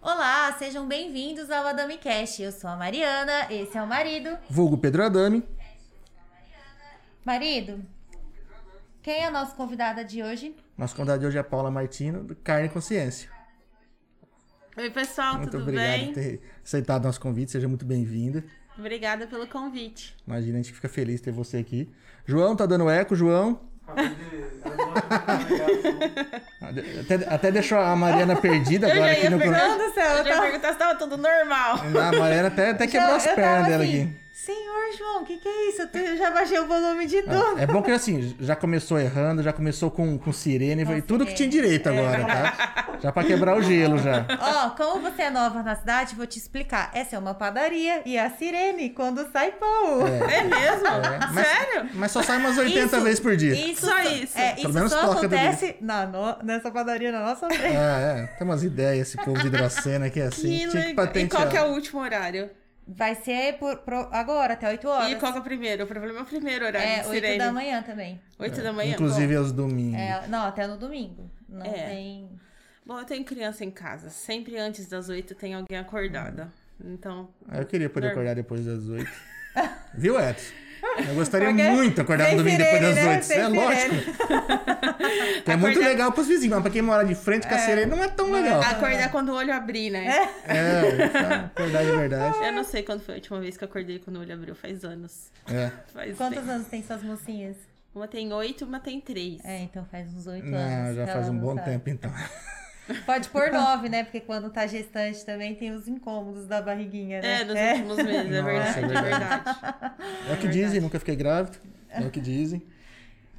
Olá, sejam bem-vindos ao Adami Cash. Eu sou a Mariana, esse é o marido. Vulgo Pedro Adami. Marido, quem é a nossa convidada de hoje? Nosso convidado de hoje é a Paula Martino, do Carne e Consciência. Oi, pessoal, Muito tudo obrigado bem? por ter aceitado nosso convite, seja muito bem-vinda. Obrigada pelo convite. Imagina, a gente fica feliz de ter você aqui. João, tá dando eco, João? Até, até deixou a Mariana perdida agora aqui no. Meu Deus do céu, Eu já ia tava... perguntar se tava tudo normal. A Mariana até, até quebrou as eu pernas dela assim, aqui. Senhor João, o que, que é isso? Eu já baixei o volume de tudo. É bom que assim, já começou errando, já começou com, com sirene, Com foi tudo que tinha sirene. direito agora, tá? Já pra quebrar o gelo já. Ó, como você é nova na cidade, vou te explicar. Essa é uma padaria e a sirene quando sai pão. É mesmo? É, mas- Sério? Mas só sai umas 80 Isso- vezes por dia. Isso Só isso. É, Pelo isso menos só acontece na no- nessa padaria na nossa frente. É, é, tem umas ideias, esse povo de hidrocena que é assim. Que tinha que legal. E patentear. qual que é o último horário? Vai ser por, pro- agora, até 8 horas. E qual que é o primeiro? O problema é o primeiro horário É, de 8 sirene. da manhã também. 8 da manhã? Inclusive Bom, aos domingos. É, não, até no domingo. Não É. tem. bom, eu tenho criança em casa. Sempre antes das 8 tem alguém acordada. Então, Ah, eu queria poder Normal. acordar depois das 8. Viu, Edson? Eu gostaria Porque muito de acordar no domingo depois das né? 8. Sem É lógico. É muito legal pros vizinhos, mas pra quem mora de frente com a sirene não é tão legal. acordar quando o olho abrir, né? É, tá, acordar de verdade. Eu não sei quando foi a última vez que eu acordei quando o olho abriu. Faz anos. É. Faz Quantos tempo. anos tem suas mocinhas? Uma tem 8, uma tem 3. É, então faz uns 8 Não, anos. já faz um bom sabe. tempo então. Pode pôr 9, né? Porque quando tá gestante também tem os incômodos da barriguinha, né? É, nos últimos meses, é Nossa, verdade, é é verdade. É o que dizem, nunca fiquei grávido. É o que dizem.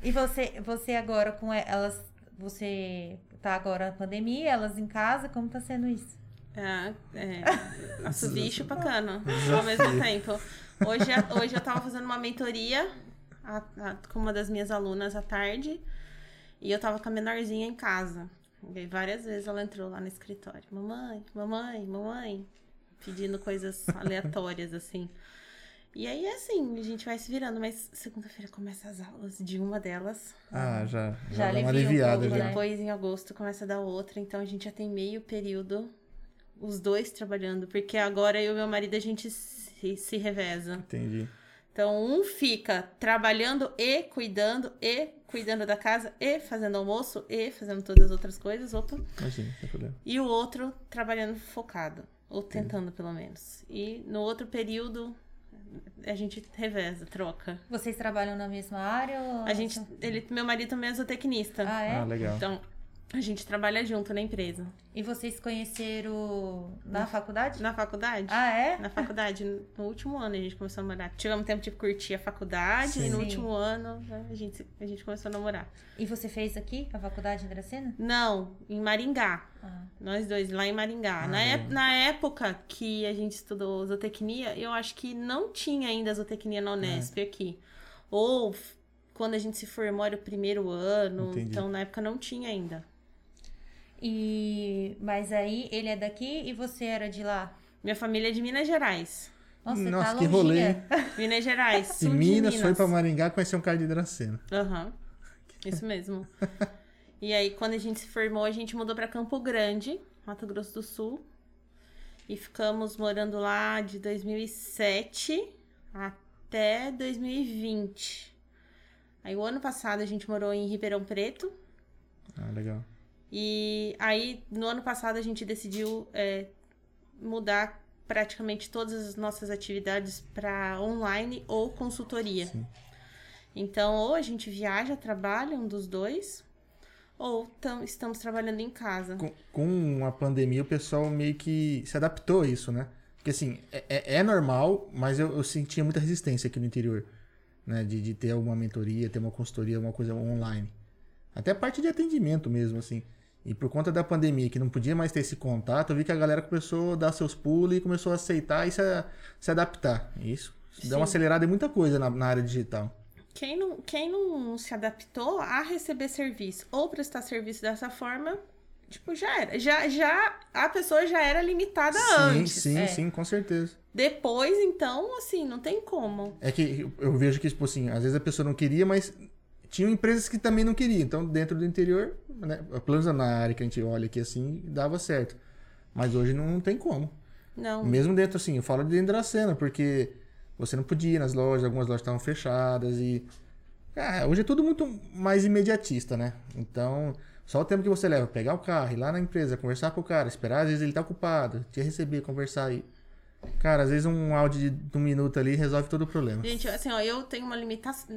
E você, você agora com elas, você tá agora na pandemia, elas em casa, como tá sendo isso? É, é. E chupa-cana Desafio. ao mesmo tempo. Hoje, hoje eu tava fazendo uma mentoria a- a- com uma das minhas alunas à tarde e eu tava com a menorzinha em casa. E várias vezes ela entrou lá no escritório. Mamãe, mamãe, mamãe. Pedindo coisas aleatórias, assim. E aí, é assim, a gente vai se virando. Mas segunda-feira começa as aulas de uma delas. Ah, já, Já já, dá uma alivia um aliviada pouco, já. Depois, em agosto, começa a dar outra. Então, a gente já tem meio período, os dois trabalhando. Porque agora eu e meu marido, a gente se, se reveza. Entendi. Então, um fica trabalhando e cuidando, e cuidando da casa, e fazendo almoço, e fazendo todas as outras coisas. Opa. Imagina, sem problema. E o outro trabalhando focado. Ou tentando, pelo menos. E no outro período, a gente reveza, troca. Vocês trabalham na mesma área? Ou... A gente, ele, meu marido também é zootecnista. Ah, é? Ah, legal. Então, a gente trabalha junto na empresa. E vocês se conheceram na faculdade? Na faculdade? Ah, é? Na faculdade, no último ano a gente começou a namorar. Tivemos tempo de curtir a faculdade e no Sim. último ano né, a gente, a gente começou a namorar. E você fez aqui a faculdade em Dracena? Não, em Maringá. Ah. Nós dois, lá em Maringá. Ah, na, ép- na época que a gente estudou zootecnia, eu acho que não tinha ainda zootecnia na Unesp aqui. Ou quando a gente se formou era o primeiro ano, Entendi. então na época não tinha ainda. E mas aí ele é daqui e você era de lá? Minha família é de Minas Gerais. Nossa, você Nossa, tá que rolê. Minas Gerais. De de Minas, foi pra Maringá conhecer um cara de Dracena. Aham. Isso mesmo. e aí, quando a gente se formou, a gente mudou pra Campo Grande, Mato Grosso do Sul. E ficamos morando lá de 2007 até 2020. Aí, o ano passado, a gente morou em Ribeirão Preto. Ah, legal. E aí, no ano passado, a gente decidiu é, mudar praticamente todas as nossas atividades para online ou consultoria. Sim. Então, ou a gente viaja, trabalha, um dos dois, ou tam- estamos trabalhando em casa. Com, com a pandemia, o pessoal meio que se adaptou a isso, né? Porque assim, é, é- é normal, mas eu, eu sentia muita resistência aqui no interior, né? De, de ter uma mentoria, ter uma consultoria, uma coisa online. Até a parte de atendimento mesmo, assim. E por conta da pandemia, que não podia mais ter esse contato, eu vi que a galera começou a dar seus pulos e começou a aceitar e se, se adaptar. Isso deu uma Sim. acelerada em muita coisa na, na área digital. quem não, quem não se adaptou a receber serviço ou prestar serviço dessa forma, tipo, já era. Já, já, a pessoa já era limitada sim, antes. sim, é. sim, com certeza. Depois, então, assim, não tem como. É que eu vejo que, tipo assim, às vezes a pessoa não queria, mas tinham empresas que também não queriam. Então, dentro do interior, né, pelo menos na área que a gente olha aqui assim, dava certo. Mas hoje não tem como. Não. Mesmo dentro, assim, eu falo de dentro da cena, porque você não podia ir nas lojas, algumas lojas estavam fechadas e. Ah, hoje é tudo muito mais imediatista, né? Então, só o tempo que você leva, pegar o carro, ir lá na empresa, conversar com o cara, esperar, às vezes ele tá ocupado, te receber, conversar aí. Cara, às vezes um áudio de um minuto ali resolve todo o problema. Gente, assim, ó, eu tenho uma limitação.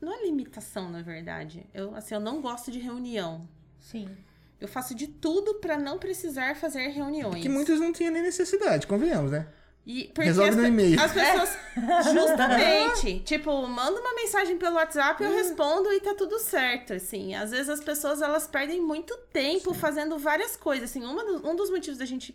Não é limitação, na verdade. Eu, assim, eu não gosto de reunião. Sim. Eu faço de tudo pra não precisar fazer reuniões. Que muitos não tinham nem necessidade, convenhamos, né? E porque Resolve as, no e-mail. As pessoas, justamente, tipo, manda uma mensagem pelo WhatsApp, Hum. eu respondo e tá tudo certo, assim. Às vezes as pessoas, elas perdem muito tempo fazendo várias coisas, assim. Uma do- um dos motivos da gente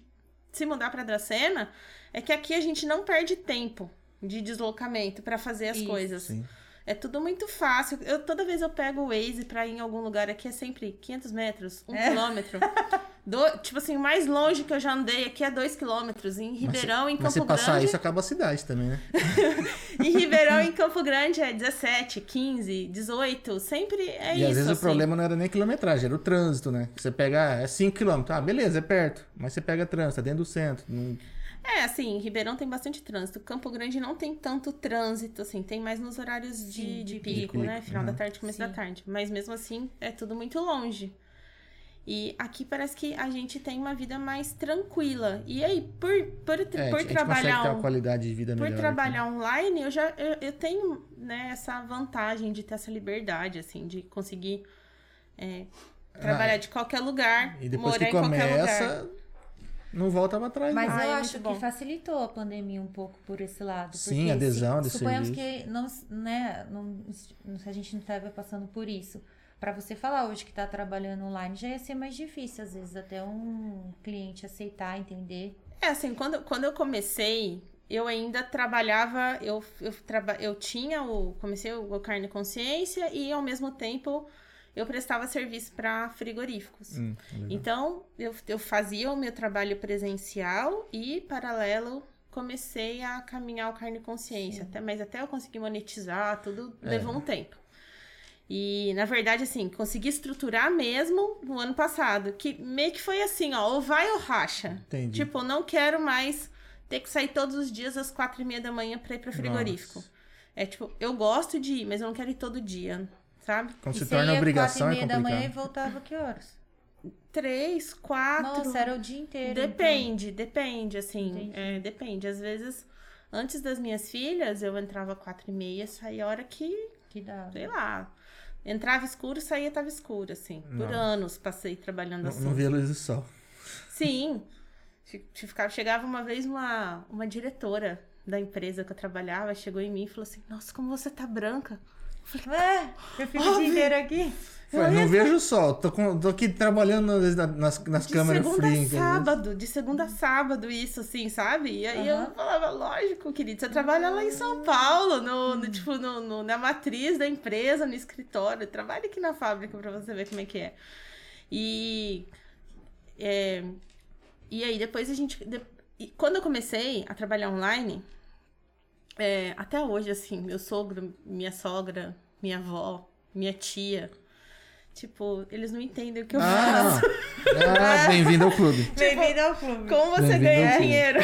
se mudar pra Dracena é que aqui a gente não perde tempo de deslocamento pra fazer as Isso. coisas. Sim. É tudo muito fácil. Eu, toda vez eu pego o Waze pra ir em algum lugar aqui, é sempre 500 metros, um É. quilômetro. Do- tipo assim, o mais longe que eu já andei aqui é 2 quilômetros. Em Mas Ribeirão, se- em Mas se Campo passar Grande. isso, acaba a cidade também, né? Em Ribeirão, em Campo Grande, é 17, 15, 18. Sempre é e isso. às vezes assim. o problema não era nem quilometragem, era o trânsito, né? Você pega, é 5 km, ah, beleza, é perto. Mas você pega trânsito, é dentro do centro. Não... É, assim, Ribeirão tem bastante trânsito. Campo Grande não tem tanto trânsito, assim. Tem mais nos horários de, Sim, de de pico, pico. né? Final da Uhum. tarde, começo da Sim. tarde. Mas mesmo assim, é tudo muito longe. E aqui parece que a gente tem uma vida mais tranquila. E aí, por, por, É, por trabalhar. ter um- uma qualidade de vida Por melhor. aqui. trabalhar online, eu já eu, eu tenho né, essa vantagem de ter essa liberdade, assim, de conseguir é, trabalhar de qualquer lugar, Ah, E depois morar que em qualquer lugar. Não volta pra trás. Mas não. Ah, eu é acho que bom. facilitou a pandemia um pouco por esse lado. Sim, adesão se, desse Suponhamos serviço. que não, né, não, se a gente não estava passando por isso. Pra você falar hoje que tá trabalhando online, já ia ser mais difícil, às vezes, até um cliente aceitar, entender. É, assim, quando, quando eu comecei, eu ainda trabalhava, eu, eu, traba, eu tinha o. Comecei o, o Carne Consciência e ao mesmo tempo eu prestava serviço para frigoríficos. Hum. Então, eu, eu fazia o meu trabalho presencial e, paralelo, comecei a caminhar o carne consciência. Até, mas até eu conseguir monetizar, tudo É. levou um tempo. E, na verdade, assim, consegui estruturar mesmo no ano passado. Que meio que foi assim, ó, ou vai ou racha. Entendi. Tipo, não quero mais ter que sair todos os dias às quatro e meia da manhã pra ir pro frigorífico. Nossa. É tipo, eu gosto de ir, mas eu não quero ir todo dia, sabe? Quando E se torna obrigação, quatro e é meia da manhã e complicado. voltava que horas? Três, quatro. Nossa, era o dia inteiro. então. Depende, depende, assim. É, depende. Às vezes, antes das minhas filhas, eu entrava quatro e meia, saía a hora que, que dava. sei lá. Entrava escuro, saía, tava escuro, assim. Por Nossa. anos passei trabalhando Não, assim. não via luz do sol. Sim. Chegava uma vez uma, uma diretora da empresa que eu trabalhava, chegou em mim e falou assim: Nossa, como você tá branca. É, eu fico o dia inteiro aqui. Falei, não vejo o sol, tô, com- tô aqui trabalhando nas, nas De câmeras segunda frias. sábado, de segunda a sábado, isso, assim, sabe? E aí eu Aham. falava, lógico, querido, você trabalha lá em São Paulo, no, no, tipo, no, no- na matriz da empresa, no escritório, trabalha aqui na fábrica pra você ver como é que é. E, é, e aí depois a gente, de- quando eu comecei a trabalhar online, é, até hoje, assim, meu sogro, minha sogra, minha avó, minha tia, tipo, eles não entendem o que eu faço. Ah, ah bem-vindo ao clube. Bem-vindo ao clube. Como você ganha dinheiro?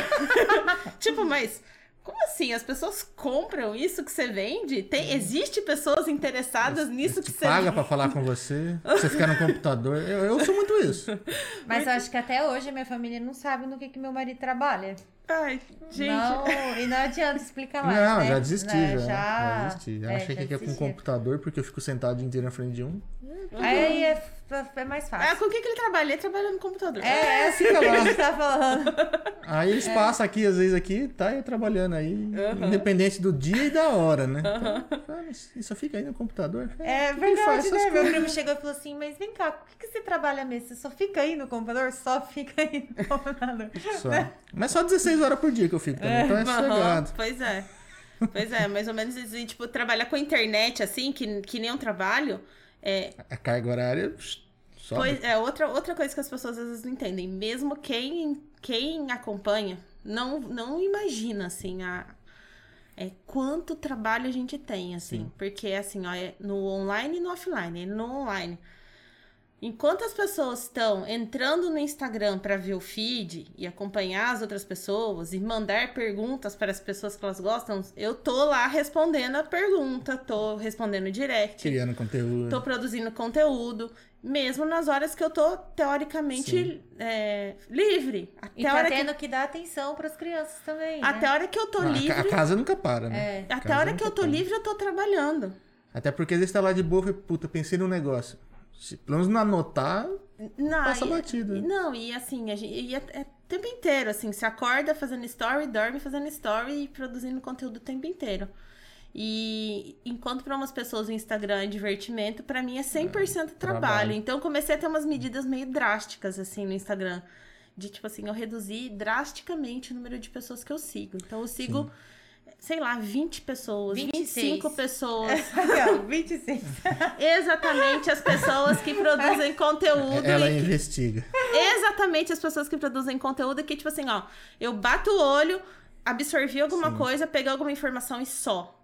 tipo, mas como assim? As pessoas compram isso que você vende? Tem, existe pessoas interessadas nisso que Te você paga pra falar com você, você ficar no computador. Eu, eu sou muito isso. Mas eu acho que até hoje a minha família não sabe no que, que meu marido trabalha. Ai, gente. Não, e não adianta explicar mais. não, né? já desisti, Né, já. Já desisti. Já é, achei já que é com desisti. computador, porque eu fico sentado o dia inteiro na frente de um. Aí é, é mais Ah, fácil. com o que, que ele trabalha? Ele trabalha no computador. É, é assim que a gente tá falando. Aí eles passam aqui, às vezes aqui, tá eu trabalhando aí, independente do dia e da hora, né? Então, ah, mas e só fica aí no computador? É faz verdade, né? Meu primo chegou e falou assim, mas vem cá, com o que, que você trabalha mesmo? Você só fica aí no computador? Só fica aí no computador. Só. Mas só 16 horas por dia que eu fico também, então é Aham, sossegado. Pois é. Pois é, mais ou menos isso. E, tipo, trabalhar com a internet, assim, que, que nem um trabalho, é, A carga horária sobe. Pois é, outra, outra coisa que as pessoas às vezes não entendem. Mesmo quem, quem acompanha não, não imagina, assim, a, é, quanto trabalho a gente tem, assim. Sim. Porque, assim, ó, é no online e no offline. E no online. Enquanto as pessoas estão entrando no Instagram para ver o feed e acompanhar as outras pessoas e mandar perguntas para as pessoas que elas gostam, eu tô lá respondendo a pergunta, tô respondendo direct. Criando conteúdo. Tô produzindo conteúdo, mesmo nas horas que eu tô, teoricamente, é, livre. Até E a tá hora que, tendo que dar atenção pras crianças também. né? até a hora que eu tô Ah, livre. A casa nunca para, né? É. Até a hora que eu tô para. livre, eu tô trabalhando. Até porque às vezes tá lá de boa e puta, pensei num negócio. Se pelo menos não anotar, Não, Passa e- batido, né? Não, e assim, a gente, e é, é o tempo inteiro, assim, se acorda fazendo story, dorme fazendo story e produzindo conteúdo o tempo inteiro. E enquanto para umas pessoas o Instagram é divertimento, para mim é 100% trabalho. trabalho. Então eu comecei a ter umas medidas meio drásticas, assim, no Instagram. De, tipo assim, eu reduzi drasticamente o número de pessoas que eu sigo. Então eu sigo, sei lá, 20 pessoas, 26. 25 pessoas. Ó, 26. Exatamente as pessoas que produzem conteúdo ela e que investiga. exatamente as pessoas que produzem conteúdo que, tipo assim, ó, eu bato o olho, absorvi alguma Sim. coisa, peguei alguma informação e só.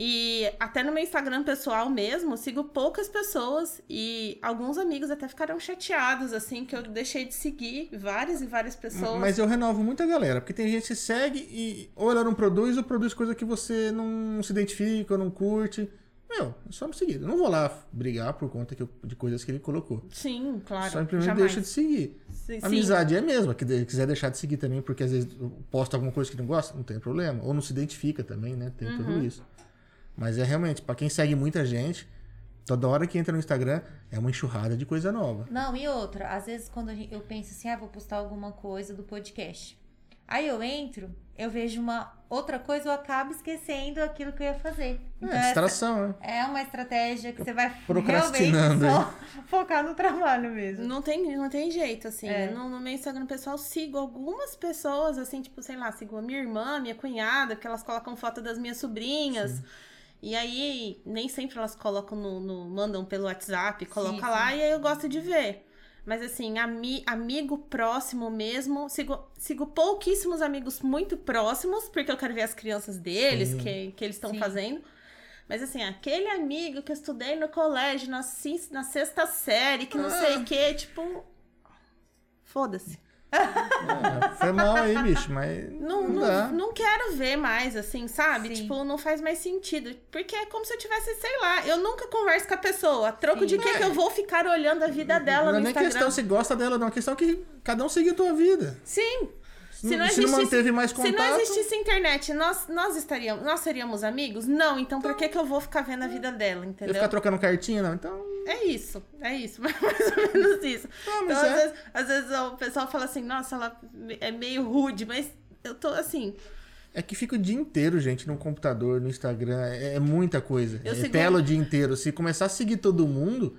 E até no meu Instagram pessoal mesmo, sigo poucas pessoas e alguns amigos até ficaram chateados, assim, que eu deixei de seguir várias e várias pessoas. Mas eu renovo muita galera, porque tem gente que segue e ou ela não produz ou produz coisa que você não se identifica ou não curte. Meu, é só me seguir. Eu não vou lá brigar por conta eu- de coisas que ele colocou. Sim, claro. só simplesmente jamais. deixa de seguir. Sim, sim. Amizade é a mesma, que quiser deixar de seguir também, porque às vezes posta alguma coisa que não gosta, não tem problema. Ou não se identifica também, né? Tem Uhum. tudo isso. Mas é realmente, pra quem segue muita gente, toda hora que entra no Instagram é uma enxurrada de coisa nova. Não, e outra, às vezes quando eu penso assim, ah, vou postar alguma coisa do podcast. Aí eu entro, eu vejo uma outra coisa, eu acabo esquecendo aquilo que eu ia fazer. Então, é, distração, né? é uma estratégia que você vai Procrastinando realmente só focar no trabalho mesmo. Não tem, não tem jeito, assim. É. No, no meu Instagram pessoal, sigo algumas pessoas, assim, tipo, sei lá, sigo a minha irmã, minha cunhada, que elas colocam foto das minhas sobrinhas. E aí, nem sempre elas colocam no. no- mandam pelo WhatsApp, coloca Sim, lá, e aí eu gosto de ver. Mas assim, ami, amigo próximo mesmo, sigo, sigo pouquíssimos amigos muito próximos, porque eu quero ver as crianças deles, Sim. que, que eles estão Sim. fazendo. Mas assim, aquele amigo que eu estudei no colégio, na, na sexta série, que não sei o que, tipo. Foda-se. É, foi mal aí, bicho, mas Não, não, não, dá. não quero ver mais, assim, sabe? Sim. Tipo, não faz mais sentido. Porque é como se eu tivesse, sei lá, eu nunca converso com a pessoa. Troco Sim. de que, que eu vou ficar olhando a vida dela não é no nem Instagram? questão se gosta dela, não. É questão que cada um seguir a tua vida. Sim. Se, Se não, se não existisse, manteve mais se contato. não existisse internet, nós, nós estaríamos, nós seríamos amigos? Não, então por que, que eu vou ficar vendo a vida dela, Eu entendeu? ficar trocando cartinha, não. Então. É isso, é isso, mais ou menos isso. Não, Então, mas às, é. vezes, às vezes o pessoal fala assim, nossa, ela é meio rude, mas eu tô assim, É que fica o dia inteiro, gente, no computador, no Instagram. É, é muita coisa. Eu é tela o dia inteiro. Se começar a seguir todo mundo.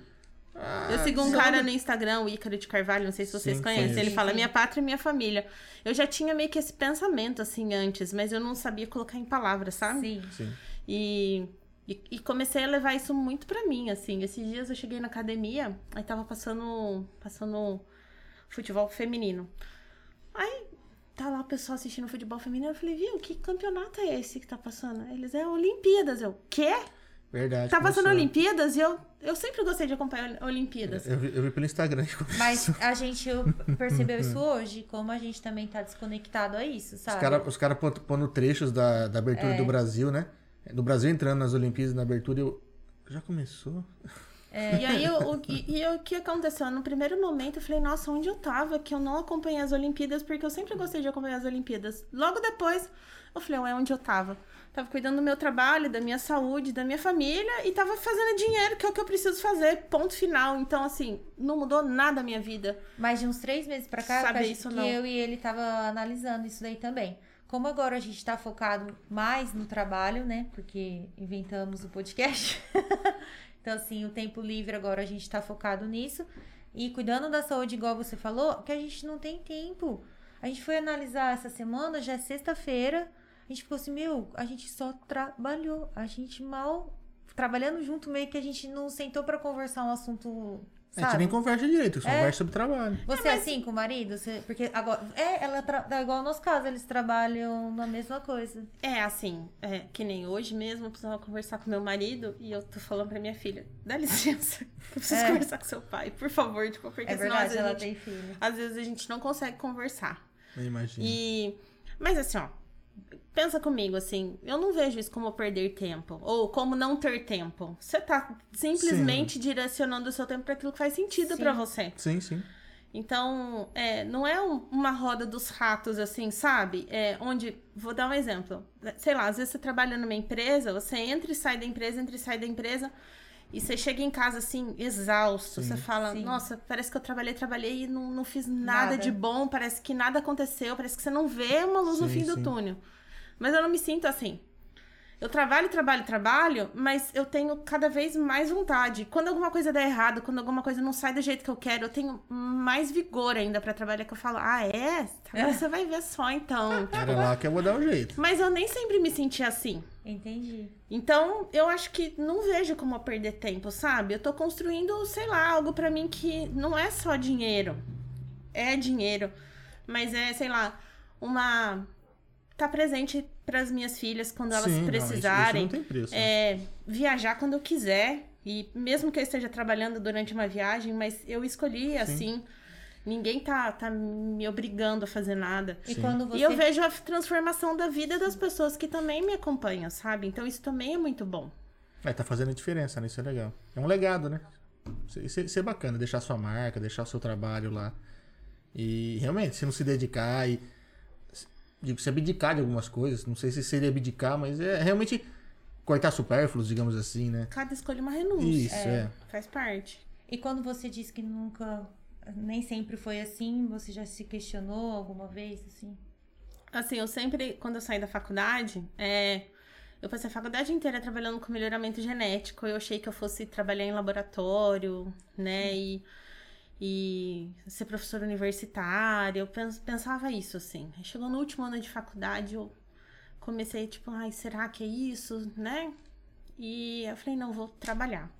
Ah, Eu sigo um sabe? cara no Instagram, o Ícaro de Carvalho, não sei se vocês Sim, conhecem. conheço. Ele fala minha pátria e minha família. Eu já tinha meio que esse pensamento assim antes, mas eu não sabia colocar em palavras, sabe? Sim. Sim. E, e, e comecei a levar isso muito pra mim, assim. Esses dias eu cheguei na academia, aí tava passando, passando futebol feminino. Aí tá lá o pessoal assistindo futebol feminino, eu falei, viu, que campeonato é esse que tá passando? Eles é Olimpíadas. Eu, quê? Verdade. Tá passando. Olimpíadas? E eu, eu sempre gostei de acompanhar Olimpíadas. Eu vi, eu vi pelo Instagram que começou. Mas a gente percebeu isso hoje, como a gente também tá desconectado a isso, Os sabe? caras os cara pondo trechos da, da abertura É. do Brasil, né? Do Brasil entrando nas Olimpíadas na abertura, eu. Já começou? E aí, eu- o, e, e o que aconteceu? No primeiro momento, eu falei, nossa, onde eu tava? Que eu não acompanhei as Olimpíadas, porque eu sempre gostei de acompanhar as Olimpíadas. Logo depois, eu falei, ué, onde eu tava? Tava cuidando do meu trabalho, da minha saúde, da minha família, e tava fazendo dinheiro, que é o que eu preciso fazer, ponto final. Então, assim, não mudou nada a minha vida. Mas de uns três meses pra cá, Sabe que, a- isso que não. eu e ele tava analisando isso daí também. Como agora a gente tá focado mais no trabalho, né? Porque inventamos o podcast. então, assim, o tempo livre agora a gente tá focado nisso. E cuidando da saúde, igual você falou, que a gente não tem tempo. A gente foi analisar essa semana, já é sexta-feira. A gente ficou assim, meu, a gente só trabalhou. A gente mal. Trabalhando junto, meio que a gente não sentou pra conversar um assunto. A gente Sabe? nem conversa direito, só É. conversa sobre trabalho. Você é assim com o marido? Você- Porque agora. É, ela tra... é igual no nosso caso, eles trabalham na mesma coisa. É assim, é, que nem hoje mesmo eu precisava conversar com meu marido e eu tô falando pra minha filha, dá licença, eu preciso É. conversar com seu pai, por favor, tipo, porque É senão às verdade, vezes, ela a gente, tem filho. às vezes a gente não consegue conversar. Eu imagino. E. Mas assim, ó. Pensa comigo, assim, eu não vejo isso como perder tempo. Ou como não ter tempo. Você tá simplesmente direcionando o seu tempo para aquilo que faz sentido Sim. pra você. Sim, sim. Então, é, não é um- uma roda dos ratos, assim, sabe? É, onde, vou dar um exemplo. Sei lá, às vezes você trabalha numa empresa, você entra e sai da empresa, entra e sai da empresa, e você chega em casa, assim, exausto. Sim. Você fala, Sim. nossa, parece que eu trabalhei, trabalhei e não, não fiz nada, Nada. de bom, parece que nada aconteceu, parece que você não vê uma luz no Sim, fim do sim. túnel. Mas eu não me sinto assim. Eu trabalho, trabalho, trabalho, mas eu tenho cada vez mais vontade. Quando alguma coisa dá errado, quando alguma coisa não sai do jeito que eu quero, eu tenho mais vigor ainda pra trabalhar que eu falo, ah, é? Agora você vai ver só então. Era lá que eu vou dar um jeito. Mas eu nem sempre me senti assim. Entendi. Então, eu acho que não vejo como eu perder tempo, sabe? Eu tô construindo, sei lá, algo pra mim que não é só dinheiro. É dinheiro, mas é, sei lá, uma tá presente pras minhas filhas quando elas Sim, não, isso- precisarem. Isso, não tem preço. É, viajar quando eu quiser. E mesmo que eu esteja trabalhando durante uma viagem, mas eu escolhi assim. Ninguém tá, tá me obrigando a fazer nada. E Sim. quando você. E eu vejo a transformação da vida das pessoas que também me acompanham, sabe? Então isso também é muito bom. É, tá fazendo diferença, né? Isso é legal. É um legado, né? Isso, isso- isso é bacana, deixar sua marca, deixar o seu trabalho lá. E realmente, se não se dedicar e. Digo, se abdicar de algumas coisas, não sei se seria abdicar, mas é realmente cortar supérfluos, digamos assim, né? Cada escolha é uma renúncia. Isso, é. Faz parte. E quando você disse que nunca. Nem sempre foi assim, você já se questionou alguma vez, assim? Assim, eu sempre, quando eu saí da faculdade, é, eu passei a faculdade inteira trabalhando com melhoramento genético. Eu achei que eu fosse trabalhar em laboratório, né? E, e ser professora universitária. Eu pens- pensava isso, assim. Chegou no último ano de faculdade, eu comecei, tipo, ai, será que é isso, né? E eu falei, não, vou trabalhar.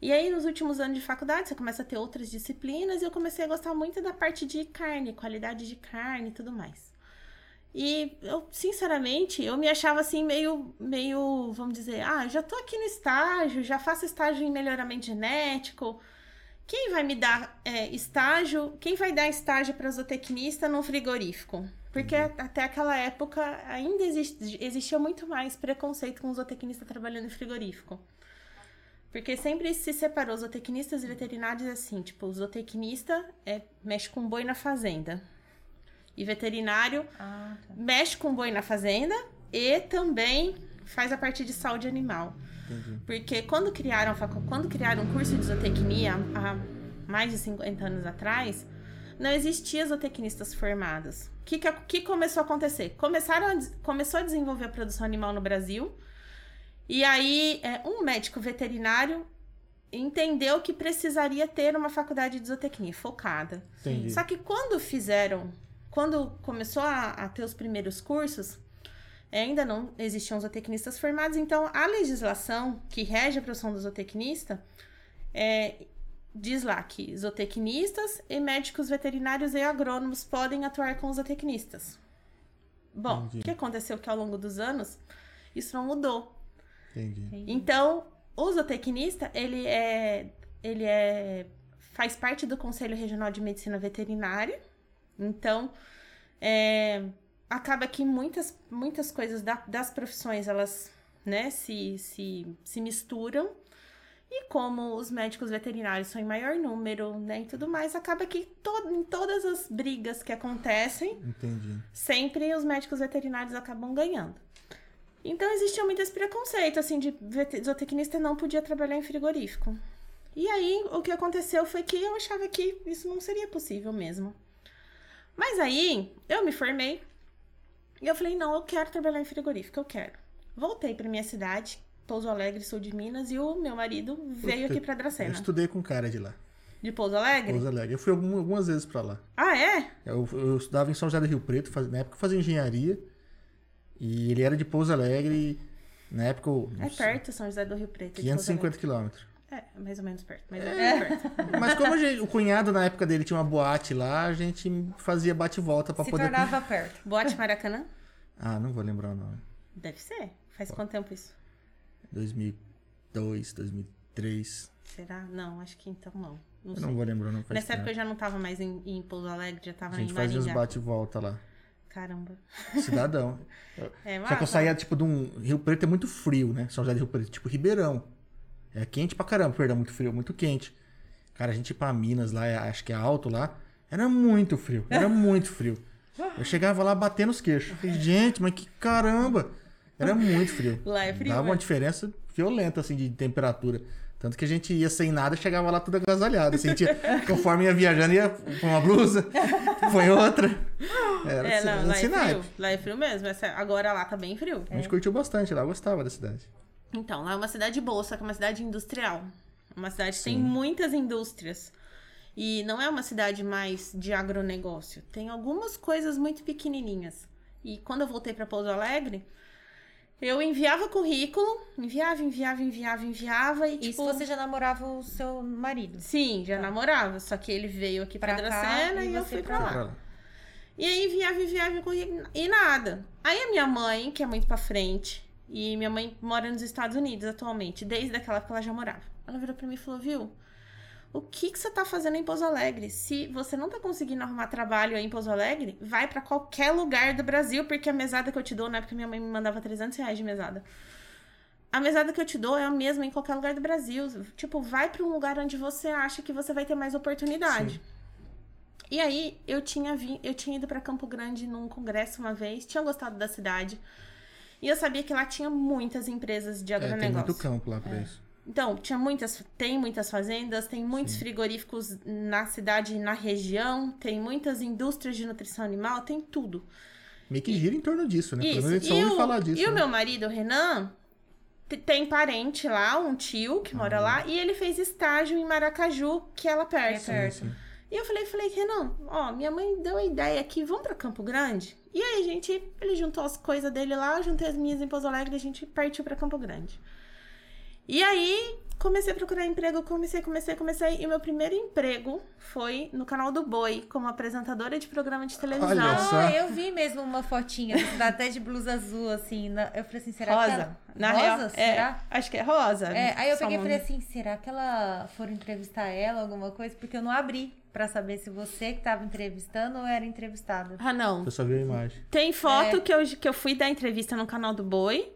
E aí, nos últimos anos de faculdade, você começa a ter outras disciplinas e eu comecei a gostar muito da parte de carne, qualidade de carne e tudo mais. E eu, sinceramente, eu me achava assim meio, meio, vamos dizer, ah, já tô aqui no estágio, já faço estágio em melhoramento genético. Quem vai me dar é, estágio? Quem vai dar estágio para zootecnista num frigorífico? Porque até aquela época ainda existe, existia muito mais preconceito com o zootecnista trabalhando em frigorífico. Porque sempre se separou zootecnistas e veterinários assim, tipo, o zootecnista é, mexe com boi na fazenda. E veterinário Ah, tá. mexe com boi na fazenda e também faz a parte de saúde animal. Entendi. Porque quando criaram, quando criaram o curso de zootecnia há mais de 50 anos atrás, não existia zootecnistas formados. O que, que, que começou a acontecer? Começaram a, começou a desenvolver a produção animal no Brasil. E aí, é, um médico veterinário entendeu que precisaria ter uma faculdade de zootecnia focada. Entendi. Só que quando fizeram, quando começou a, a ter os primeiros cursos, ainda não existiam zootecnistas formados, então a legislação que rege a profissão do zootecnista é, diz lá que zootecnistas e médicos veterinários e agrônomos podem atuar com os zootecnistas. Bom, Entendi. o que aconteceu que ao longo dos anos isso não mudou. Entendi. Então, o zootecnista, ele é, ele é faz parte do Conselho Regional de Medicina Veterinária. Então, é, acaba que muitas, muitas coisas da- das profissões, elas né, se, se, se misturam. E como os médicos veterinários são em maior número, né, e tudo mais, acaba que to em todas as brigas que acontecem, Entendi. sempre os médicos veterinários acabam ganhando. Então existia muito esse preconceito, assim, de zootecnista não podia trabalhar em frigorífico. E aí o que aconteceu foi que eu achava que isso não seria possível mesmo. Mas aí eu me formei e eu falei, não, eu quero trabalhar em frigorífico, eu quero. Voltei para minha cidade, Pouso Alegre, sul de Minas, e o meu marido veio aqui para Eu Dracena. estudei com um cara de lá. De Pouso Alegre? Pouso Alegre. Eu fui algum- algumas vezes pra lá. Ah, é? Eu, eu estudava em São José do Rio Preto, faz- na época eu fazia engenharia. E ele era de Pouso Alegre, na época... eu- É perto São José do Rio Preto. de Pouso 550 quilômetros. É, mais ou menos perto. Mas é, perto. Mas como a gente- o cunhado na época dele tinha uma boate lá, a gente fazia bate-volta pra Se poder... tornava perto. Boate Maracanã? Ah, não vou lembrar o nome. Deve ser. Faz quanto tempo isso? 2002, 2003. Será? Não, acho que então não. Não não vou lembrar, não faz Nessa tempo. época eu já não tava mais em, em Pouso Alegre, já tava A gente em fazia uns Maringá. bate-volta lá. Caramba. Cidadão. É, Só que eu massa. saía, tipo, de um. Rio Preto é muito frio, né? São José do Rio Preto, tipo Ribeirão. É quente pra caramba, perdão, muito frio, muito quente. Cara, a gente ir pra Minas lá, é- acho que é alto lá, era muito frio, era muito frio. Eu chegava lá batendo os queixos. Falei, gente, mas que caramba! Era muito frio. Lá é frio, Dava uma né? diferença violenta, assim, de temperatura. Tanto que a gente ia sem nada, chegava lá tudo agasalhado. Assim, tinha, conforme ia viajando, ia com uma blusa, põe outra. Era, É, assim, não, lá é frio. Lá é frio mesmo. Essa- agora lá tá bem frio. A gente curtiu bastante lá, gostava da cidade. Então, lá é uma cidade boa, só que é uma cidade industrial. Uma cidade que tem muitas indústrias. E não é uma cidade mais de agronegócio. Tem algumas coisas muito pequenininhas. E quando eu voltei para Pouso Alegre, eu enviava currículo, enviava, enviava, enviava, enviava e Isso tipo, você já namorava o seu marido. Sim, já namorava, só que ele veio aqui pra, Pra cá Dracena e e eu fui pra lá. lá. E aí enviava, enviava currículo e nada. Aí a minha mãe, que é muito pra frente, e minha mãe mora nos Estados Unidos atualmente, desde aquela época ela já morava. Ela virou pra mim e falou: Viu, o que, que você tá fazendo em Pouso Alegre? Se você não tá conseguindo arrumar trabalho aí em Pouso Alegre, vai pra qualquer lugar do Brasil, porque a mesada que eu te dou, na época minha mãe me mandava 300 reais de mesada. A mesada que eu te dou é a mesma em qualquer lugar do Brasil. Tipo, vai pra um lugar onde você acha que você vai ter mais oportunidade. E aí, eu tinha, vi, eu tinha ido pra Campo Grande num congresso uma vez, tinha gostado da cidade. E eu sabia que lá tinha muitas empresas de É, tem agronegócio. muito campo lá pra isso. Então, tinha muitas, tem muitas fazendas, tem muitos frigoríficos na cidade e na região, tem muitas indústrias de nutrição animal, tem tudo. Meio que gira em torno disso, né? Pelo Isso. menos a gente só E, ouve o, falar disso. e o né? meu marido, o Renan, tem parente lá, um tio que mora lá, e ele fez estágio em Maracaju, que é lá perto. É Sim, sim. E eu falei, falei, Renan, ó, minha mãe deu a ideia aqui, vamos pra Campo Grande? E aí gente, ele juntou as coisas dele lá, eu juntei as minhas em Pouso Alegre e a gente partiu pra Campo Grande. E aí, comecei a procurar emprego, comecei, comecei, comecei. E o meu primeiro emprego foi no canal do Boi, como apresentadora de programa de televisão. Olha só. Ah, eu vi mesmo uma fotinha, tá até de blusa azul, assim. na- Eu falei assim, será que rosa. ela... Na rosa, real, será? é, acho que é rosa. É, aí eu peguei e falei assim, será que ela foram entrevistar ela, alguma coisa? Porque eu não abri pra saber se você que tava entrevistando ou era entrevistada. Ah, não. Eu só vi a imagem. Tem foto É. que, eu, que eu fui dar entrevista no canal do Boi.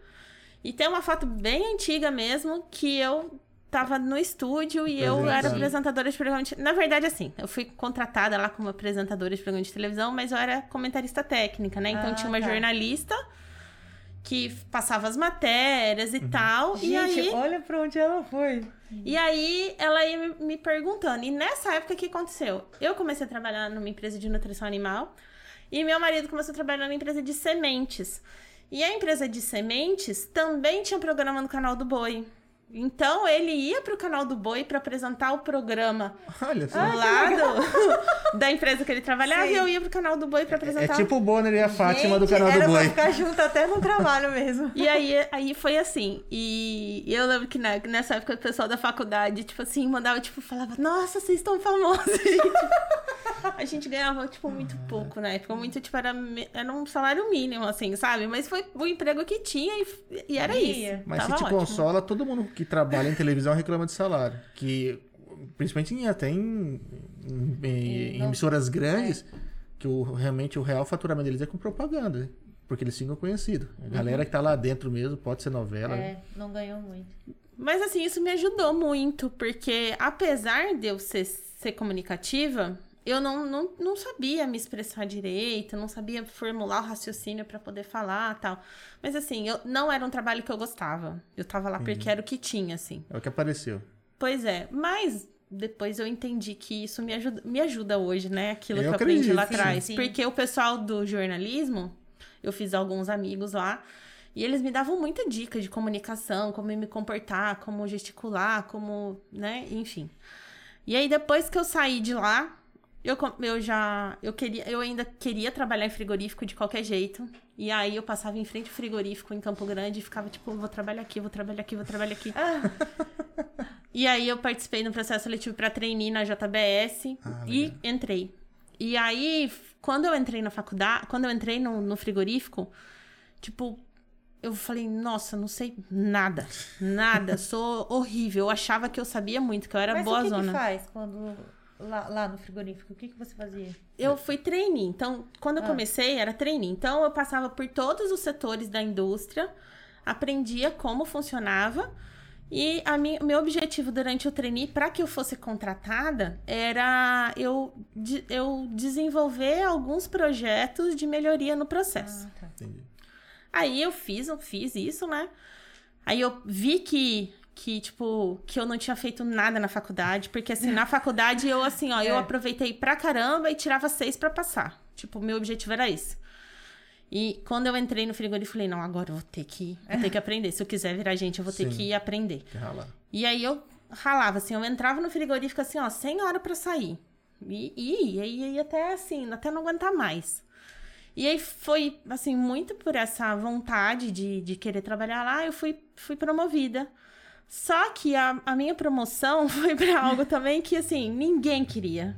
E tem uma foto bem antiga mesmo, que eu tava no estúdio e eu era apresentadora de programa de... Na verdade, assim, eu fui contratada lá como apresentadora de programa de televisão, mas eu era comentarista técnica, né? Então Ah, tinha uma tá. jornalista que passava as matérias e tal. e aí... olha pra onde ela foi. E aí ela ia me perguntando. E nessa época o que aconteceu? Eu comecei a trabalhar numa empresa de nutrição animal e meu marido começou a trabalhar numa empresa de sementes. E a empresa de sementes também tinha programa no canal do Boi. Então ele ia pro canal do Boi para apresentar o programa Olha só. do lado da empresa que ele trabalhava Sim. e eu ia pro canal do Boi para é apresentar. tipo o Bonner e a Fátima do Gente, canal do era Boi. pra ficar junto até no trabalho mesmo. E aí, aí foi assim. E eu lembro que na- nessa época o pessoal da faculdade, tipo assim, mandava, tipo, falava, nossa, vocês estão famosos, gente. A gente ganhava, tipo, muito pouco na época. Muito, tipo, era, era um salário mínimo, assim, sabe? Mas foi o emprego que tinha e, e era Ia. isso. Mas se Tava te ótimo. consola, todo mundo que trabalha em televisão reclama de salário. Que, principalmente em, até em, em- em emissoras grandes, que o, realmente o real faturamento deles é com propaganda. né? Porque eles ficam conhecidos. A galera que tá lá dentro mesmo, pode ser novela. né? É, não ganhou muito. Mas assim, isso me ajudou muito, porque apesar de eu ser, ser comunicativa, eu não, não, não sabia me expressar direito, não sabia formular o raciocínio para poder falar tal. Mas assim, eu, não era um trabalho que eu gostava. Eu tava lá porque era o que tinha, assim. É o que apareceu. Pois é, mas depois eu entendi que isso me ajuda, me ajuda hoje, né? Aquilo Eu que eu aprendi acredito, lá sim, atrás. sim. Porque o pessoal do jornalismo, eu fiz alguns amigos lá, e eles me davam muita dica de comunicação, como me comportar, como gesticular, como, né, enfim. E aí depois que eu saí de lá, eu, eu já. Eu, queria, eu ainda queria trabalhar em frigorífico de qualquer jeito. E aí eu passava em frente ao frigorífico em Campo Grande e ficava tipo, vou trabalhar aqui, vou trabalhar aqui, vou trabalhar aqui. E aí eu participei no processo seletivo para trainee na JBS Ah, e entrei. E aí, quando eu entrei na faculdade, quando eu entrei no, no frigorífico, tipo, eu falei, nossa, não sei nada. Nada, sou horrível. Eu achava que eu sabia muito, que eu era Mas boa o que, zona. que faz quando lá, lá no frigorífico? O que, que você fazia? Eu fui trainee. Então, quando eu Ah. comecei, era trainee. Então, eu passava por todos os setores da indústria, aprendia como funcionava. E a mi- o meu objetivo durante o trainee, para que eu fosse contratada, era eu, de- eu desenvolver alguns projetos de melhoria no processo. Ah, tá. Entendi. Aí eu fiz, eu fiz isso, né? Aí eu vi que, que, tipo, que eu não tinha feito nada na faculdade, porque assim, na faculdade eu, assim, ó, eu É. aproveitei pra caramba e tirava seis pra passar. Tipo, meu objetivo era esse. E quando eu entrei no frigorífico, eu falei, não, agora eu vou ter que, vou ter que aprender. Se eu quiser virar gente, eu vou ter Sim. que aprender. Que ralar. E aí eu ralava, assim, eu entrava no frigorífico assim, ó, sem hora pra sair. E e ia até assim, até não aguentar mais. E aí foi, assim, muito por essa vontade de, de querer trabalhar lá, eu fui, fui promovida. Só que a, a minha promoção foi pra algo também que, assim, ninguém queria.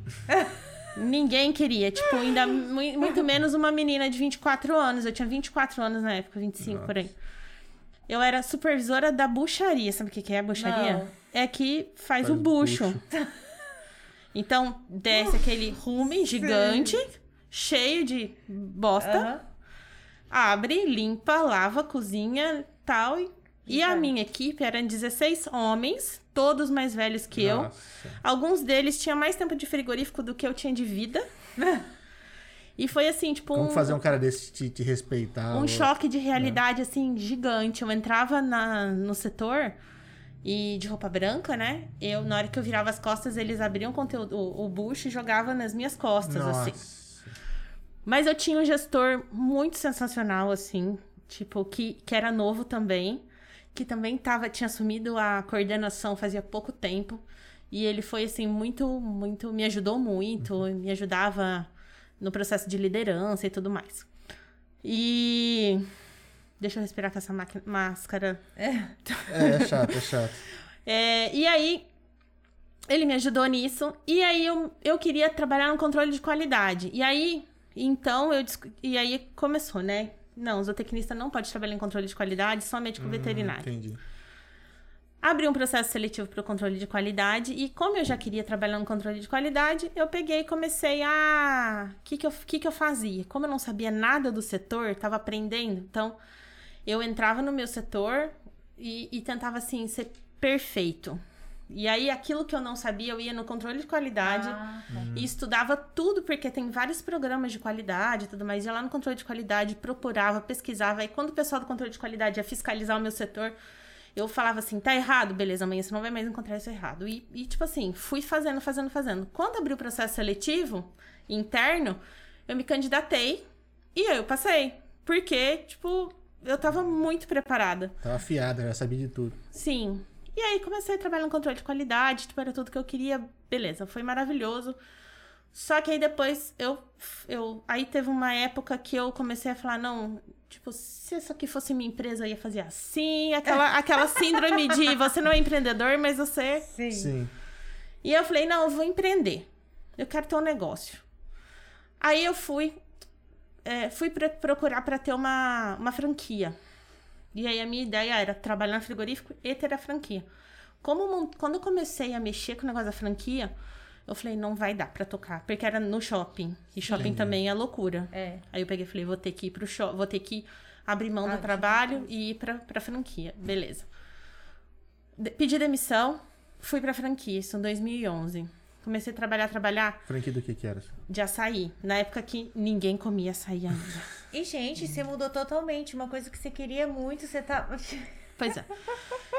Ninguém queria. Tipo, ainda mui- muito menos uma menina de 24 anos. Eu tinha 24 anos na época, 25 por aí. Eu era supervisora da bucharia. Sabe o que que é a bucharia? Não. É que faz, Faz o bucho. bucho. Então, desce aquele rumen gigante, cheio de bosta. Aham. Abre, limpa, lava, cozinha tal. E, e a Já. minha equipe eram 16 homens, todos mais velhos que eu. Nossa. Alguns deles tinham mais tempo de frigorífico do que eu tinha de vida. e foi assim, tipo, Como um, fazer um cara desse te, te respeitar? um ou- choque de realidade, assim, gigante. Eu entrava na, no setor e de roupa branca, né? Eu, na hora que eu virava as costas, eles abriam o conteúdo, o, o bucho e jogavam nas minhas costas, assim. Nossa. Mas eu tinha um gestor muito sensacional, assim, tipo, que, que era novo também, que também tava, tinha assumido a coordenação fazia pouco tempo. E ele foi, assim, muito, muito, me ajudou muito, me ajudava no processo de liderança e tudo mais. E. Deixa eu respirar com essa máscara. É, é chato, é chato. É, e aí, ele me ajudou nisso. E aí, eu, eu queria trabalhar no controle de qualidade. E aí, então, eu... E aí, começou, né? Não, o zootecnista não pode trabalhar em controle de qualidade, só médico Hum, veterinário. Entendi. Abri um processo seletivo para o controle de qualidade. E como eu já queria trabalhar no controle de qualidade, eu peguei e comecei a... O que que eu, que que eu fazia? Como eu não sabia nada do setor, estava aprendendo. Então, eu entrava no meu setor e, e tentava, assim, ser perfeito. E aí, aquilo que eu não sabia, eu ia no controle de qualidade Ah, tá. e estudava tudo, porque tem vários programas de qualidade e tudo mais. Ia lá no controle de qualidade, procurava, pesquisava. E quando o pessoal do controle de qualidade ia fiscalizar o meu setor, eu falava assim, tá errado? Beleza, amanhã você não vai mais encontrar isso errado. E, e, tipo assim, fui fazendo, fazendo, fazendo. Quando abriu o processo seletivo interno, eu me candidatei e aí eu passei. Porque, tipo, eu tava muito preparada. Tava afiada, já sabia de tudo. Sim. E aí comecei a trabalhar no controle de qualidade, tipo, era tudo que eu queria. Beleza, foi maravilhoso. Só que aí depois eu, eu. Aí teve uma época que eu comecei a falar, não, tipo, se isso aqui fosse minha empresa, eu ia fazer assim. Aquela, aquela síndrome de você não é empreendedor, mas você. Sim. Sim. E eu falei, não, eu vou empreender. Eu quero ter um negócio. Aí eu fui, é, fui procurar para ter uma, uma franquia. E aí a minha ideia era trabalhar no frigorífico e ter a franquia. Como quando eu comecei a mexer com o negócio da franquia, eu falei, não vai dar pra tocar, porque era no shopping. E shopping Entendi. também é loucura. É. Aí eu peguei e falei, vou ter que ir pro shopping, vou ter que abrir mão Ah, do trabalho e ir pra, pra franquia. Beleza. De- pedi demissão, fui pra franquia, isso em 2011. Comecei a trabalhar, trabalhar Franquia do que que era? de açaí. Na época que ninguém comia açaí ainda. E, gente, você mudou totalmente. Uma coisa que você queria muito, você tá. Pois é.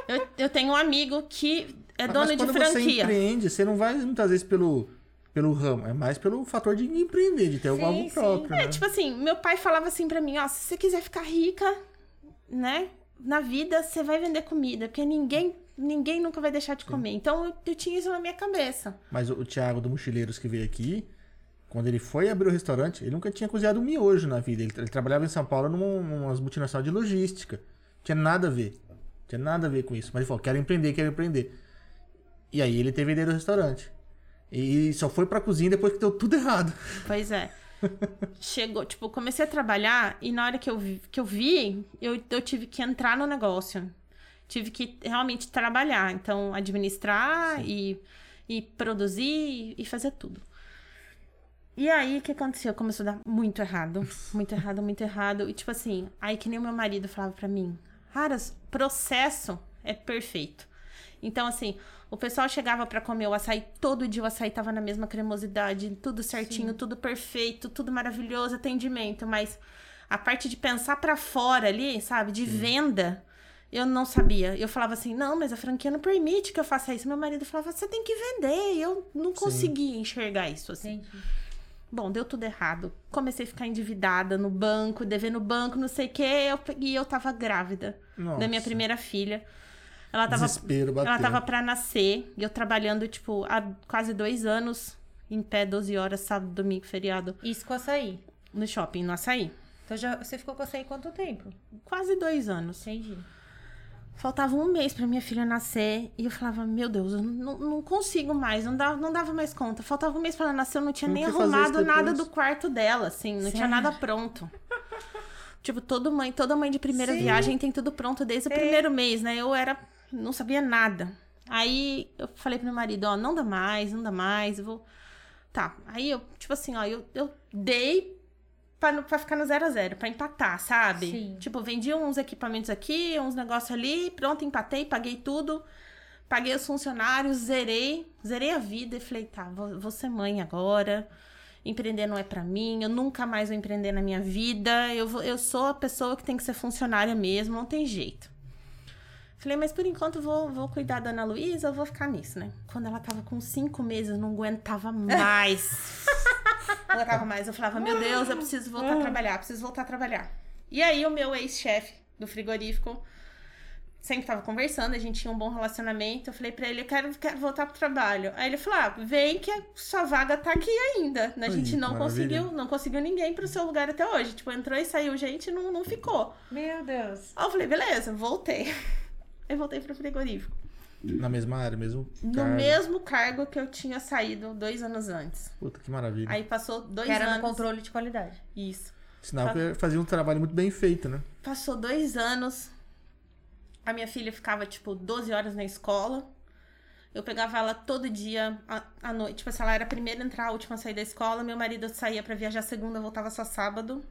Eu, eu tenho um amigo que é Mas dono de quando você franquia. empreende, você não vai muitas vezes pelo, pelo ramo, é mais pelo fator de empreender, de ter Sim, algo sim. próprio, né? É, tipo assim, meu pai falava assim pra mim, ó, se você quiser ficar rica, né, na vida, você vai vender comida, porque ninguém, ninguém nunca vai deixar de comer. Então, eu, eu tinha isso na minha cabeça. Mas o, o Thiago do Mochileiros que veio aqui, Quando ele foi abrir o restaurante, ele nunca tinha cozinhado um miojo na vida. Ele, ele trabalhava em São Paulo numa, numa multinacional de logística. Tinha nada a ver. Tinha nada a ver com isso. Mas ele falou, quero empreender, quero empreender. E aí ele teve a ideia do restaurante. E só foi pra cozinha depois que deu tudo errado. Pois é. Chegou, tipo, comecei a trabalhar e na hora que eu vi, que eu, vi eu, eu tive que entrar no negócio. Tive que realmente trabalhar. Então, administrar e, e produzir e fazer tudo. E aí, o que aconteceu? Começou a dar muito errado. Muito errado, muito errado. E, tipo assim, aí que nem o meu marido falava pra mim: Raras, processo é perfeito. Então, assim, o pessoal chegava para comer o açaí, todo dia o açaí tava na mesma cremosidade, tudo certinho, Sim. tudo perfeito, tudo maravilhoso, atendimento, mas a parte de pensar para fora ali, sabe, de Sim. venda, eu não sabia. Eu falava assim: "Não, mas a franquia não permite que eu faça isso". Meu marido falava: "Você tem que vender". Eu não conseguia enxergar isso assim. Entendi. Bom, deu tudo errado. Comecei a ficar endividada no banco, devendo banco, não sei o quê, eu, e eu tava grávida Nossa. da minha primeira filha. Ela tava, Desespero bateu. ela tava pra nascer. E eu trabalhando, tipo, há quase dois anos. Em pé, 12 horas, sábado, domingo, feriado. Isso com açaí? No shopping, no açaí. Então já, você ficou com açaí quanto tempo? Quase dois anos. Entendi. Faltava um mês pra minha filha nascer. E eu falava, meu Deus, eu não, não consigo mais. Não dava, não dava mais conta. Faltava um mês pra ela nascer. Eu não tinha não nem arrumado nada do quarto dela, assim. Não Sério? tinha nada pronto. tipo, todo mãe, toda mãe de primeira Sim. viagem tem tudo pronto desde o primeiro mês, né? Eu era não sabia nada. Aí eu falei pro meu marido, ó, não dá mais, não dá mais, eu vou. Tá. Aí eu, tipo assim, ó, eu, eu dei pra, pra ficar no zero a zero, pra empatar, sabe? Sim. Tipo, vendi uns equipamentos aqui, uns negócios ali, pronto, empatei, paguei tudo, paguei os funcionários, zerei, zerei a vida e falei, tá, vou, vou ser mãe agora. Empreender não é para mim, eu nunca mais vou empreender na minha vida. Eu, vou, eu sou a pessoa que tem que ser funcionária mesmo, não tem jeito. Falei, mas por enquanto vou, vou cuidar da Ana Luísa, eu vou ficar nisso, né? Quando ela tava com cinco meses, não aguentava mais. não aguentava mais. Eu falava, meu Deus, eu preciso voltar a trabalhar, preciso voltar a trabalhar. E aí o meu ex-chefe do frigorífico sempre tava conversando, a gente tinha um bom relacionamento. Eu falei pra ele, eu quero, quero voltar pro trabalho. Aí ele falou: ah, vem que a sua vaga tá aqui ainda. A gente não conseguiu, não conseguiu ninguém pro seu lugar até hoje. Tipo, entrou e saiu gente não, não ficou. Meu Deus. Aí eu falei, beleza, voltei. Eu voltei pro frigorífico. Na mesma área, mesmo cargo. No mesmo cargo que eu tinha saído dois anos antes. Puta, que maravilha. Aí passou dois que era anos. no controle de qualidade. Isso. Sinal que fazia um trabalho muito bem feito, né? Passou dois anos. A minha filha ficava, tipo, 12 horas na escola. Eu pegava ela todo dia à, à noite. Tipo, se ela era a primeira a entrar, a última a sair da escola. Meu marido saía para viajar segunda, voltava só sábado.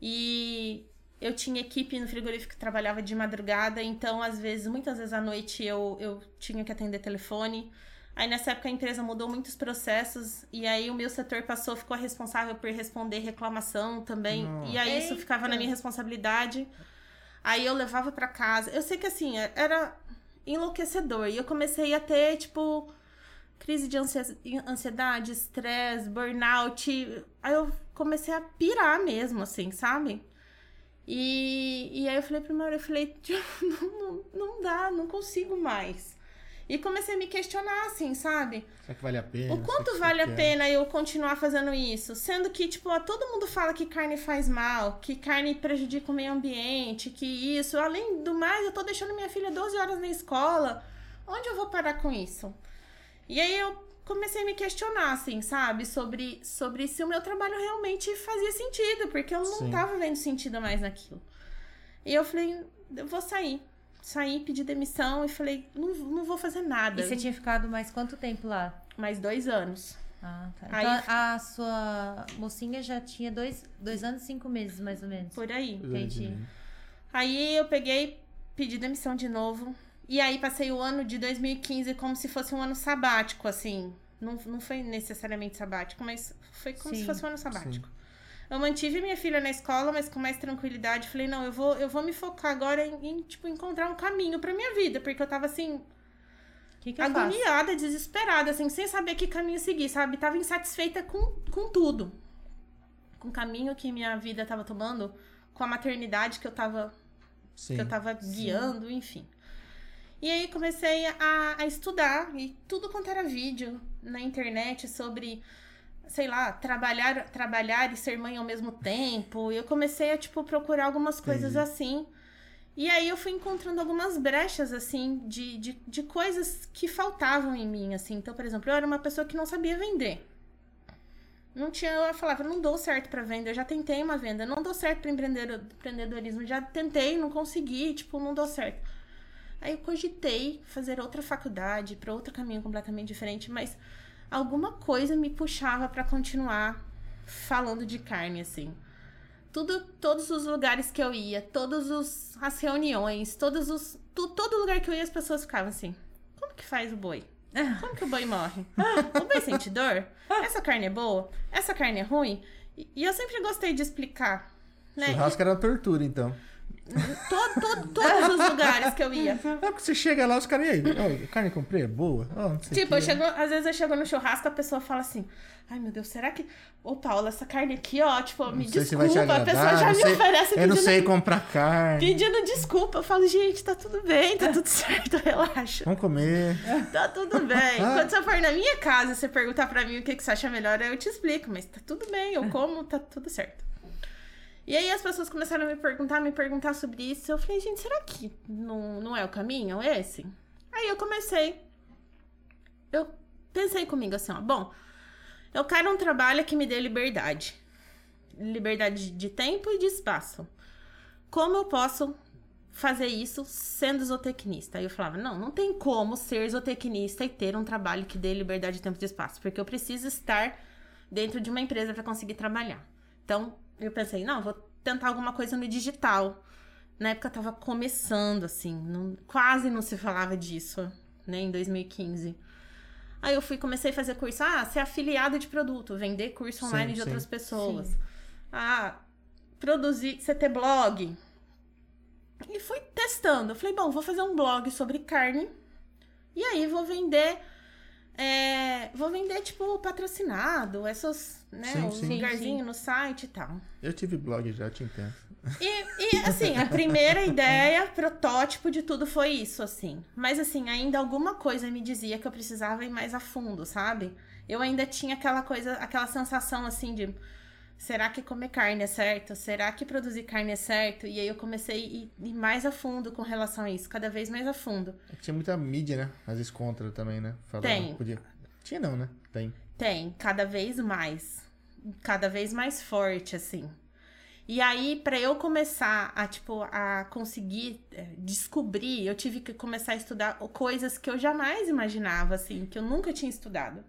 E eu tinha equipe no frigorífico que trabalhava de madrugada, então às vezes, muitas vezes à noite eu, eu tinha que atender telefone. Aí nessa época a empresa mudou muitos processos e aí o meu setor passou, ficou responsável por responder reclamação também. Nossa. E aí Eita. isso ficava na minha responsabilidade. Aí eu levava para casa. Eu sei que assim, era enlouquecedor. E eu comecei a ter, tipo, crise de ansiedade, estresse, burnout. Aí eu comecei a pirar mesmo, assim, sabe? E, e aí eu falei pro meu eu falei, não, não, não dá, não consigo mais. E comecei a me questionar, assim, sabe? Será que vale a pena? O quanto vale a pena eu continuar fazendo isso? Sendo que, tipo, ó, todo mundo fala que carne faz mal, que carne prejudica o meio ambiente, que isso. Além do mais, eu tô deixando minha filha 12 horas na escola. Onde eu vou parar com isso? E aí eu comecei a me questionar, assim, sabe? Sobre, sobre se o meu trabalho realmente fazia sentido, porque eu não Sim. tava vendo sentido mais naquilo. E eu falei, eu vou sair. Saí, pedi demissão e falei, não, não vou fazer nada. E você tinha ficado mais quanto tempo lá? Mais dois anos. Ah, tá. Aí, então a sua mocinha já tinha dois, dois anos e cinco meses, mais ou menos. Por aí. Entendi. Aí eu peguei, pedi demissão de novo. E aí passei o ano de 2015 como se fosse um ano sabático, assim. Não, não foi necessariamente sabático, mas foi como Sim. se fosse um ano sabático. Sim. Eu mantive minha filha na escola, mas com mais tranquilidade. Falei, não, eu vou, eu vou me focar agora em, em tipo, encontrar um caminho pra minha vida. Porque eu tava assim. Que que agoniada, desesperada, assim, sem saber que caminho seguir, sabe? Tava insatisfeita com, com tudo. Com o caminho que minha vida tava tomando, com a maternidade que eu tava, Sim. que eu tava guiando, Sim. enfim. E aí comecei a, a estudar, e tudo quanto era vídeo na internet sobre sei lá, trabalhar, trabalhar e ser mãe ao mesmo tempo. Eu comecei a, tipo, procurar algumas coisas Entendi. assim. E aí eu fui encontrando algumas brechas, assim, de, de, de coisas que faltavam em mim, assim. Então, por exemplo, eu era uma pessoa que não sabia vender. Não tinha, eu falava, não dou certo pra venda, eu já tentei uma venda, não dou certo pra empreendedor- empreendedorismo, já tentei, não consegui, tipo, não deu certo. Aí eu cogitei fazer outra faculdade, para outro caminho completamente diferente, mas alguma coisa me puxava pra continuar falando de carne, assim. Tudo, todos os lugares que eu ia, todas os, as reuniões, todos os, tu- todo lugar que eu ia, as pessoas ficavam assim: como que faz o boi? Como que o boi morre? O boi sente dor? Essa carne é boa? Essa carne é ruim? E, e eu sempre gostei de explicar. Né? Churrasco era uma tortura, então. To- to- todos os lugares que eu ia. É porque você chega lá, os caras, e aí? A carne que eu comprei é boa? Sei Tipo, eu chego, às vezes eu chego no churrasco, a pessoa fala assim: Ai meu Deus, será que. Ô, Paula, essa carne aqui, ó, tipo, me Não se desculpa, te agradar. a pessoa já me sei- oferece Eu não pedindo, sei comprar carne. pedindo desculpa. Eu falo, gente, tá tudo bem, tá tudo certo, relaxa. Vamos comer. Tá tudo bem. Quando você for na minha casa, você perguntar pra mim o que, que você acha melhor, eu te explico, mas tá tudo bem, eu como, tá tudo certo. E aí as pessoas começaram a me perguntar, me perguntar sobre isso. Eu falei, gente, será que não, não é o caminho esse? Aí eu comecei. Eu pensei comigo assim, ó, bom, eu quero um trabalho que me dê liberdade. Liberdade de tempo e de espaço. Como eu posso fazer isso sendo zootecnista? Aí eu falava, não, não tem como ser zootecnista e ter um trabalho que dê liberdade de tempo e de espaço, porque eu preciso estar dentro de uma empresa para conseguir trabalhar. Então, eu pensei, não, vou tentar alguma coisa no digital. Na época eu tava começando, assim, não- quase não se falava disso, né, em 2015. Aí eu fui, comecei a fazer curso, ah, ser afiliado de produto, vender curso Sim, online de sim. outras pessoas. Ah, produzir, você ter blog. E fui testando. Eu falei, bom, vou fazer um blog sobre carne. E aí vou vender. É, vou vender, tipo, patrocinado, essas, né? Sim, um sim. lugarzinho no site e tal. Eu tive blog já, te entendo. E, e, assim, a primeira ideia, protótipo de tudo foi isso, assim. Mas, assim, ainda alguma coisa me dizia que eu precisava ir mais a fundo, sabe? Eu ainda tinha aquela coisa, aquela sensação, assim, de... Será que comer carne é certo? Será que produzir carne é certo? E aí eu comecei a ir, ir mais a fundo com relação a isso, cada vez mais a fundo. É que tinha muita mídia, né? Às vezes contra também, né? Falava, Tem. Podia... Tinha não, né? Tem. Tem, cada vez mais. Cada vez mais forte, assim. E aí, pra eu começar a, tipo, a conseguir é, descobrir, eu tive que começar a estudar coisas que eu jamais imaginava, assim, que eu nunca tinha estudado.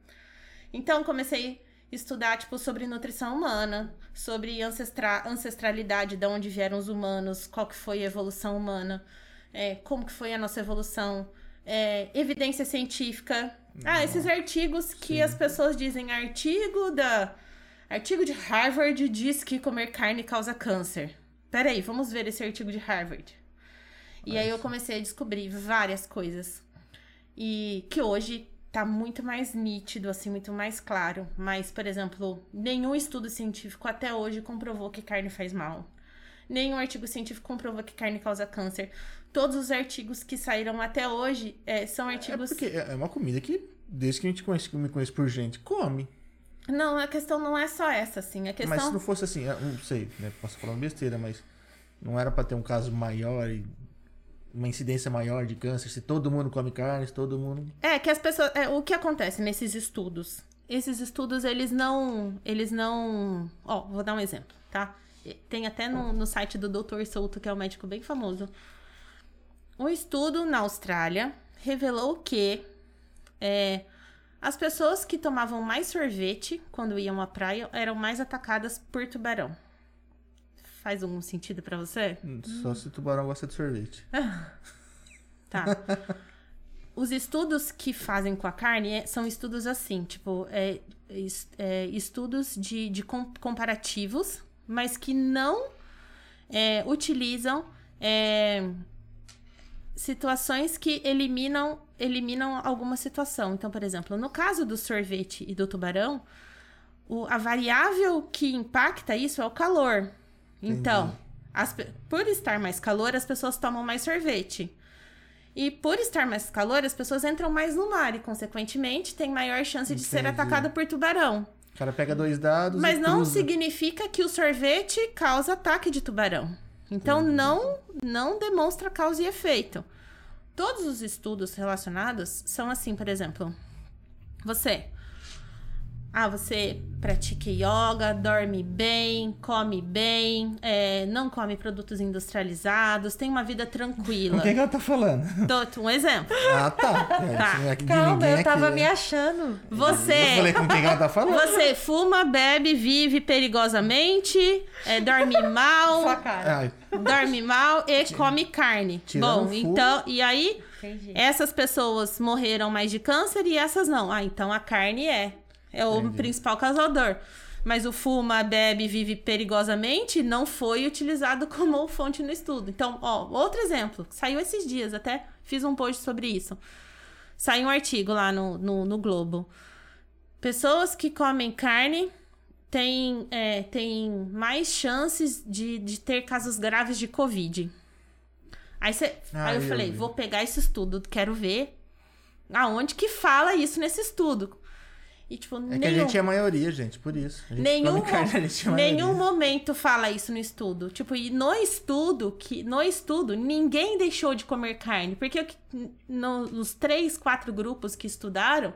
Então, comecei estudar, tipo, sobre nutrição humana, sobre ancestra ancestralidade, de onde vieram os humanos, qual que foi a evolução humana, é, como que foi a nossa evolução, é, evidência científica. Ah, esses artigos que Sim. as pessoas dizem, artigo da... Artigo de Harvard diz que comer carne causa câncer. Peraí, vamos ver esse artigo de Harvard. E aí eu comecei a descobrir várias coisas. E que hoje tá muito mais nítido, assim, muito mais claro. Mas, por exemplo, nenhum estudo científico até hoje comprovou que carne faz mal. Nenhum artigo científico comprovou que carne causa câncer. Todos os artigos que saíram até hoje é, são É artigos. porque é uma comida que, desde que a gente conhece, que me conheço por gente, come. Não, a questão não é só essa, assim. A questão. Mas se não fosse assim, eu não sei, né? Posso estar falando besteira, mas não era pra ter um caso maior e uma incidência maior de câncer, se todo mundo come carne, se todo mundo. É, que as pessoas. É, o que acontece nesses estudos? Esses estudos, eles não. Eles não. Ó, vou dar um exemplo, tá? Tem até no, no site do Dr. Souto, que é um médico bem famoso. Um estudo na Austrália revelou que é, as pessoas que tomavam mais sorvete quando iam à praia eram mais atacadas por tubarão. Faz algum sentido pra você? Só se o tubarão gosta de sorvete. Tá. Os estudos que fazem com a carne é- são estudos assim, tipo, é, é, estudos de, de com- comparativos, mas que não é, utilizam é, situações que eliminam, eliminam alguma situação. Então, por exemplo, no caso do sorvete e do tubarão, o- a variável que impacta isso é o calor. Então, as por estar mais calor, as pessoas tomam mais sorvete. E por estar mais calor, as pessoas entram mais no mar e, consequentemente, tem maior chance de ser Entendi. atacado por tubarão. O cara pega dois dados. Mas não cruza. significa que o sorvete causa ataque de tubarão. Então não não demonstra causa e efeito. Todos os estudos relacionados são assim, por exemplo, você ah, você pratica yoga, dorme bem, come bem, é, não come produtos industrializados, tem uma vida tranquila. Com quem que ela tá falando? Dou um exemplo. Ah, tá. É, Tá. é Calma, eu tava aqui, me achando. Eu Você falei com quem que ela tá falando. Você fuma, bebe, vive perigosamente, é, dorme mal, Sua cara. Dorme mal e come carne. tirando Bom, então, e aí Entendi. essas pessoas morreram mais de câncer e essas não. Ah, então a carne é. É o Entendi. principal causador. Mas o fuma, bebe, vive perigosamente não foi utilizado como fonte no estudo. Então, ó, outro exemplo, saiu esses dias, até fiz um post sobre isso. Saiu um artigo lá no, no, no Globo. Pessoas que comem carne têm, é, têm mais chances de, de ter casos graves de Covid. Aí, cê, Ah, aí eu eu falei, vi. vou pegar esse estudo, quero ver aonde que fala isso nesse estudo. E, tipo, É nenhum, que a gente é a maioria, gente, por isso. A gente nenhum, carne, a gente é nenhum momento fala isso no estudo. Tipo, e no estudo, que no estudo, ninguém deixou de comer carne. Porque o que- no- nos três, quatro grupos que estudaram,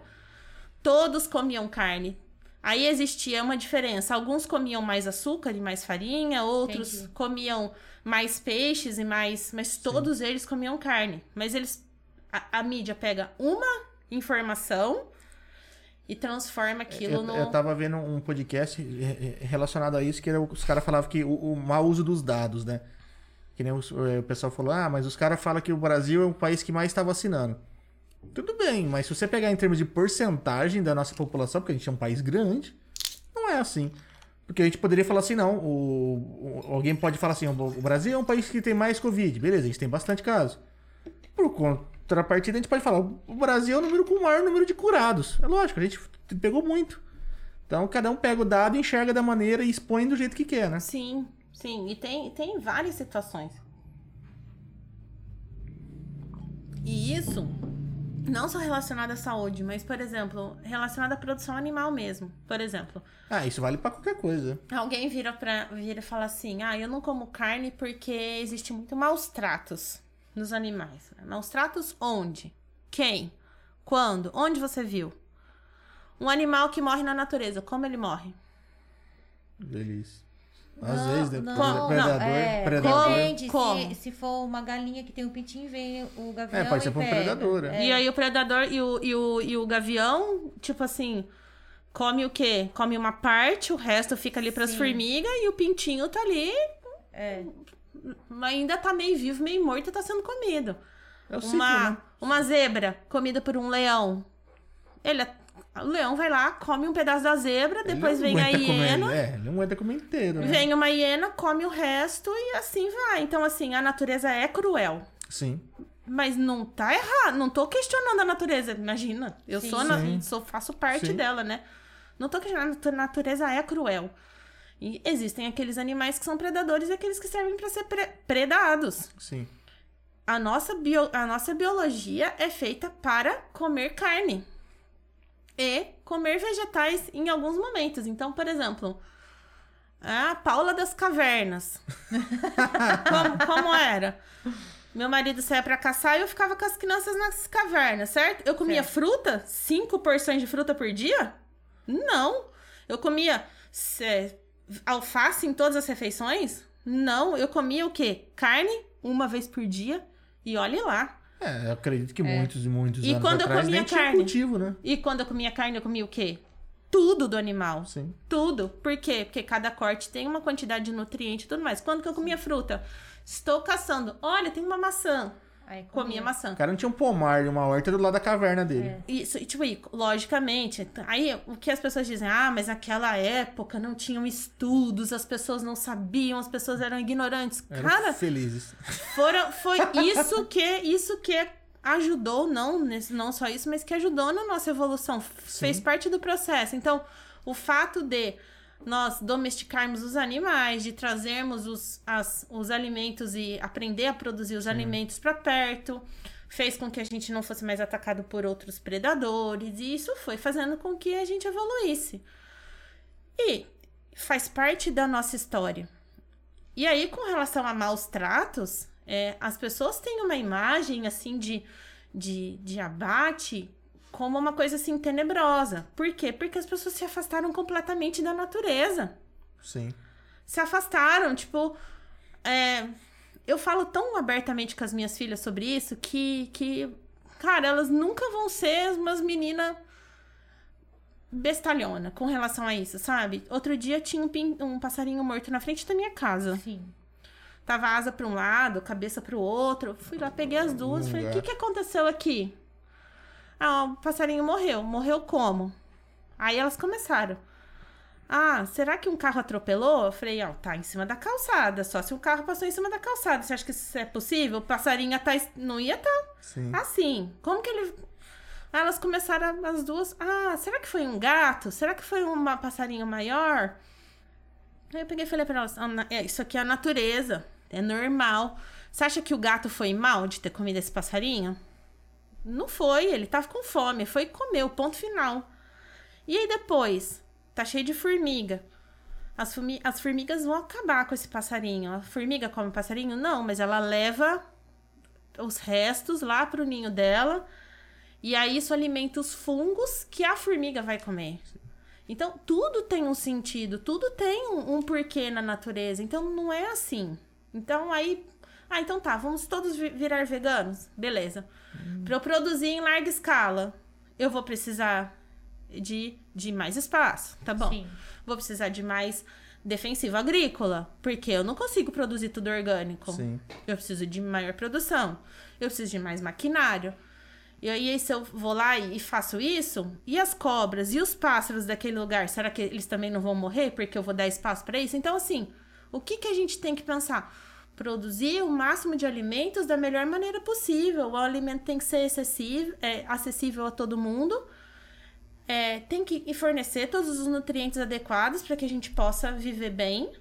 todos comiam carne. Aí existia uma diferença. Alguns comiam mais açúcar e mais farinha, outros Entendi. comiam mais peixes e mais. Mas todos eles comiam carne. Mas eles. A, a mídia pega uma informação e transforma aquilo Eu, no. eu tava vendo um podcast relacionado a isso, que era, o- os caras falavam que o, o mau uso dos dados, né? Que nem eh, o pessoal falou, ah, mas os caras falam que o Brasil é o país que mais está vacinando. Tudo bem, mas se você pegar em termos de porcentagem da nossa população, porque a gente é um país grande, não é assim. Porque a gente poderia falar assim, não, o, o- alguém pode falar assim, o, o Brasil é um país que tem mais Covid, beleza, a gente tem bastante casos. Por contrapartida, a gente pode falar, o Brasil é o número com o maior número de curados. É lógico, a gente pegou muito. Então, cada um pega o dado, enxerga da maneira e expõe do jeito que quer, né? Sim, sim. E tem, tem várias situações. E isso não só relacionado à saúde, mas, por exemplo, relacionado à produção animal mesmo. Por exemplo, Ah, isso vale pra qualquer coisa. alguém vira pra vira e fala assim: "Ah, eu não como carne porque existe muito maus tratos nos animais". Maus tratos onde? Quem? Quando? Onde você viu? Um animal que morre na natureza, como ele morre? Delícia. Às Não, vezes, né? não, predador, não, é, predador. Depende, Como? se, se for uma galinha que tem um pintinho, vem o gavião É, pode ser e um predador, é. E aí o predador e o, e, o, e o gavião, tipo assim, come o quê? Come uma parte, o resto fica ali pras Sim. formigas e o pintinho tá ali, É, ainda tá meio vivo, meio morto e tá sendo comido. É o ciclo, uma, né? uma zebra comida por um leão. Ele, o leão vai lá, come um pedaço da zebra, depois Ele vem a aguenta comer- hiena. é, não aguenta comer inteiro, né? Vem uma hiena, come o resto e assim vai. Então, assim, a natureza é cruel. Sim. Mas não tá errado, não tô questionando a natureza, imagina. Eu Sim, sou, na- sou faço parte Sim. dela, né? Não tô questionando, a natureza é cruel. E existem aqueles animais que são predadores e aqueles que servem pra ser pre- predados. Sim. A nossa, bio- a nossa biologia é feita para comer carne e comer vegetais em alguns momentos. Então, por exemplo, a Paula das Cavernas. como, como era? Meu marido saía pra caçar e eu ficava com as crianças nas cavernas, certo? Eu comia Certo. fruta? Cinco porções de fruta por dia? Não. Eu comia cê, alface em todas as refeições? Não. Eu comia o quê? Carne uma vez por dia? E olhe lá. É, eu acredito que muitos e muitos E anos quando eu atrás comia nem tinha carne? cultivo, né? E quando eu comia carne, eu comia o quê? Tudo do animal. Sim. Tudo. Por quê? Porque cada corte tem uma quantidade de nutriente e tudo mais. Quando que eu comia fruta? Estou caçando. Olha, tem uma maçã. Aí Comia maçã. O cara não tinha um pomar e uma horta do lado da caverna dele. Isso, e, tipo, aí, logicamente, aí o que as pessoas dizem, ah, mas naquela época não tinham estudos, as pessoas não sabiam, as pessoas eram ignorantes. Eram Cara, felizes. foram, foi isso que isso que ajudou, não, não só isso, mas que ajudou na nossa evolução, fez parte do processo. Então, o fato de nós domesticarmos os animais, de trazermos os, as, os alimentos e aprender a produzir os alimentos para perto, fez com que a gente não fosse mais atacado por outros predadores, e isso foi fazendo com que a gente evoluísse. E faz parte da nossa história. E aí, com relação a maus tratos, é, as pessoas têm uma imagem assim de, de, de abate como uma coisa assim tenebrosa. Por quê? Porque as pessoas se afastaram completamente da natureza. Sim. Se afastaram, tipo. é, eu falo tão abertamente com as minhas filhas sobre isso que, que cara, elas nunca vão ser umas meninas bestalhona com relação a isso, sabe? Outro dia tinha um, um passarinho morto na frente da minha casa. Sim. Tava asa pra um lado, cabeça pro outro. Fui lá, peguei as duas. Falei, o que, que aconteceu aqui? Ah, o passarinho morreu. Morreu como? Aí elas começaram. Ah, será que um carro atropelou? Eu falei, ó, tá em cima da calçada. Só se um carro passou em cima da calçada. Você acha que isso é possível? O passarinho tá, não ia estar Sim. assim. Como que ele. Aí elas começaram as duas. Ah, será que foi um gato? Será que foi um passarinho maior? Aí eu peguei e falei pra elas: "Ah, é, Isso aqui é a natureza. É normal. Você acha que o gato foi mal de ter comido esse passarinho? Não foi. Ele tava com fome. Foi comer, o ponto final. E aí depois? Tá cheio de formiga. As, formi- as formigas vão acabar com esse passarinho. A formiga come passarinho? Não, mas ela leva os restos lá pro ninho dela. E aí isso alimenta os fungos que a formiga vai comer. Então, tudo tem um sentido, tudo tem um, um porquê na natureza. Então, não é assim. Então, aí. Ah, então tá, vamos todos vi- virar veganos? Beleza. Para eu produzir em larga escala, eu vou precisar de, de mais espaço, tá bom? Sim. Vou precisar de mais defensivo agrícola, porque eu não consigo produzir tudo orgânico. Sim. Eu preciso de maior produção. Eu preciso de mais maquinário. E aí, se eu vou lá e e faço isso, e as cobras e os pássaros daquele lugar, será que eles também não vão morrer porque eu vou dar espaço para isso? Então, assim, o que, que a gente tem que pensar? Produzir o máximo de alimentos da melhor maneira possível. O alimento tem que ser excessivo, é, acessível a todo mundo. É, tem que fornecer todos os nutrientes adequados para que a gente possa viver bem.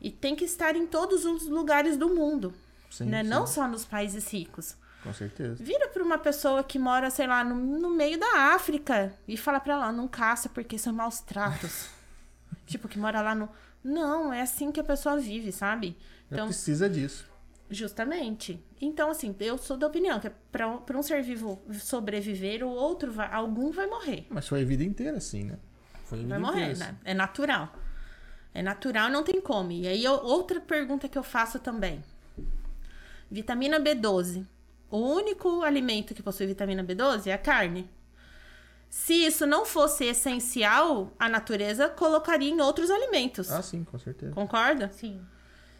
E tem que estar em todos os lugares do mundo Sim, né? sim. Não só nos países ricos. Com certeza. Vira pra uma pessoa que mora, sei lá, no, no meio da África e fala pra ela, não caça porque são maus tratos. tipo, que mora lá no. Não, é assim que a pessoa vive, sabe? Então, precisa disso. justamente. Então, assim, eu sou da opinião que pra, um- pra um ser vivo sobreviver, o outro vai. Algum vai morrer. Mas foi a vida inteira assim, né? Foi a vida Vai morrer, inteira, né? É natural. É natural, não tem como. E aí, eu- outra pergunta que eu faço também. Vitamina B12. O único alimento que possui vitamina B12 é a carne. Se isso não fosse essencial, a natureza colocaria em outros alimentos. Ah, sim, com certeza. Concorda? Sim.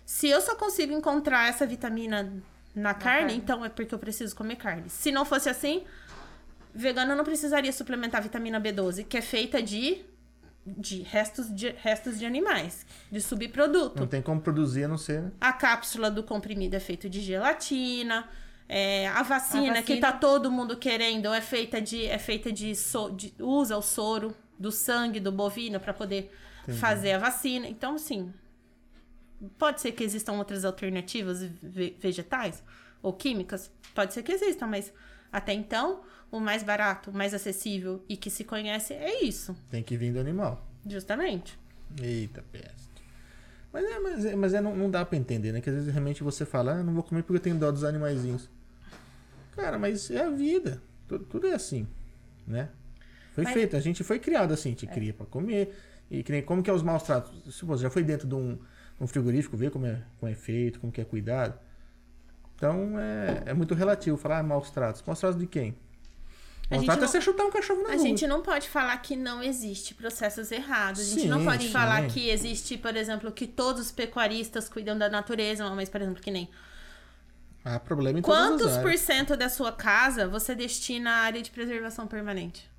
Se eu só consigo encontrar essa vitamina na carne, carne. então é porque eu preciso comer carne. Se não fosse assim, vegano não precisaria suplementar vitamina B12, que é feita de, de, restos, de restos de animais, de subproduto. Não tem como produzir a não ser, né? A cápsula do comprimido é feita de gelatina. é, a, vacina A que vacina- tá todo mundo querendo é feita de é feita de, so- de- usa o soro do sangue do bovino para poder fazer a vacina. Então assim, pode ser que existam outras alternativas ve- vegetais ou químicas, pode ser que existam, mas até então o mais barato, o mais acessível e que se conhece é isso, Tem que vir do animal. justamente. Eita, peste. Mas é, mas é, mas é não, não dá pra entender, né? Que às vezes realmente você fala, ah, não vou comer porque eu tenho dó dos animaizinhos. Cara, mas é a vida. Tudo, tudo é assim, né? Foi Mas- feito, a gente foi criado assim, a gente cria pra comer. E que nem como que é os maus tratos? Se você já foi dentro de um, um frigorífico, vê como é, como é feito, como que é cuidado. Então é, é muito relativo falar ah, maus tratos. Maus tratos de quem? A Maus é não- você chutar um cachorro na A rua. gente não pode falar que não existe processos errados. A gente Sim, não pode sim. falar que existe, por exemplo, que todos os pecuaristas cuidam da natureza, mas, por exemplo, que nem. Há problema em Quantos por cento da sua casa você destina à área de preservação permanente?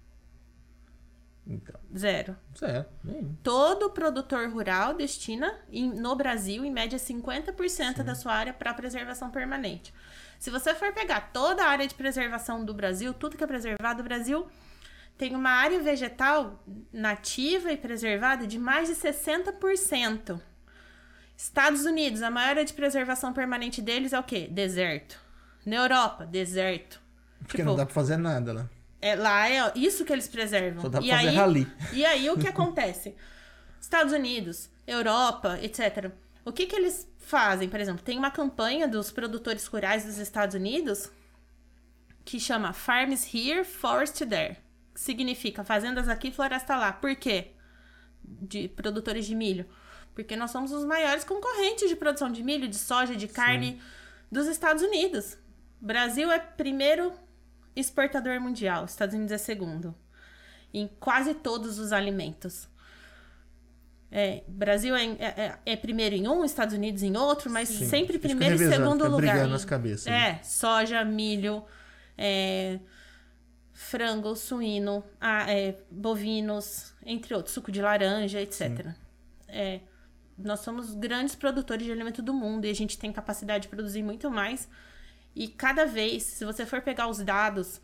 Então, Zero. certo. Bem, Todo produtor rural destina, em- no Brasil, em média, 50% da sua área para preservação permanente. Se você for pegar toda a área de preservação do Brasil, tudo que é preservado, o Brasil tem uma área vegetal nativa e preservada de mais de 60%. Estados Unidos, a maior área de preservação permanente deles é o quê? Deserto. Na Europa, deserto. Porque Tipo, não dá pra fazer nada lá. É, lá é isso que eles preservam. Só dá pra e fazer aí, rali. E aí o que acontece? Estados Unidos, Europa, etc. O que, que eles fazem? Por exemplo, tem uma campanha dos produtores rurais dos Estados Unidos que chama Farms Here, Forest There. Que significa fazendas aqui, floresta lá. Por quê? De produtores de milho. Porque nós somos os maiores concorrentes de produção de milho, de soja, de carne Sim. dos Estados Unidos. Brasil é primeiro exportador mundial, Estados Unidos é segundo. Em quase todos os alimentos. É, Brasil é, é, é, primeiro em um, Estados Unidos em outro, mas Sim. sempre primeiro e segundo lugar. Nas cabeças, é, né? soja, milho, é, frango, suíno, é, bovinos, entre outros, suco de laranja, etc. É, nós somos grandes produtores de alimento do mundo e a gente tem capacidade de produzir muito mais. E cada vez, se você for pegar os dados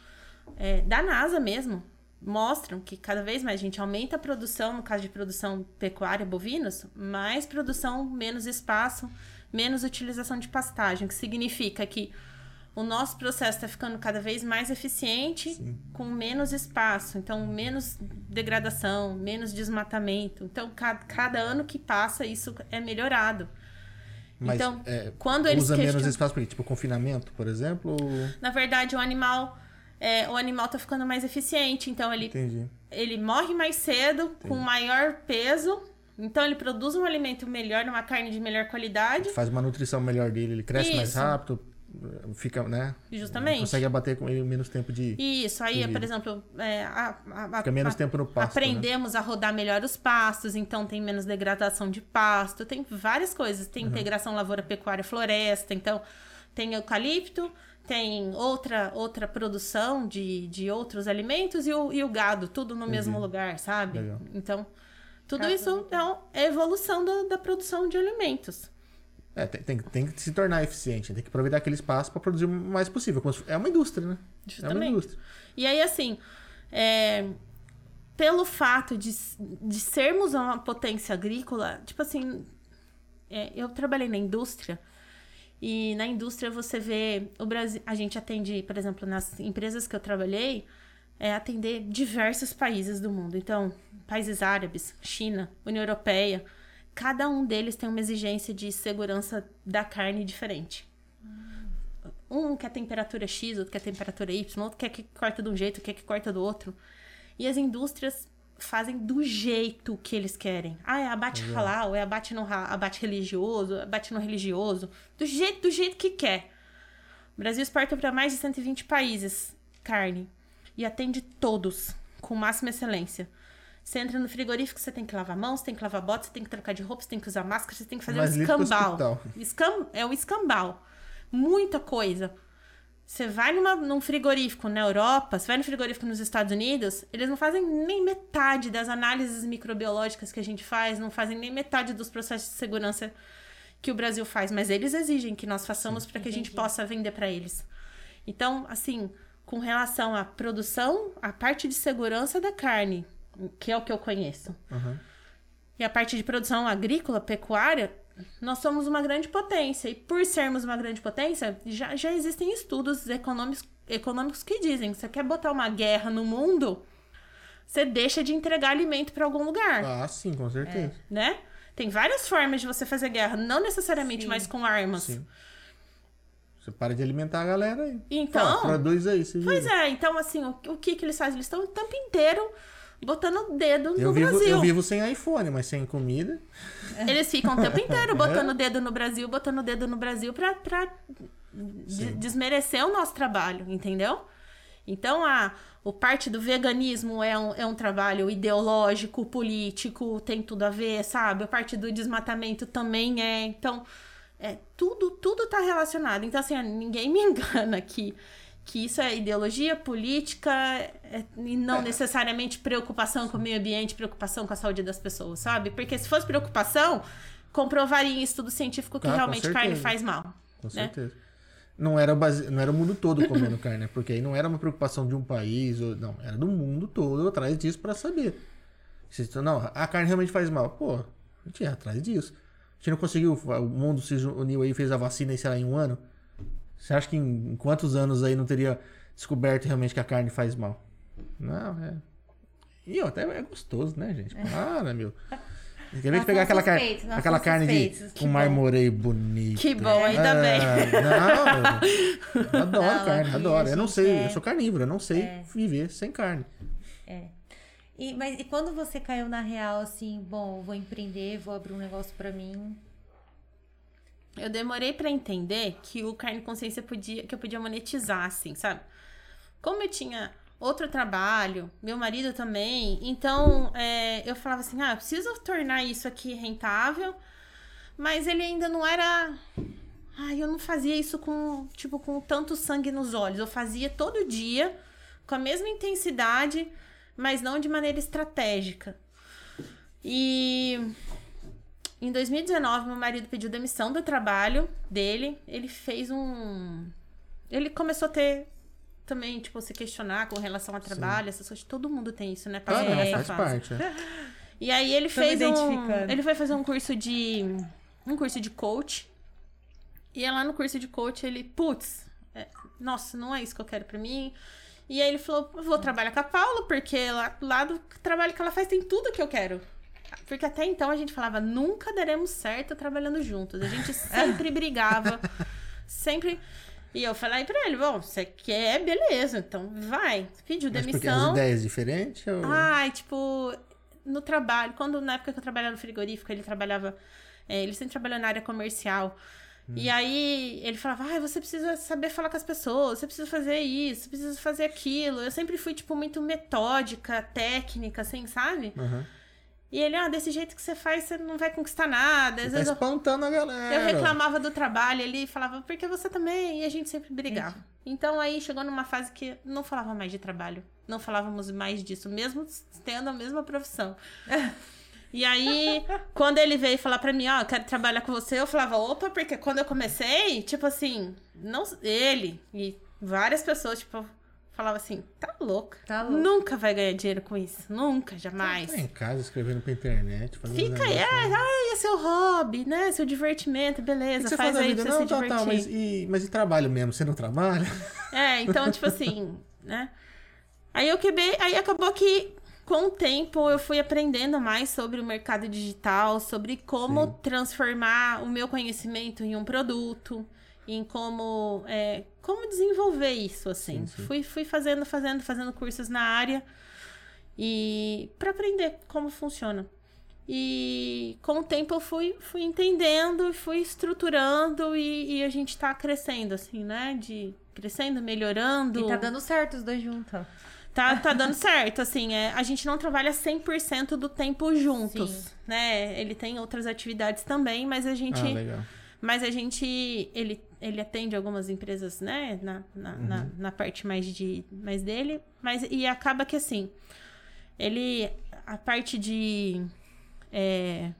é, da NASA mesmo, mostram que cada vez mais a gente aumenta a produção, no caso de produção pecuária, bovinos, mais produção, menos espaço, menos utilização de pastagem, que significa que o nosso processo está ficando cada vez mais eficiente, Sim. com menos espaço, então menos degradação, menos desmatamento. Então, cada, cada ano que passa, isso é melhorado. Mas, então, é, quando eles usa questionam... menos espaço, porque, tipo, confinamento, por exemplo? Na verdade, o animal é, o animal tá ficando mais eficiente. Então ele, Entendi. ele morre mais cedo, Entendi. com maior peso. Então ele produz um alimento melhor, uma carne de melhor qualidade. Faz uma nutrição melhor dele, ele cresce Isso. mais rápido, fica, né? Justamente. Consegue abater com ele menos tempo de. Isso, aí, de por exemplo, é, a, a, fica menos a, tempo no pasto. Né? Aprendemos né? a rodar melhor os pastos, então tem menos degradação de pasto, tem várias coisas. Tem uhum. integração lavoura-pecuária-floresta, então tem eucalipto, tem outra outra produção de, de outros alimentos e o, e o gado, tudo no Entendi. mesmo lugar, sabe? Legal. Então, tudo Caramba. isso é, é evolução do, da produção de alimentos. É, tem, tem, tem, que se tornar eficiente, tem que aproveitar aquele espaço para produzir o mais possível. É uma indústria, né? Justamente. É uma indústria. E aí, assim, é, pelo fato de, de sermos uma potência agrícola, tipo assim, é, eu trabalhei na indústria e na indústria você vê o Brasil, a gente atende, por exemplo, nas empresas que eu trabalhei, é atender diversos países do mundo. Então, países árabes, China, União Europeia, cada um deles tem uma exigência de segurança da carne diferente. Um quer temperatura X, outro quer temperatura Y, outro quer que corta de um jeito, quer que corta do outro. E as indústrias fazem do jeito que eles querem. Ah, é abate uhum. halal, é abate, no, abate religioso, abate no religioso. Do jeito, do jeito que quer. O Brasil exporta para mais de 120 países carne. E atende todos, com máxima excelência. Você entra no frigorífico, você tem que lavar mãos, tem que lavar botas, você tem que trocar de roupa, você tem que usar máscara, você tem que fazer Mais um escambau. Escam, é um escambau. Muita coisa. Você vai numa, num frigorífico na Europa, você vai no frigorífico nos Estados Unidos, eles não fazem nem metade das análises microbiológicas que a gente faz, não fazem nem metade dos processos de segurança que o Brasil faz, mas eles exigem que nós façamos para que a gente possa vender para eles. Então, assim, com relação à produção, a parte de segurança da carne, que é o que eu conheço, uhum. e a parte de produção agrícola, pecuária, nós somos uma grande potência. E por sermos uma grande potência, já, já existem estudos econômicos, econômicos que dizem que você quer botar uma guerra no mundo, você deixa de entregar alimento para algum lugar. Ah, sim, com certeza. É, né? Tem várias formas de você fazer guerra, não necessariamente sim. mais com armas. Sim. Você para de alimentar a galera aí. Então. produz aí. Pois é, então assim, o, o que, que eles fazem? Eles estão o tempo inteiro botando o dedo eu no vivo, Brasil. Eu vivo sem iPhone, mas sem comida. Eles ficam o tempo inteiro botando o é. dedo no Brasil, botando o dedo no Brasil pra, pra desmerecer o nosso trabalho, entendeu? Então, a, o parte do veganismo é um, é um trabalho ideológico, político, tem tudo a ver, sabe? A parte do desmatamento também é. Então, é, tudo, tudo tá relacionado. Então, assim, ninguém me engana que que isso é ideologia política é, e não é. necessariamente preocupação com o meio ambiente, preocupação com a saúde das pessoas, sabe? Porque se fosse preocupação, comprovaria em estudo científico que ah, realmente carne faz mal. Com né? certeza. Não era, base... não era o mundo todo comendo carne, né? porque aí não era uma preocupação de um país, ou... não, era do mundo todo atrás disso para saber. Se, não, a carne realmente faz mal. Pô, a gente ia atrás disso. A gente não conseguiu, o mundo se uniu aí, fez a vacina, sei lá, em um ano. Você acha que em, quantos anos aí não teria descoberto realmente que a carne faz mal? Não, é. E até é gostoso, né, gente? É. Para, meu. Quer ver Nós que pegar aquela, car... aquela carne de Que um marmoreio bonito. Que bom, ainda bem. Não, adoro Não, carne, adoro. Eu não sei, é- eu sou carnívoro, eu não sei É. viver sem carne. E, mas e quando você caiu na real, assim, bom, vou empreender, vou abrir um negócio pra mim? Eu demorei pra entender que o carne consciência podia, que eu podia monetizar, assim, sabe? Como eu tinha outro trabalho, meu marido também, então é, eu falava assim, ah, eu preciso tornar isso aqui rentável, mas ele ainda não era. Ai, eu não fazia isso com, tipo, com tanto sangue nos olhos. Eu fazia todo dia, com a mesma intensidade, mas não de maneira estratégica. E em 2019, meu marido pediu demissão do trabalho dele. Ele fez um. Ele começou a ter também, tipo, se questionar com relação ao trabalho, essas coisas. Todo mundo tem isso, né? Ah, Passando não, nessa faz parte. é. E aí ele Tô fez um. Ele foi fazer um curso de. Um curso de coach. E aí lá no curso de coach ele, putz, é, nossa, não é isso que eu quero pra mim. E aí ele falou, vou trabalhar com a Paula, porque lá, lá do trabalho que ela faz tem tudo que eu quero. Porque até então a gente falava, nunca daremos certo trabalhando juntos. A gente sempre brigava, sempre. E eu falei pra ele, bom, você quer, beleza, então vai. Pediu Mas porque as demissão. ideias diferentes? Ou... Ai, tipo, no trabalho, quando na época que eu trabalhava no frigorífico, ele trabalhava, é, ele sempre trabalhou na área comercial. E aí ele falava, ai, você precisa saber falar com as pessoas, você precisa fazer isso, você precisa fazer aquilo. Eu sempre fui, tipo, muito metódica, técnica, assim, sabe? Aham. E ele, ah, desse jeito que você faz, você não vai conquistar nada. Às Tá vezes eu, espantando a galera. eu reclamava do trabalho, ele falava, porque você também, e a gente sempre brigava. Então aí chegou numa fase que não falava mais de trabalho, não falávamos mais disso, mesmo tendo a mesma profissão. E aí, quando ele veio falar pra mim, ó, quero trabalhar com você, eu falava, opa, porque quando eu comecei, tipo assim, não ele e várias pessoas, tipo, falavam assim, tá louca. Tá louca. Nunca vai ganhar dinheiro com isso, nunca, jamais. Tá em casa escrevendo pra internet. Fica aí, é, ai, é seu hobby, né? Seu divertimento, beleza, faz faz aí vida? pra você Não, se tá, divertir. tá, mas e, mas e trabalho mesmo? Você não trabalha? É, então, tipo assim, né? Aí eu quebrei, aí acabou que com o tempo eu fui aprendendo mais sobre o mercado digital, sobre como Sim. transformar o meu conhecimento em um produto, em como, é, como desenvolver isso, assim. Sim, sim. Fui, fui fazendo, fazendo, fazendo cursos na área e para aprender como funciona. E com o tempo eu fui, fui entendendo, fui estruturando e, e a gente tá crescendo, assim, né? De crescendo, melhorando. E tá dando certo os dois juntos. Tá, tá dando certo, assim, é, a gente não trabalha 100% do tempo juntos, Sim. né? Ele tem outras atividades também, mas a gente, Ah, legal. mas a gente, ele, ele atende algumas empresas, né, na, na, na, Uhum. na parte mais de, mais dele, mas, e acaba que, assim, ele, a parte de é,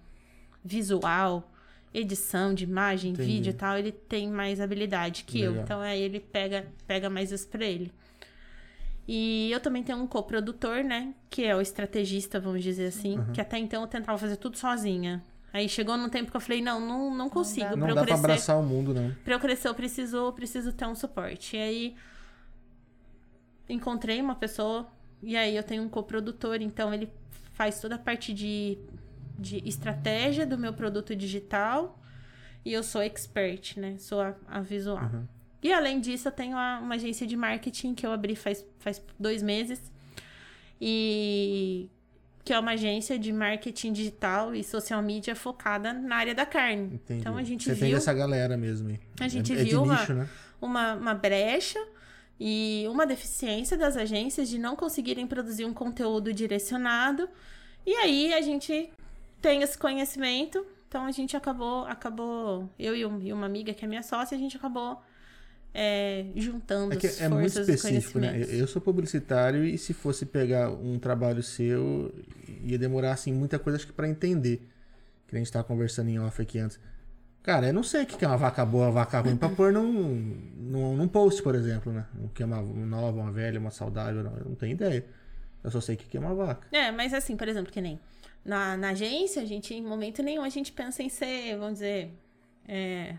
visual, edição de imagem, Entendi. vídeo e tal, ele tem mais habilidade que eu, Legal. então aí ele pega, pega mais isso pra ele. E eu também tenho um coprodutor, né? Que é o estrategista, vamos dizer assim. Uhum. Que até então eu tentava fazer tudo sozinha. Aí chegou num tempo que eu falei, não, não, não consigo. dá. pra Não dá pra crescer, abraçar o mundo, não. pra eu crescer, eu preciso, eu preciso ter um suporte. E aí encontrei uma pessoa, e aí eu tenho um coprodutor, então ele faz toda a parte de, de estratégia do meu produto digital. E eu sou expert, né? Sou a, a visual. Uhum. E além disso, eu tenho a- uma agência de marketing que eu abri faz, faz dois meses. E que é uma agência de marketing digital e social media focada na área da carne. Entendi. Então a gente Você tem viu essa galera mesmo. aí. A gente é, é viu uma- nicho, né? uma, uma brecha e uma deficiência das agências de não conseguirem produzir um conteúdo direcionado. E aí a gente tem esse conhecimento, então a gente acabou, acabou eu e, um- e uma amiga que é minha sócia, a gente acabou é, juntando É que as é muito específico, né? Eu sou publicitário e se fosse pegar um trabalho seu, ia demorar, assim, muita coisa, acho que pra entender. Que a gente tava conversando em off aqui antes. Cara, eu não sei o que é uma vaca boa, uma vaca ruim, pra pôr num, num, num post, por exemplo, né? O que é uma nova, uma velha, uma saudável, não, eu não tenho ideia. Eu só sei o que que é uma vaca. É, mas assim, por exemplo, que nem na, na agência, a gente, em momento nenhum, a gente pensa em ser, vamos dizer, é,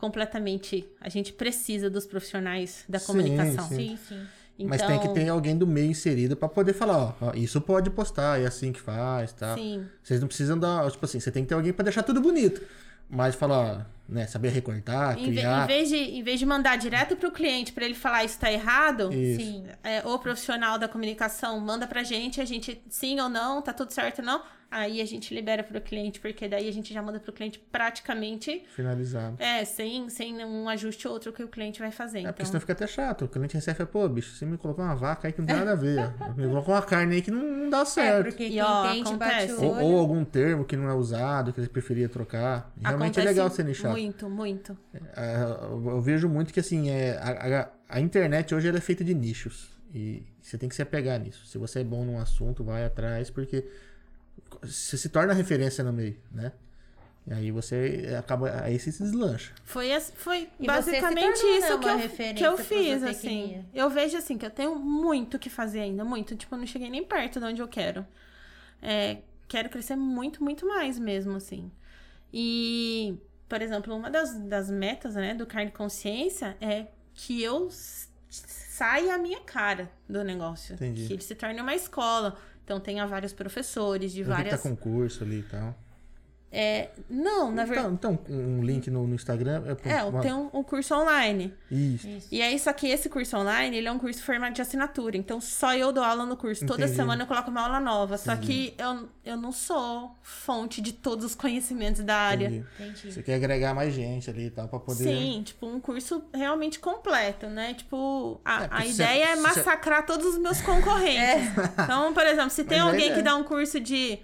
completamente. A gente precisa dos profissionais da Sim, comunicação. sim. Sim, sim. Mas tem que Então- ter alguém do meio inserido pra poder falar, ó, ó, isso pode postar, é assim que faz, tá? Sim. Vocês não precisam dar, tipo assim, você tem que ter alguém pra deixar tudo bonito. Mas falar, né, saber recortar, Em, criar. em vez de, em vez de mandar direto pro cliente pra ele falar isso tá errado, Isso. Sim. é, o profissional da comunicação manda pra gente, a gente sim ou não, tá tudo certo ou não, aí a gente libera pro cliente, porque daí a gente já manda pro cliente praticamente, Finalizado. é, sem, sem um ajuste ou outro que o cliente vai fazer. É, porque então, senão fica até chato. O cliente recebe e fala, pô, bicho, você me colocou uma vaca aí que não tem nada a ver. Me colocou uma carne aí que não, não dá É, certo. porque E, ó, entende acontece. o ou, ou algum termo que não é usado, que ele preferia trocar. Realmente é acontece legal ser nichado. Muito, muito. É, eu eu vejo muito que assim, é, a, a- a internet hoje ela é feita de nichos. E você tem que se apegar nisso. Se você é bom num assunto, vai atrás, porque você se torna referência no meio, né? E aí você acaba. Aí você se deslancha. Foi, foi E basicamente tornou, né, isso que eu, que eu fiz, assim. Eu vejo, assim, que eu tenho muito o que fazer ainda, muito. Tipo, eu não cheguei nem perto de onde eu quero. É, quero crescer muito, muito mais mesmo, assim. E, por exemplo, uma das, das metas, né, do Carne Consciência é que eu saia a minha cara do negócio. Entendi. Que ele se torne uma escola. Então, tenha vários professores de Eu que várias... tá com curso ali e tal. É, não, na verdade... Então, então, um link no, no Instagram. É, pra- É, uma- tem um, um curso online. Isso. Isso. E aí, só que esse curso online, ele é um curso formato de assinatura. Então, só eu dou aula no curso. Toda Entendi. semana eu coloco uma aula nova. Só que eu, eu não sou fonte de todos os conhecimentos da área. Entendi. Entendi. Você quer agregar mais gente ali e tal, pra poder. Sim, tipo, um curso realmente completo, né? Tipo, a, É, a ideia é massacrar todos os meus concorrentes. Então, por exemplo, se tem Mas é alguém que dá um curso de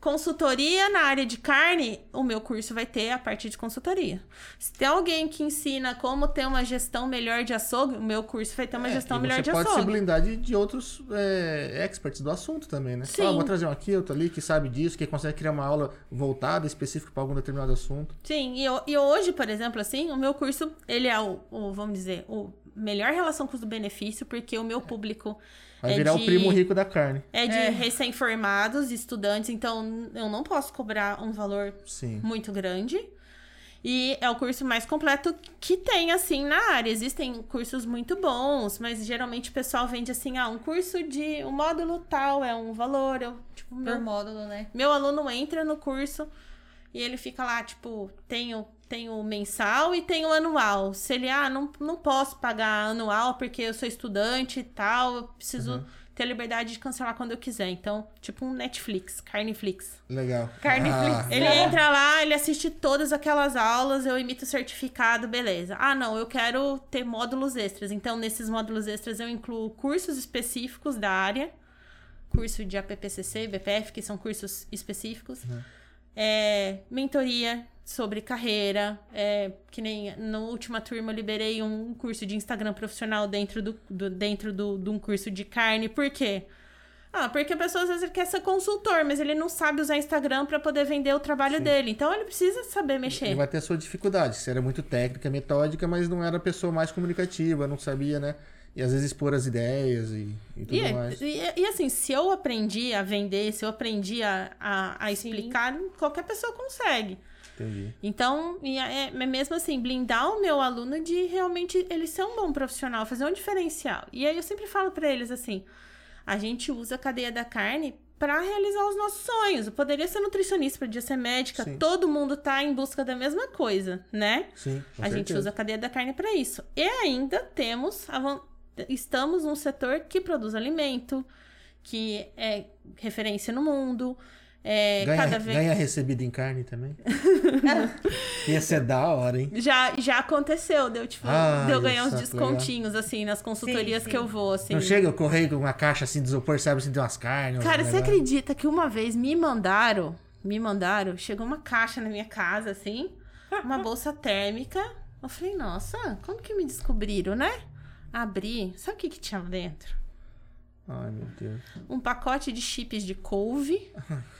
consultoria na área de carne, o meu curso vai ter a parte de consultoria. Se tem alguém que ensina como ter uma gestão melhor de açougue, o meu curso vai ter uma É, gestão melhor você de pode se açougue. blindar de, de outros é, experts do assunto também, né? Sim. Ah, vou trazer um aqui, outro ali, que sabe disso, que consegue criar uma aula voltada, específica para algum determinado assunto. Sim, e, e hoje, por exemplo, assim, o meu curso, ele é o, o, vamos dizer, o melhor relação custo-benefício, porque o meu público Vai é virar de, o primo rico da carne. é de É. recém-formados, estudantes, então eu não posso cobrar um valor Sim. muito grande. E é o curso mais completo que tem, assim, na área. Existem cursos muito bons, mas geralmente o pessoal vende assim, ah, um curso de um módulo tal é um valor. Eu, tipo, Por meu, módulo, né? meu aluno entra no curso e ele fica lá, tipo, tem o, tem o mensal e tem o anual. Se ele, ah, não, não posso pagar anual porque eu sou estudante e tal, eu preciso ter a liberdade de cancelar quando eu quiser. Então, tipo um Netflix, Carneflix. Legal. Carneflix. Ah, Ele entra lá, ele assiste todas aquelas aulas, eu emito o certificado, beleza. Ah, não, eu quero ter módulos extras. Então, nesses módulos extras, eu incluo cursos específicos da área, curso de APPCC, BPF, que são cursos específicos, é, mentoria sobre carreira, é, que nem na última turma eu liberei um curso de Instagram profissional dentro do, do- dentro do, de um curso de carne. Por quê? Ah, porque a pessoa às vezes quer ser consultor, mas ele não sabe usar Instagram para poder vender o trabalho dele. Então ele precisa saber mexer. Ele vai ter a sua dificuldade. Você era muito técnica, metódica, mas não era a pessoa mais comunicativa, não sabia, né? E às vezes expor as ideias e, e tudo E, mais. e, e, assim, se eu aprendi a vender, se eu aprendi a, a, a explicar, qualquer pessoa consegue. Entendi. Então, é, é mesmo assim, blindar o meu aluno de realmente ele ser um bom profissional, fazer um diferencial. E aí eu sempre falo pra eles assim: a gente usa a cadeia da carne pra realizar os nossos sonhos. Eu poderia ser nutricionista, poderia ser médica, Sim. todo mundo tá em busca da mesma coisa, né? Sim, a gente usa a cadeia da carne para isso. E ainda temos estamos num setor que produz alimento, que é referência no mundo, é Ganha, cada vez ganha recebido em carne também. Ia ser da hora, hein? já já aconteceu, deu tipo, Ah, deu ganhar uns isso, descontinhos assim nas consultorias Sim, que eu sim. vou, assim. Não chega o correio com uma caixa assim de isopor, sabe assim, tem umas carnes. Cara, você acredita que uma vez me mandaram, me mandaram, chegou uma caixa na minha casa, assim, uma bolsa térmica. Eu falei, nossa, como que me descobriram, né? Abri, sabe o que que tinha lá dentro? Ai, meu Deus. Um pacote de chips de couve.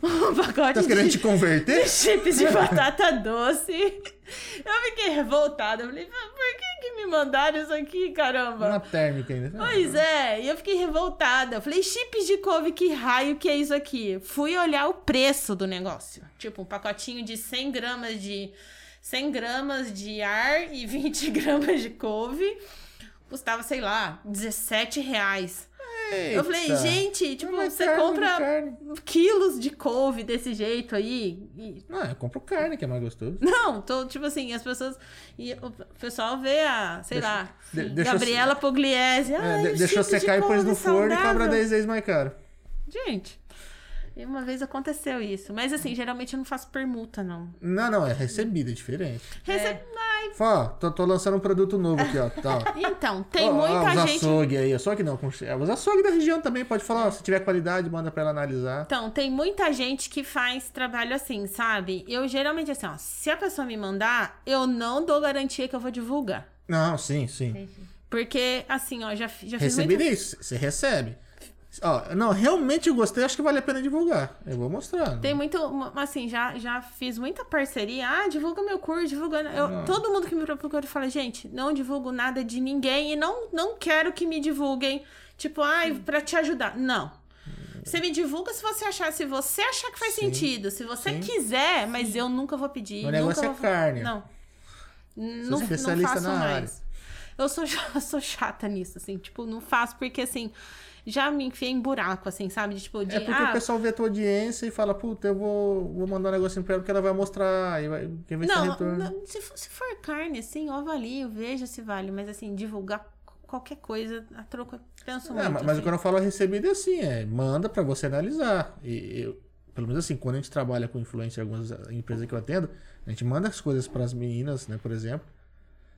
Um pacote Tá querendo de, te converter? de chips de batata doce. Eu fiquei revoltada. Eu falei, por que que me mandaram isso aqui, caramba? Uma térmica ainda. Pois é, e eu fiquei revoltada. Eu falei, chips de couve, que raio que é isso aqui? Fui olhar o preço do negócio. Tipo, um pacotinho de 100 gramas de 100 gramas de ar e 20 gramas de couve. custava, sei lá, 17 reais. Eita. Eu falei, gente, tipo, Mas você carne, compra carne. quilos de couve desse jeito aí. e- Não, eu compro carne, que é mais gostoso. Não, tô, tipo assim, as pessoas. E o pessoal vê a, sei Deixa- lá, de- deixa eu- Gabriela Pugliese. É, Ai, de- o deixou chip de secar e pôs no forno e cobra saudável. 10 vezes mais caro. Gente, e uma vez aconteceu isso. Mas assim, geralmente eu não faço permuta, não. Não, não, é recebida, é diferente. Rece- Fala, ó, tô, tô lançando um produto novo aqui, ó. Tá, ó. Então, tem Ó, ó, muita os gente. açougue aí, açougue não, com... é, os açougue da região também, pode falar, ó, se tiver qualidade, manda pra ela analisar. Então, tem muita gente que faz trabalho assim, sabe? Eu geralmente, assim, ó, se a pessoa me mandar, eu não dou garantia que eu vou divulgar. Não, sim, sim. Entendi. Porque, assim, ó, já, já fiz Receber muita... isso, você recebe. Ó, não, realmente eu gostei, acho que vale a pena divulgar. Eu vou mostrar. Tem muito, assim, já, já fiz muita parceria. Ah, divulga meu curso, divulga. Eu, todo mundo que me procura fala, gente, não divulgo nada de ninguém e não, não quero que me divulguem, tipo, ai, pra te ajudar. Não. Você me divulga se você achar, se você achar que faz Sim. sentido, se você Sim. quiser, mas eu nunca vou pedir. O negócio nunca é vou... carne. Não. Não, não especialista faço na mais. área. Eu sou, eu sou chata nisso, assim, tipo, não faço porque, assim, já me enfiei em buraco, assim, sabe? De, tipo, de, É porque ah, o pessoal vê a tua audiência e fala, puta, eu vou, vou mandar um negocinho pra ela porque ela vai mostrar. E vai, quem vai Não, não, se, for, se for carne, assim, eu avalio, vejo se vale. Mas, assim, divulgar qualquer coisa, a troco, eu penso É, muito. mas, mas assim. quando eu falo recebido é assim, é manda pra você analisar. E eu, pelo menos assim, quando a gente trabalha com influência em algumas empresas que eu atendo, a gente manda as coisas pras meninas, né, por exemplo.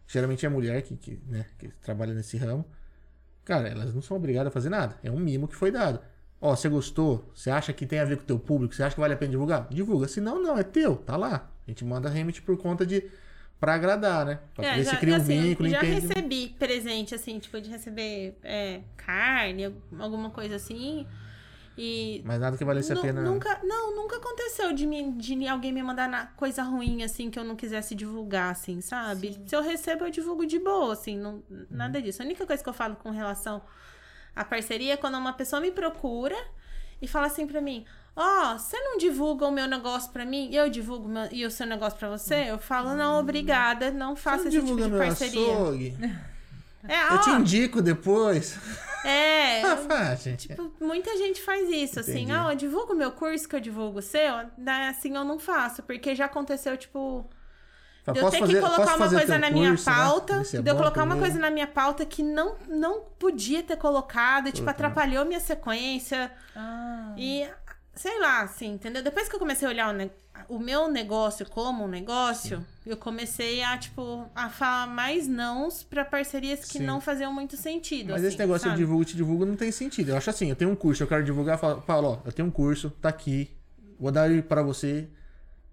Geralmente é mulher que, que, né, que trabalha nesse ramo. Cara, elas não são obrigadas a fazer nada. É um mimo que foi dado. Ó, você gostou? Você acha que tem a ver com o teu público? Você acha que vale a pena divulgar? Divulga. Se não, não, é teu, tá lá. A gente manda remete por conta de. pra agradar, né? Pra É, ver já, se cria um assim, vínculo, já entende. recebi presente, assim, tipo, de receber é, carne, alguma coisa assim. E Mas nada que valesse a pena. Nunca, não, nunca aconteceu de, mim, de alguém me mandar na- coisa ruim, assim, que eu não quisesse divulgar, assim, sabe? Se eu recebo, eu divulgo de boa, assim, não, nada disso. A única coisa que eu falo com relação à parceria é quando uma pessoa me procura e fala assim pra mim, ó, você não divulga o meu negócio pra mim? E eu divulgo meu- e o seu negócio pra você? Eu falo, não, obrigada, não faça esse tipo de meu parceria. açougue. É, Eu te indico depois. é, Ah, gente. Tipo, muita gente faz isso, assim, Entendi. ah, eu divulgo o meu curso que eu divulgo o seu, daí assim eu não faço, porque já aconteceu, tipo, Fala, de eu ter fazer- que colocar posso uma fazer coisa na minha curso, né? pauta, Ver se é de eu colocar uma coisa na minha pauta que não, não podia ter colocado, e, tipo, atrapalhou minha sequência, Ah, e sei lá, assim, entendeu? Depois que eu comecei a olhar o, ne- o meu negócio como um negócio, eu comecei a, tipo, a falar mais nãos pra parcerias que Sim. não faziam muito sentido, Mas assim, esse negócio sabe? eu divulgo, te divulgo, não tem sentido. Eu acho assim, eu tenho um curso, eu quero divulgar, falo, Paulo, ó, eu tenho um curso, tá aqui, vou dar ele pra você.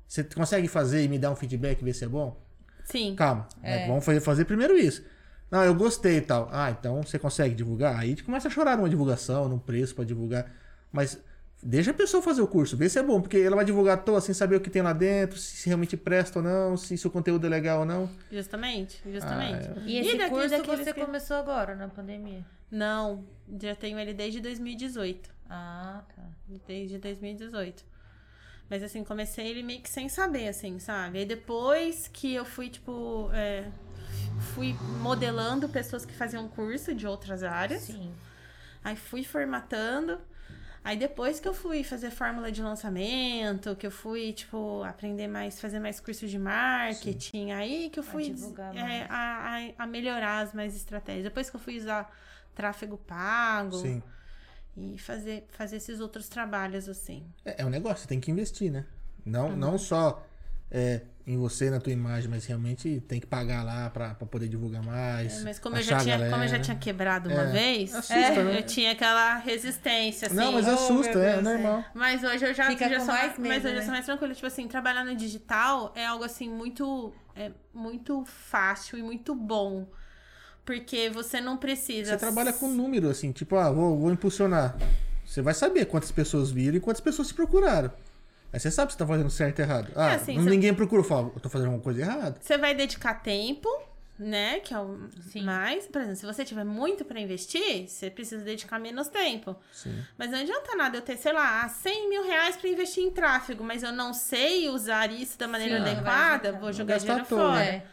Você consegue fazer e me dar um feedback, ver se é bom? Sim. Calma, né? É. vamos fazer, fazer primeiro isso. Não, eu gostei e tal. Ah, então você consegue divulgar? Aí a gente começa a chorar numa divulgação, num preço pra divulgar. Mas deixa a pessoa fazer o curso, vê se é bom, porque ela vai divulgar à toa sem saber o que tem lá dentro, se realmente presta ou não, se, se o conteúdo é legal ou não. Justamente, justamente. Ah, E esse daqui- curso daqueles você que- começou agora, na pandemia? Não, já tenho ele desde 2018. Ah, tá. Desde 2018. Mas assim, comecei ele meio que sem saber, assim, sabe? Aí depois que eu fui, tipo, é, fui modelando pessoas que faziam curso de outras áreas. Sim. Aí fui formatando. Aí depois que eu fui fazer fórmula de lançamento, que eu fui, tipo, aprender mais, fazer mais cursos de marketing, aí que eu fui é, a, a, a melhorar as mais estratégias. Depois que eu fui usar tráfego pago Sim. e fazer, fazer esses outros trabalhos, assim. É, é um negócio, você tem que investir, né? Não, Uhum. não só é, em você, na tua imagem, mas realmente tem que pagar lá pra, pra poder divulgar mais. É, mas como eu, já tinha, como eu já tinha quebrado uma É, vez, assusta, é, né? eu tinha aquela resistência, assim. Não, mas Oh, assusta, meu é normal. Mas hoje eu já, Fica já com sou mais mas hoje eu né? sou mais tranquila. Tipo assim, trabalhar no digital é algo assim muito, é, muito fácil e muito bom. Porque você não precisa. Você trabalha com número, assim, tipo, ah, vou, vou impulsionar. Você vai saber quantas pessoas viram e quantas pessoas te procuraram. Aí você sabe se tá fazendo certo ou errado. Ah, É, assim, ninguém procurou, fala, eu tô fazendo alguma coisa errada. Você vai dedicar tempo, né? Que é o Sim. mais. Por exemplo, se você tiver muito pra investir, você precisa dedicar menos tempo. Sim. Mas não adianta nada eu ter, sei lá, 100 mil reais pra investir em tráfego, mas eu não sei usar isso da maneira Sim, adequada, vou jogar dinheiro fora. É.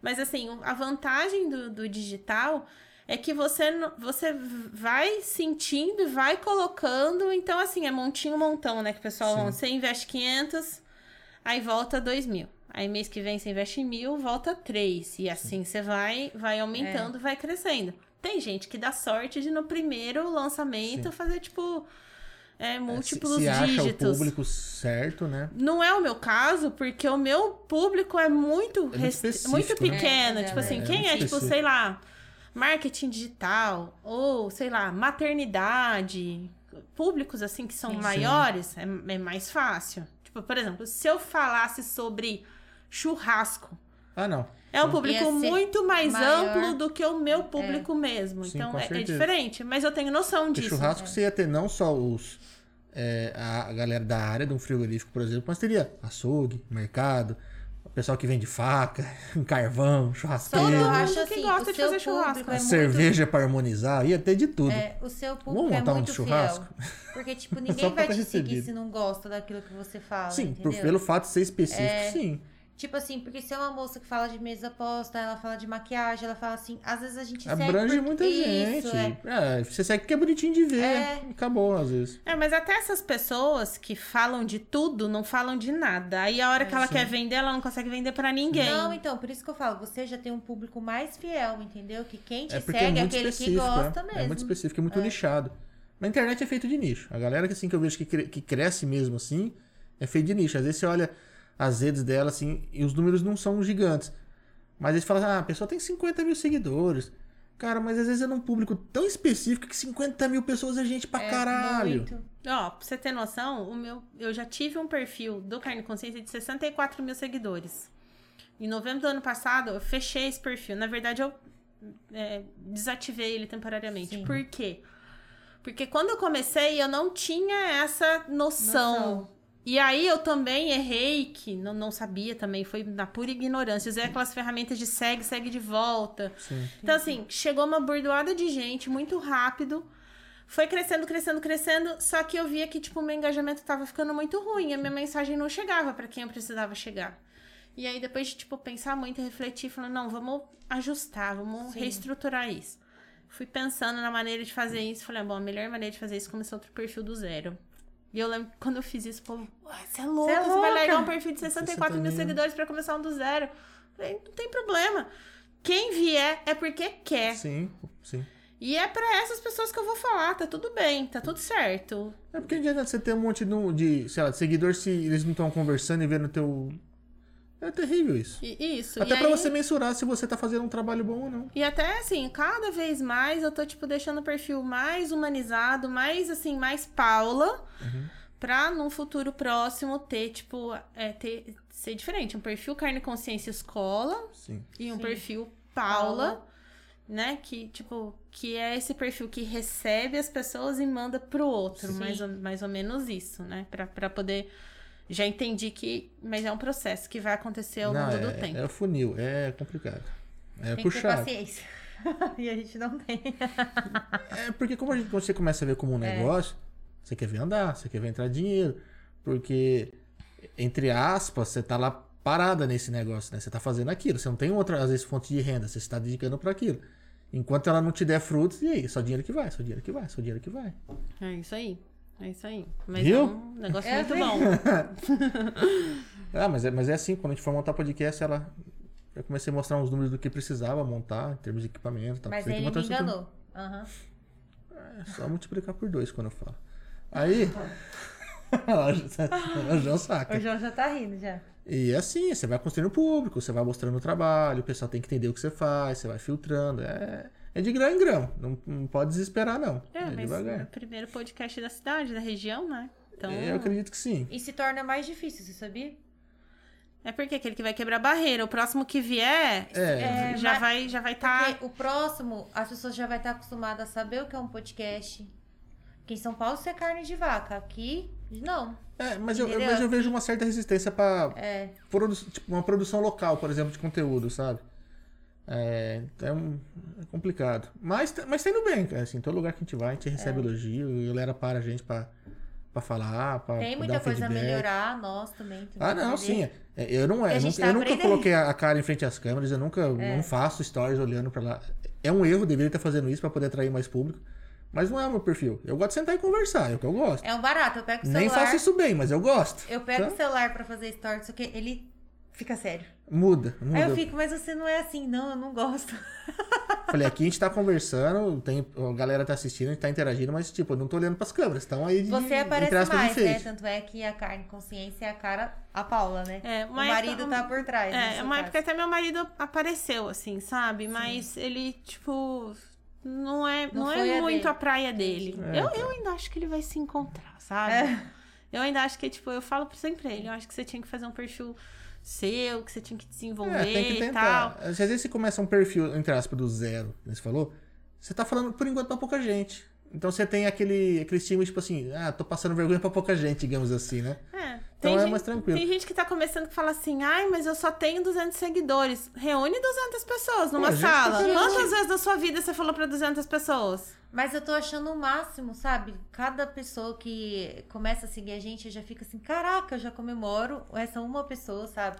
Mas assim, a vantagem do, do digital é que você, você vai sentindo e vai colocando. Então, assim, é montinho, montão, né? Que o pessoal, Sim. você investe 500, aí volta 2 mil. Aí mês que vem você investe mil, volta 3. E assim você vai, vai aumentando, vai crescendo. Tem gente que dá sorte de no primeiro lançamento Sim. fazer, tipo, é, Se, múltiplos se acha o dígitos. público certo, né? Não é o meu caso, porque o meu público é muito, muito restri- específico, muito né? pequeno. É, tipo é, assim, é quem muito é, tipo, sei lá, marketing digital, ou, sei lá, maternidade, públicos assim que são Sim. maiores, é, é mais fácil. Tipo, por exemplo, se eu falasse sobre churrasco, Ah, não. é um Sim. público muito mais maior. amplo do que o meu público mesmo. Sim, então é, é diferente, mas eu tenho noção Porque disso. churrasco você ia ter não só os é, a galera da área de um frigorífico, por exemplo, mas teria açougue, mercado, pessoal que vende faca, carvão, Todo churrasqueiro, mundo acho que assim, gosta o de seu fazer churrasco. é muito cerveja pra harmonizar, ia ter de tudo. É, o seu Vamos público é montar um muito de churrasco? fiel. Porque, tipo, ninguém vai te recebido. seguir se não gosta daquilo que você fala, sim, por- pelo fato de ser específico, É, sim. Tipo assim, porque se é uma moça que fala de mesa posta, ela fala de maquiagem, ela fala assim, às vezes a gente Abrange segue muita porque... gente. Isso, é. É, você segue porque é bonitinho de ver. É. Acabou, às vezes. É, mas até essas pessoas que falam de tudo não falam de nada. Aí a hora que ela É, sim. quer vender, ela não consegue vender pra ninguém. Não, então, por isso que eu falo, você já tem um público mais fiel, entendeu? Que quem te É porque segue é é muito aquele que específico. gosta é. mesmo. É muito específico, é muito nichado. Na internet é feito de nicho. A galera que, assim, que eu vejo que, cre- que cresce mesmo assim, é feito de nicho. Às vezes você olha as redes dela assim, e os números não são gigantes. Mas eles falam, ah, a pessoa tem 50 mil seguidores. Cara, mas às vezes é num público tão específico que 50 mil pessoas é gente pra É, caralho. muito. Ó, pra você ter noção, o meu, eu já tive um perfil do Carne e Consciência de 64 mil seguidores. Em novembro do ano passado, eu fechei esse perfil. Na verdade, eu é, desativei ele temporariamente. Sim. Por quê? Porque quando eu comecei, eu não tinha essa noção. Noção. E aí eu também errei, que não, não sabia também, foi na pura ignorância. Usei aquelas ferramentas de segue, segue de volta. Sim. Então, assim, chegou uma bordoada de gente muito rápido. Foi crescendo, crescendo, crescendo. Só que eu via que, tipo, o meu engajamento tava ficando muito ruim. A minha mensagem não chegava pra quem eu precisava chegar. E aí, depois de, tipo, pensar muito e refletir, falando, não, vamos ajustar, vamos Sim. reestruturar isso. Fui pensando na maneira de fazer isso. Falei, ah, bom, a melhor maneira de fazer isso é começar outro perfil do zero. E eu lembro que quando eu fiz isso, o povo, "Ué, você é louco, é você vai louca." largar um perfil de 64 mil 60 mil. seguidores pra começar um do zero. Falei, não tem problema. Quem vier é porque quer. Sim, sim. E é pra essas pessoas que eu vou falar, tá tudo bem, tá tudo certo. É porque não adianta você ter um monte de, de, sei lá, de seguidores se eles não estão conversando e vendo teu. É terrível isso. E isso. Até e pra aí- você mensurar se você tá fazendo um trabalho bom ou não. E até assim, cada vez mais eu tô, tipo, deixando o perfil mais humanizado, mais assim, mais Paula, pra num futuro próximo ter, tipo, é, ter, ser diferente. Um perfil carne consciência escola Sim. e um Sim. perfil Paula, Paula. né? Que, tipo, que é esse perfil que recebe as pessoas e manda pro outro. Sim. Mais ou, mais ou menos isso, né? Pra, pra poder. Já entendi que. Mas é um processo que vai acontecer ao longo do é, tempo. é o funil, é complicado. É Tem que ter puxado. paciência. e a gente não tem. É porque como a gente, quando você começa a ver como um É. negócio, você quer ver andar, você quer ver entrar dinheiro. Porque, entre aspas, você tá lá parada nesse negócio, né? Você tá fazendo aquilo. Você não tem outra, às vezes, fonte de renda. Você está dedicando para aquilo. Enquanto ela não te der frutos, e aí? Só dinheiro que vai, só dinheiro que vai, só dinheiro que vai. É isso aí. É isso aí. Mas Viu? é um negócio É, muito viu? bom. Ah, mas é, mas é assim, quando a gente for montar podcast, ela. Eu comecei a mostrar uns números do que precisava montar, em termos de equipamento. e Tal. Mas Você ele me isso tudo. enganou. Aham. É só multiplicar por dois quando eu falo. Aí. o João saca. O João já tá rindo já. E é assim, você vai construindo público, você vai mostrando o trabalho, o pessoal tem que entender o que você faz, você vai filtrando. É, é de grão em grão. Não, não pode desesperar, não. É, É, mas é o devagar. primeiro podcast da cidade, da região, né? Então, Eu acredito que sim. E se torna mais difícil, você sabia? é porque aquele que vai quebrar a barreira. O próximo que vier É, É, já mas- vai já vai estar. Porque o próximo, as pessoas já vai estar acostumadas a saber o que é um podcast. Aqui em São Paulo isso é carne de vaca. Aqui, não. é, mas, eu, mas eu vejo uma certa resistência pra É. produ tipo, uma produção local, por exemplo, de conteúdo, sabe? É, então é complicado. Mas, tá- mas tá indo bem, cara. Assim, todo lugar que a gente vai, a gente recebe elogio, e a galera para a gente pra, pra falar, pra, Tem muita um coisa a feedback. melhorar, nós também. Ah, não, sim. É, Eu, não, a eu, gente nunca, tá eu nunca coloquei a a cara em frente às câmeras, eu nunca É. não faço stories olhando pra lá. é um erro, deveria estar fazendo isso pra poder atrair mais público. Mas não é o meu perfil. Eu gosto de sentar e conversar, é o que eu gosto. É um barato, eu pego o celular. Nem faço isso bem, mas eu gosto. Eu pego o celular pra fazer stories, só que ele fica sério. Muda, muda. Aí eu fico, mas você não é assim, não, eu não gosto. Falei, aqui a gente tá conversando, tem, a galera tá assistindo, a gente tá interagindo, mas tipo, eu não tô olhando pras câmeras, estão aí de Você aparece mais, né? Tanto é que a carne consciência é a cara, a Paula, né? É, o marido época- tá por trás. É, uma caso. época até meu marido apareceu, assim, sabe? Mas ele, tipo, não é, Não não é a muito dele. a praia dele. É, eu, tá. eu ainda acho que ele vai se encontrar, sabe? É. Eu ainda acho que, tipo, eu falo sempre pra ele, eu acho que você tinha que fazer um perfil seu, que você tinha que desenvolver É, tem que e tentar. tal. Às vezes você começa um perfil, entre aspas, do zero, que você falou, você tá falando por enquanto pra pouca gente. Então você tem aquele, aquele estímulo, tipo assim, ah, tô passando vergonha pra pouca gente, digamos assim, né? É. Então Tem é gente, mais tranquilo. Tem gente que tá começando que fala assim, ai, mas eu só tenho 200 seguidores. Reúne 200 pessoas numa Pô, gente, sala. gente. Quantas vezes na sua vida você falou pra 200 pessoas? Mas eu tô achando o máximo, sabe? Cada pessoa que começa a seguir a gente, eu já fica assim, caraca, eu já comemoro essa uma pessoa, sabe?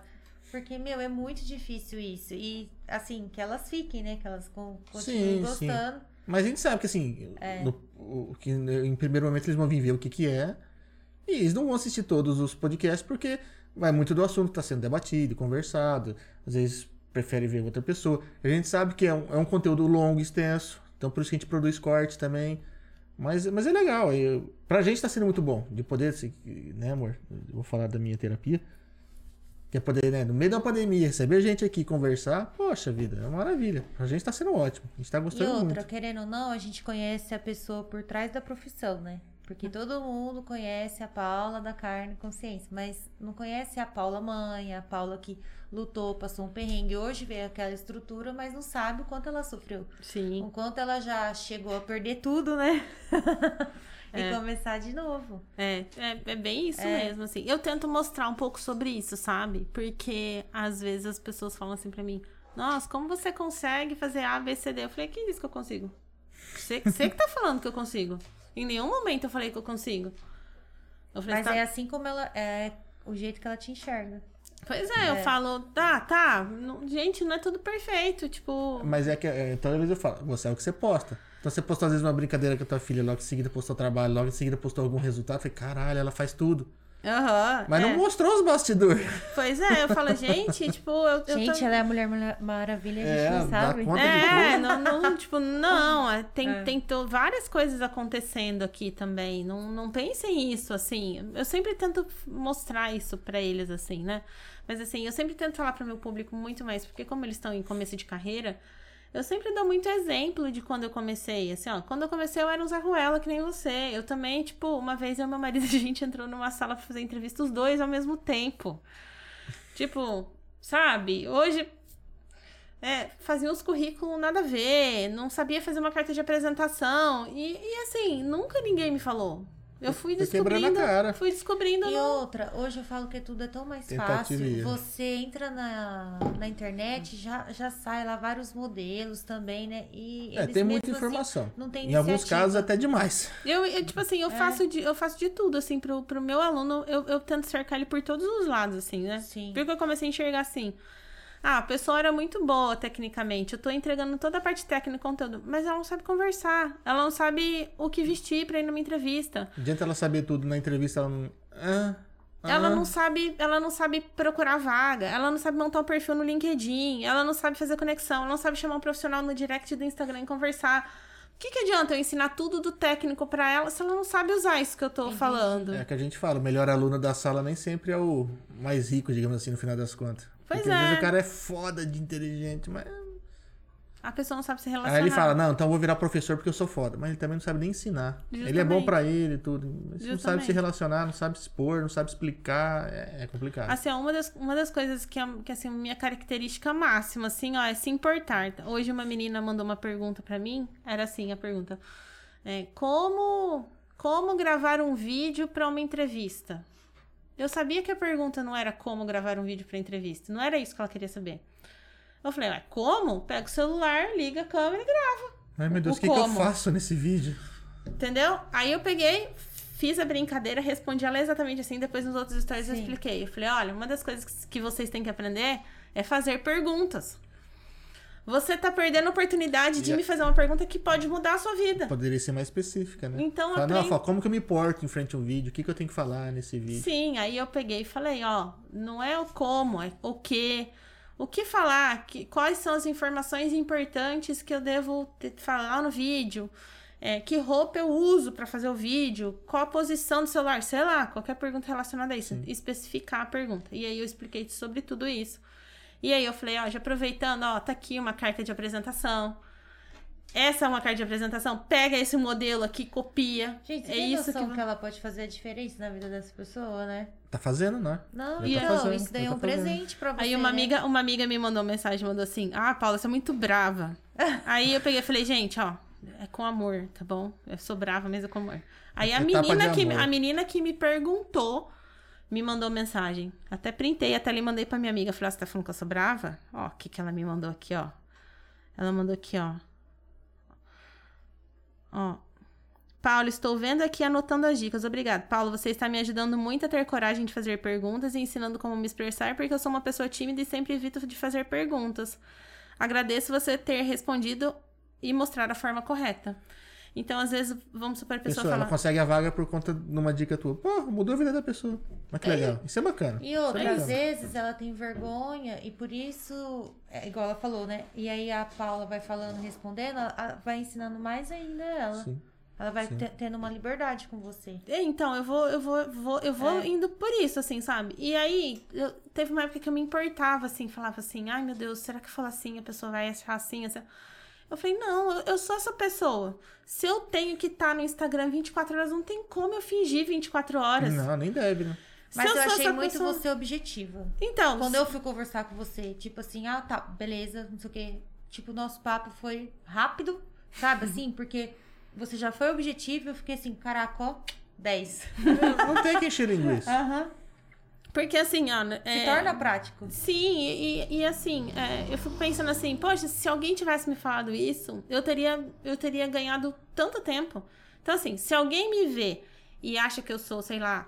Porque, meu, é muito difícil isso. E, assim, que elas fiquem, né? Que elas con- continuem Sim, sim. gostando. Mas a gente sabe que assim, É. no- o, que em primeiro momento eles vão vir ver o que que é. E eles não vão assistir todos os podcasts porque vai muito do assunto está sendo debatido, conversado. Às vezes prefere ver outra pessoa. A gente sabe que é um, é um conteúdo longo, extenso. Então por isso que a gente produz cortes também. Mas, mas é legal. Eu, pra gente tá sendo muito bom de poder, né, amor? Eu vou falar da minha terapia. Que é poder, né, no meio da pandemia, receber gente aqui conversar. Poxa vida, é uma maravilha. Pra gente tá sendo ótimo. A gente tá E gostando outra, muito. querendo ou não, a gente conhece a pessoa por trás da profissão, né? Porque todo mundo conhece a Paula da carne e consciência, mas não conhece a Paula mãe, a Paula que lutou, passou um perrengue, hoje vê aquela estrutura, mas não sabe o quanto ela sofreu. Sim. O quanto ela já chegou a perder tudo, né? e É. começar de novo. É, é, é bem isso É. mesmo, assim. Eu tento mostrar um pouco sobre isso, sabe? Porque às vezes as pessoas falam assim pra mim: Nossa, como você consegue fazer A, B, C, D? Eu falei: Quem disse que eu consigo? Você, você que tá falando que eu consigo. Em nenhum momento eu falei que eu consigo. Eu falei, Mas tá... é assim como ela é o jeito que ela te enxerga. Pois é, eu falo, tá, tá. não- gente, não é tudo perfeito. Tipo, Mas é que é, toda vez eu falo, você é o que você posta. Então você postou às vezes uma brincadeira com a tua filha, logo em seguida postou trabalho, logo em seguida postou algum resultado. Eu falei, caralho, ela faz tudo. Aham. Mas é. não mostrou os bastidores. Pois é, eu falo, gente, tipo, eu. eu gente, tam- ela é a Mulher Maravilha, a gente É, não dá sabe. É, tudo. não, não, tipo, não, é, tem, É. tem várias coisas acontecendo aqui também. Não, não pensem isso, assim. Eu sempre tento mostrar isso pra eles, assim, né? Mas assim, eu sempre tento falar pro meu público muito mais, porque como eles estão em começo de carreira, eu sempre dou muito exemplo de quando eu comecei. Assim, ó, quando eu comecei eu era um Zé que nem você. Eu também, tipo, uma vez eu e meu marido, a gente entrou numa sala pra fazer entrevista os dois ao mesmo tempo. Tipo, sabe? Hoje é, fazia uns currículos nada a ver, não sabia fazer uma carta de apresentação. E, e, assim, nunca ninguém me falou. Eu fui descobrindo. cara. Fui descobrindo. E no- outra, hoje eu falo que tudo é tão mais Tentativa fácil. Você entra na, na internet, já, já sai lá vários modelos também, né? E É, eles tem muita assim informação. não tem Em alguns iniciativa. casos até demais. Eu, eu, tipo assim, eu, É. faço de, eu faço de tudo, assim, pro, pro meu aluno. Eu, eu tento cercar ele por todos os lados, assim, né? Sim. Porque eu comecei a enxergar assim. Ah, a pessoa era muito boa tecnicamente. Eu tô entregando toda a parte técnica e conteúdo. Mas ela não sabe conversar. Ela não sabe o que vestir pra ir numa entrevista. Adianta ela saber tudo na entrevista, ela não. Ah, Ela ah. não sabe, ela não sabe procurar vaga, ela não sabe montar um perfil no LinkedIn, ela não sabe fazer conexão, ela não sabe chamar um profissional no direct do Instagram e conversar. O que, que adianta eu ensinar tudo do técnico pra ela se ela não sabe usar isso que eu tô falando? É que a gente fala, o melhor aluno da sala nem sempre é o mais rico, digamos assim, no final das contas. Pois Porque às é. vezes o cara é foda de inteligente, mas. A pessoa não sabe se relacionar. Aí ele fala, não, então eu vou virar professor porque eu sou foda. Mas ele também não sabe nem ensinar. Ele é bom Justamente. pra ele e tudo. Não sabe Justamente. se relacionar, não sabe se expor, não sabe explicar. É, é complicado. Assim, ó, uma das, uma das coisas que, é- que assim, minha característica máxima, assim, ó, é se importar. Hoje uma menina mandou uma pergunta pra mim, era assim, a pergunta. É, como, como gravar um vídeo pra uma entrevista? Eu sabia que a pergunta não era como gravar um vídeo pra entrevista. Não era isso que ela queria saber. Eu falei, ué, como? Pega o celular, liga a câmera e grava. Ai, meu Deus, o que, que eu faço nesse vídeo? Entendeu? Aí eu peguei, fiz a brincadeira, respondi ela exatamente assim. Depois nos outros stories eu Sim. expliquei. Eu falei: olha, uma das coisas que vocês têm que aprender é fazer perguntas. Você tá perdendo a oportunidade de me fazer uma pergunta que pode mudar a sua vida. Poderia ser mais específica, né? Então, Fala, não, aprende- fala, como que eu me porto em frente a um vídeo? O que, que eu tenho que falar nesse vídeo? Sim, aí eu peguei e falei, ó, não é o como, é o que. O que falar, que, quais são as informações importantes que eu devo ter- falar no vídeo, é, que roupa eu uso pra fazer o vídeo, qual a posição do celular, sei lá, qualquer pergunta relacionada a isso, especificar a pergunta. E aí eu expliquei sobre tudo isso. E aí eu falei, ó, já aproveitando, ó, tá aqui uma carta de apresentação. Essa é uma carta de apresentação, pega esse modelo aqui, copia. Gente, é tem isso noção que que... ela pode fazer a diferença na vida dessa pessoa, né? Tá fazendo, né? Não, Já tá não, fazendo, isso daí é tá um fazendo. presente pra você. Aí uma né? amiga, uma amiga me mandou mensagem, mandou assim: Ah, Paula, você é muito brava. Aí eu peguei e falei, gente, ó, é com amor, tá bom? Eu sou brava, mas é com amor. Aí a Etapa menina, que, amor. a menina que me perguntou me mandou mensagem. Até printei, até lhe mandei pra minha amiga. Falei, ó, você tá falando que eu sou brava? Ó, o que, que ela me mandou aqui, ó. Ela mandou aqui, ó. Ó. Paulo, estou vendo aqui anotando as dicas. Obrigado. Paulo, você está me ajudando muito a ter coragem de fazer perguntas e ensinando como me expressar, porque eu sou uma pessoa tímida e sempre evito de fazer perguntas. Agradeço você ter respondido e mostrar a forma correta. Então, às vezes, vamos supor a pessoa, Pessoa, ela fala. consegue a vaga por conta de uma dica tua. Pô, mudou a vida da pessoa. Mas que legal. Isso é bacana. E outras é vezes ela tem vergonha e por isso, é igual ela falou, né? E aí a Paula vai falando, respondendo, ela- ela vai ensinando mais ainda ela. Sim. Ela vai te- tendo uma liberdade com você. É, Então, eu vou, eu vou, vou- eu vou É. indo por isso, assim, sabe? E aí, eu- teve uma época que eu me importava, assim, falava assim, ai meu Deus, será que eu falar assim, a pessoa vai achar assim, assim? Eu falei, não, eu, eu sou essa pessoa. Se eu tenho que estar no Instagram 24 horas, não tem como eu fingir 24 horas. Não, nem deve, né? Se Mas eu, sou achei muito pessoa- você objetiva. Então, Quando eu fui conversar com você, tipo assim, ah, tá, beleza, não sei o quê. Tipo, o nosso papo foi rápido, sabe assim? Porque você já foi objetivo e eu fiquei assim, caraca, ó, 10. Não tem que encher linguiça. Aham. Porque assim, ó... Se é- torna prático. Sim, e, e- assim, é, eu fico pensando assim, poxa, se alguém tivesse me falado isso, eu teria, eu teria ganhado tanto tempo. Então, assim, se alguém me vê e acha que eu sou, sei lá,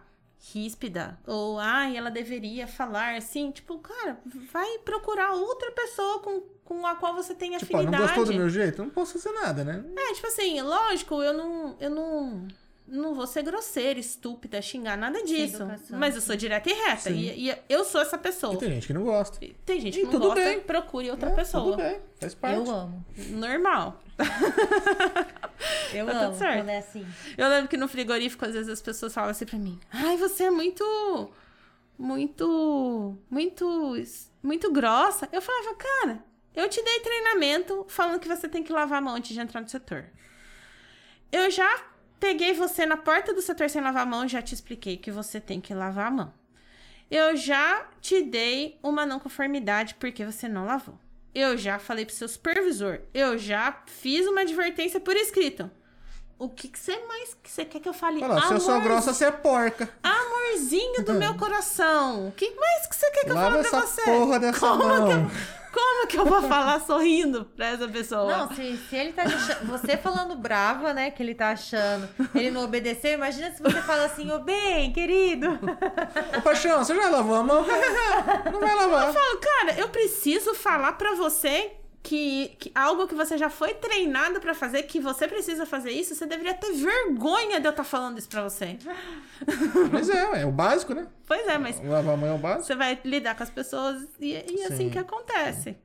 ríspida, ou ai, ela deveria falar assim, tipo, cara, vai procurar outra pessoa com, com a qual você tem Tipo, ó, não afinidade. gostou do meu jeito? Não posso fazer nada, né? É, tipo assim, lógico, eu não. Eu não. Não vou ser grosseira, estúpida, xingar, nada disso. educação, Mas eu sou direta e reta. E, e eu sou essa pessoa. E tem gente que não gosta. Tem gente E que não tudo gosta, bem. procure outra É, pessoa. Tudo bem, faz parte. Eu amo. Normal. Eu Tá amo certo. quando é assim. Eu lembro que no frigorífico, às vezes, as pessoas falam assim pra mim: Ai, você é muito. Muito. Muito. Muito grossa. Eu falava, cara, eu te dei treinamento falando que você tem que lavar a mão antes de entrar no setor. Eu já peguei você na porta do setor sem lavar a mão e já te expliquei que você tem que lavar a mão. Eu já te dei uma não conformidade porque você não lavou. Eu já falei pro seu supervisor. Eu já fiz uma advertência por escrito. O que, que você mais que você quer que eu fale? Olha se eu sou grossa, você é porca. Amorzinho do meu coração. O que mais que você quer que eu Lava fale pra essa você? porra dessa Como mão. Como que eu vou falar sorrindo pra essa pessoa? Não, se, se ele tá achando, você falando brava, né, que ele tá achando, ele não obedeceu, imagina se você fala assim, ô bem, querido. Ô, paixão, você já lavou a mão? Não vai lavar. Eu falo, cara, eu preciso falar pra você que, que algo que você já foi treinado pra fazer, que você precisa fazer isso, você deveria ter vergonha de eu estar falando isso pra você. Mas é, é o básico, né? Pois é, mas Lavar a mão é o básico. você vai lidar com as pessoas e, e assim Sim. que acontece.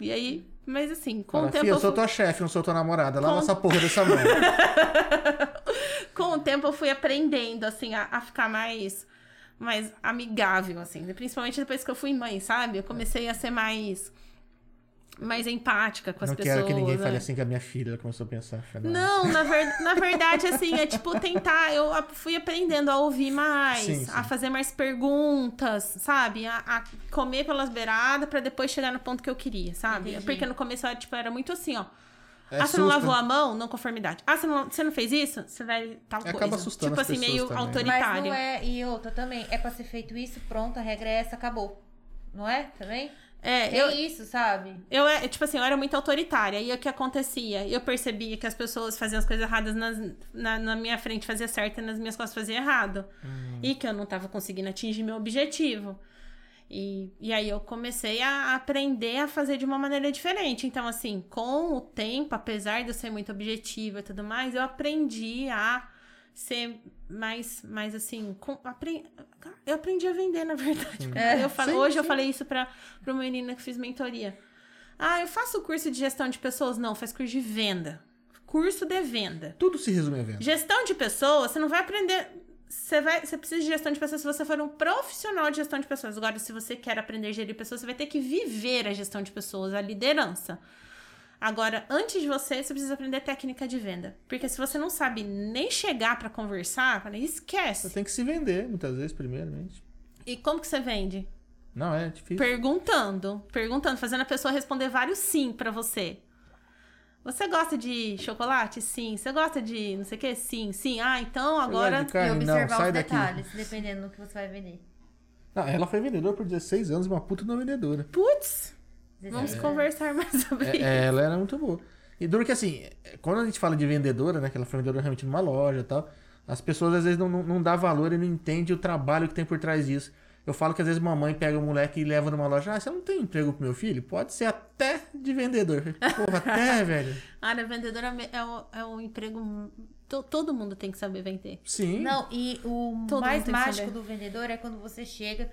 E aí, mas assim, com o tempo. Fia, eu sou tua chefe, não sou tua namorada. Lava Com- essa porra dessa mão. com o tempo eu fui aprendendo, assim, a, a ficar mais, mais amigável, assim. Principalmente depois que eu fui mãe, sabe? Eu comecei a ser mais, mais empática com as não pessoas. quero que ninguém né? fale assim com a minha filha. Ela começou a pensar. Falei, Não, na, ver- na verdade, assim, é tipo tentar. Eu fui aprendendo a ouvir mais, Sim, sim. a fazer mais perguntas, sabe? A, a comer pelas beiradas pra depois chegar no ponto que eu queria, sabe? Entendi. Porque no começo eu, tipo, era muito assim, ó. É ah, você não lavou né? a mão? Não conformidade. Ah, você não, você não fez isso? Você vai tal Acaba coisa. assustando tipo as assim, meio também, né? autoritário. Mas não é, e outra também, é pra ser feito isso, pronto, a regra é essa, acabou. Não é? Também? É, É eu, isso, sabe? eu, é, tipo assim, eu era muito autoritária. E o que acontecia? Eu percebia que as pessoas faziam as coisas erradas nas- na, na minha frente, fazia certo, e nas minhas costas fazia errado. Hum. E que eu não tava conseguindo atingir meu objetivo. E, e aí eu comecei a aprender a fazer de uma maneira diferente. Então, assim, com o tempo, apesar de eu ser muito objetiva e tudo mais, eu aprendi a ser mais, mais assim, com, apre, eu aprendi a vender, na verdade. É, eu falo, sim, hoje eu sim. falei isso para uma menina que fiz mentoria. Ah, eu faço curso de gestão de pessoas? Não, faz curso de venda. Curso de venda. Tudo se resume a venda. Gestão de pessoas, você não vai aprender. Você, vai, você precisa de gestão de pessoas se você for um profissional de gestão de pessoas. Agora, se você quer aprender a gerir pessoas, você vai ter que viver a gestão de pessoas, a liderança. Agora, antes de você, você precisa aprender técnica de venda. Porque se você não sabe nem chegar pra conversar, cara, Você esquece. tem que se vender, muitas vezes, primeiramente. E como que você vende? Não, é difícil. Perguntando, perguntando, fazendo a pessoa responder vários sim pra você. Você gosta de chocolate? Sim. Você gosta de não sei o que? Sim, sim. Ah, então agora. carne? e não, observar sai os daqui. detalhes, dependendo do que você vai vender. Não, ela foi vendedora por 16 anos, uma puta não vendedora. Putz, vamos vezes, conversar mais sobre isso. É, ela era muito boa. E duro que assim, quando a gente fala de vendedora, né? Que ela foi vendedora realmente numa loja e tal, as pessoas às vezes não, não, não dá valor e não entendem o trabalho que tem por trás disso. Eu falo que às vezes mamãe pega o moleque e leva numa loja, ah, você não tem emprego pro meu filho? Pode ser até de vendedor. Porra, até, velho. Área vendedora é um, é um emprego. to- Todo mundo tem que saber vender. Sim. Não, e o Todo mais mundo tem que mágico saber. do vendedor é quando você chega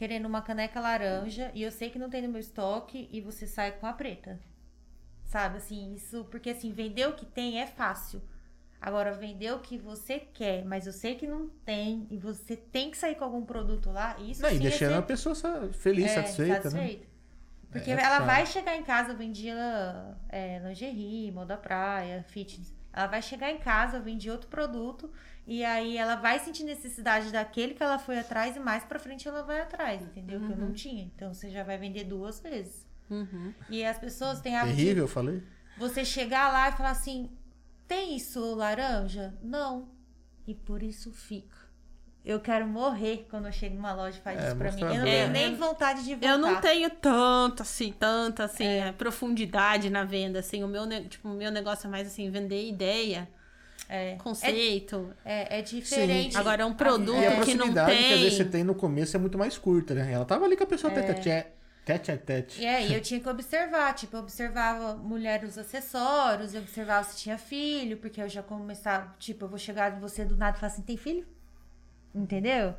querendo uma caneca laranja e eu sei que não tem no meu estoque e você sai com a preta. Sabe, assim, isso, porque assim, vender o que tem é fácil. Agora, vender o que você quer, mas eu sei que não tem e você tem que sair com algum produto lá, isso Não, e sim é deixando ser- a pessoa feliz, é, satisfeita, né? satisfeita. Porque É, ela claro. vai chegar em casa, eu vendia é, lingerie, moda praia, fitness. Ela vai chegar em casa, eu vendi outro produto, e aí ela vai sentir necessidade daquele que ela foi atrás, e mais pra frente ela vai atrás, entendeu? Que eu não tinha. Então você já vai vender duas vezes. Uhum. E as pessoas têm a Terrível, eu falei. você chegar lá e falar assim: tem isso laranja? Não. E por isso fica. Eu quero morrer quando eu chego numa loja e faz É, isso pra mim. Eu não tenho É. nem vontade de voltar. Eu não tenho tanto, assim, tanta, assim, É. profundidade na venda, assim. O meu, tipo, o meu negócio é mais, assim, vender ideia, É, conceito. é, é diferente. Agora, um produto E a que não proximidade que às vezes você tem... tem no começo é muito mais curta, né? Ela tava ali com a pessoa tete a tete. Tete a tete. E aí eu tinha que observar, tipo, eu observava mulher os acessórios, eu observava se tinha filho, porque eu já começava, tipo, eu vou chegar de você do nada e falar assim, tem filho? Entendeu?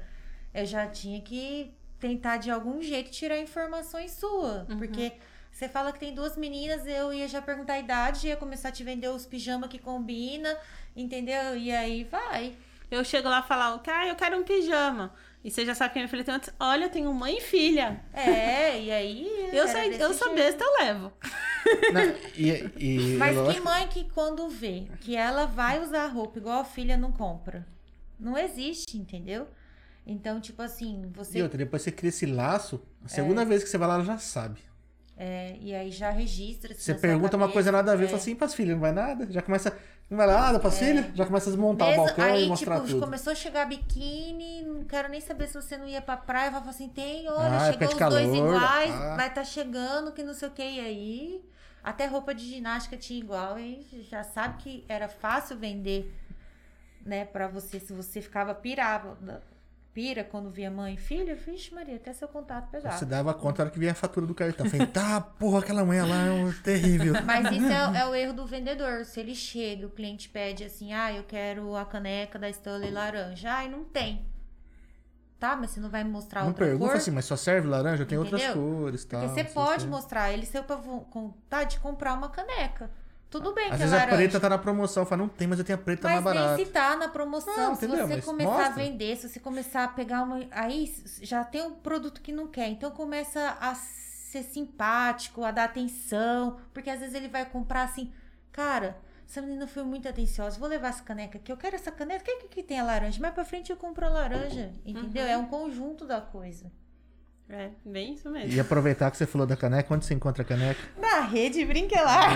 Eu já tinha que tentar de algum jeito tirar informações suas, porque você fala que tem duas meninas, eu ia já perguntar a idade, ia começar a te vender os pijamas que combina, entendeu? E aí vai. Eu chego lá e falo, ah, eu quero um pijama. E você já sabe que a minha filha tem antes. Olha, eu tenho mãe e filha. É, e aí. Eu, sei, eu sou besta, eu levo. Não, e, e, Mas é que mãe que quando vê que ela vai usar roupa igual a filha não compra? Não existe, entendeu? Então, tipo assim, E você. outra, depois você cria esse laço, a segunda vez que você vai lá, ela já sabe. É, e aí já registra. isso Você pergunta uma coisa nada a ver, é. fala assim, pras filhas, não vai nada? Já começa, não vai nada pras filhas? Já começa a desmontar Mesmo- o balcão aí, e mostrar tipo, tudo. começou a chegar biquíni, não quero nem saber se você não ia pra praia. Vai falar assim, tem, olha, Ah, chegou época de os dois calor, iguais, ah. vai tá chegando, que não sei o que. E aí, até roupa de ginástica tinha igual. E já sabe que era fácil vender, né, pra você. Se você ficava pirava, pira quando via mãe e filho, vixe Maria, até seu contato pegava. Você dava conta na hora que vinha a fatura do cartão. Falei, tá, porra, aquela mulher lá é um terrível. Mas isso é, é o erro do vendedor. Se ele chega, o cliente pede assim, ah, eu quero a caneca da Stanley laranja. Ai, não tem. Tá, mas você não vai me mostrar Não outra pergunta cor? assim, mas só serve laranja? Tem outras Entendeu? cores, tal. Porque você não sei pode mostrar. Ele saiu pra vo- vontade de comprar uma caneca. Tudo bem Às que é vezes a laranja. preta tá na promoção. Fala, não tem, mas eu tenho a preta Mas mais nem barata. se tá na promoção, Não, se entendeu? você Mas começar a mostra. vender, se você começar a pegar uma. Aí já tem um produto que não quer. Então começa a ser simpático, a dar atenção. Porque às vezes ele vai comprar assim, cara. Essa menina foi muito atenciosa. Vou levar essa caneca aqui. Eu quero essa caneca. O que, que, que tem a laranja? Mais pra frente eu compro a laranja. Entendeu? Uhum. É um conjunto da coisa. É, bem isso mesmo. E aproveitar que você falou da caneca, onde você encontra a caneca? Na rede brinquelar.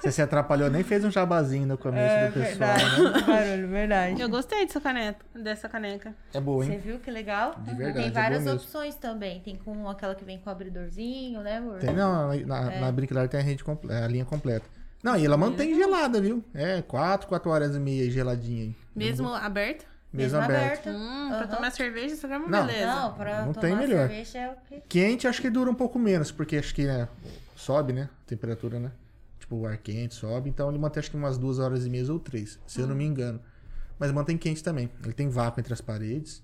Você se atrapalhou, nem fez um jabazinho no começo É do pessoal, né? Barulho, verdade. Eu gostei dessa caneca. Dessa caneca. É boa, Você hein? viu que legal? De verdade, Tem é várias mesmo. opções também. Tem com aquela que vem com abridorzinho, né, amor? Tem, não, na, É. na Brinquilar tem a, rede a linha completa. Não, e ela mantém gelada, viu? É, 4, 4 horas e meia geladinha aí. Mesmo aberta? Mesa aberta. Hum, pra Aham. tomar cerveja, isso é uma Não. beleza. Não, pra Não tomar tem melhor. cerveja é o que... Quente acho que dura um pouco menos, porque acho que né, sobe, né? A temperatura, né? Tipo, o ar quente sobe, então ele mantém acho que umas duas horas e meia ou três, se eu não me engano. Mas mantém quente também. Ele tem vácuo entre as paredes.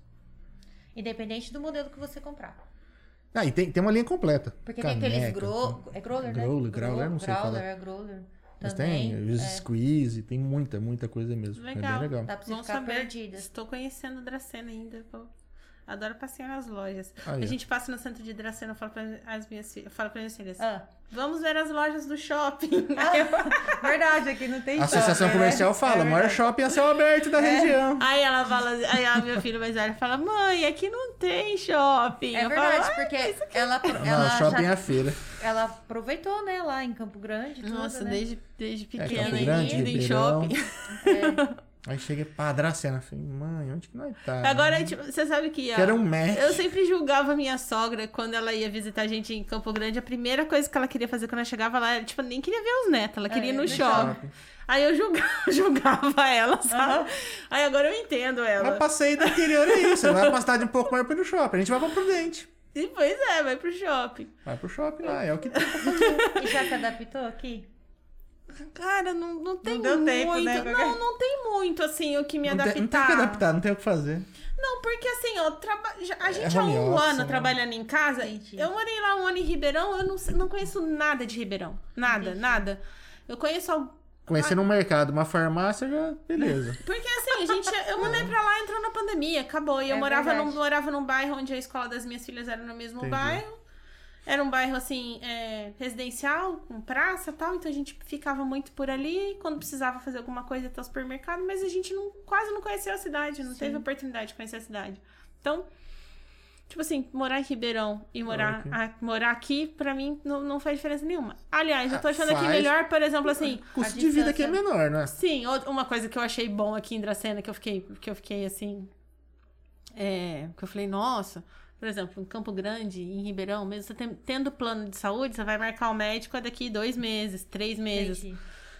Independente do modelo que você comprar. Ah, e tem, tem uma linha completa. Porque tem aqueles Caneca, gro... É growler, né? Growler, growler, não sei Growler, falar. é growler. Mas Também. tem os é. squeeze, tem muita, muita coisa mesmo. É Legal. bem legal. Dá pra você Bom ficar saber. perdida. Estou conhecendo Dracena ainda. vou- Adoro passear nas lojas. Aí, a gente passa no centro de Dracena, eu falo para as minhas filhas, eu falo para minhas filhas, Ah. vamos ver as lojas do shopping. Verdade, aqui não tem A Associação shopping, né? Comercial fala, É maior shopping a céu aberto da região. Aí ela fala, aí a minha filha mais velha fala, mãe, aqui não tem shopping. É Eu verdade, falo, "Ah, porque ela, Não, ela, shopping é já- a feira. ela aproveitou, né, lá em Campo Grande. Tudo, Nossa, né? desde, desde É, pequena, Campo indo Grande, em shopping. É. Aí chega pra Dracena. Falei, mãe, onde que nós tá? Agora, tipo, você sabe que... ó, Quero um Mac. Eu sempre julgava minha sogra quando ela ia visitar a gente em Campo Grande. A primeira coisa que ela queria fazer quando ela chegava lá era, tipo, nem queria ver os netos, ela queria ir É, no no shopping. shopping. Aí eu julgava, julgava ela, sabe? Aí agora eu entendo ela. Mas passeio do interior é isso. Você vai pra cidade um pouco mais pra ir no shopping. A gente vai pra Prudente. E, pois é, vai pro shopping. Vai pro shopping lá, é o que tem pra fazer. E já se adaptou aqui? Cara, não, não tem deu muito. tempo, né? Não, não tem muito, assim, o que me Não adaptar. tem, não tem o que adaptar, não tem o que fazer. Não, porque assim, ó, traba... já- a gente há home um ano né? trabalhando em casa. Entendi. Eu morei lá um ano em Ribeirão, eu não, não conheço nada de Ribeirão. Nada, Entendi. nada. Eu conheço. Conhecendo um mercado, uma farmácia, já. Beleza. Porque assim, a gente. Eu mudei pra lá, entrou na pandemia, acabou. E eu É morava, num, morava num bairro onde a escola das minhas filhas era no mesmo Entendi. bairro. Era um bairro, assim, é, residencial, com praça e tal. Então a gente ficava muito por ali. Quando precisava fazer alguma coisa, até o supermercado. Mas a gente não, quase não conhecia a cidade. Não Sim. teve oportunidade de conhecer a cidade. Então, tipo assim, morar em Ribeirão e morar, a- morar aqui, pra mim, não, não faz diferença nenhuma. Aliás, eu tô achando aqui melhor, por exemplo, assim... Custo A de vida aqui é menor, né? Sim, uma coisa que eu achei bom aqui em Dracena, que eu fiquei, que eu fiquei assim. É, que eu falei, nossa, por exemplo, em Campo Grande, em Ribeirão, mesmo você tendo plano de saúde, você vai marcar o médico daqui dois meses, três meses. Entendi.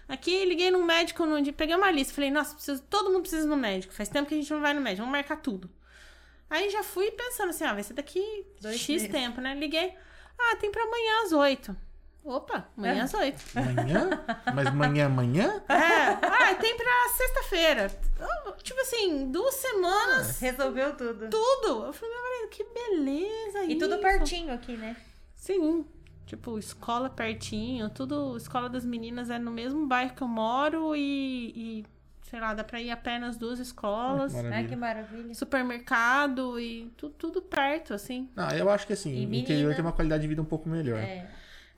Aqui liguei num médico num dia, peguei uma lista, falei, nossa, preciso, todo mundo precisa ir no médico. Faz tempo que a gente não vai no médico, vamos marcar tudo. Aí já fui pensando assim, ah, vai ser daqui Dois X meses. tempo, né? Liguei. Ah, tem pra amanhã às oito. Opa, amanhã É. às oito. Amanhã? Mas amanhã, amanhã? É, ah, tem pra sexta-feira. Ah, Tipo assim, duas semanas, Resolveu tudo. tudo. Eu falei, meu marido, que beleza E isso. tudo pertinho aqui, né? Sim. Tipo, escola pertinho, tudo. Escola das meninas é no mesmo bairro que eu moro e, e, sei lá, dá pra ir a pé nas duas escolas. Maravilha. Ai, que maravilha. Supermercado e tu, tudo perto, assim. Não, eu acho que assim, o interior tem uma qualidade de vida um pouco melhor. É,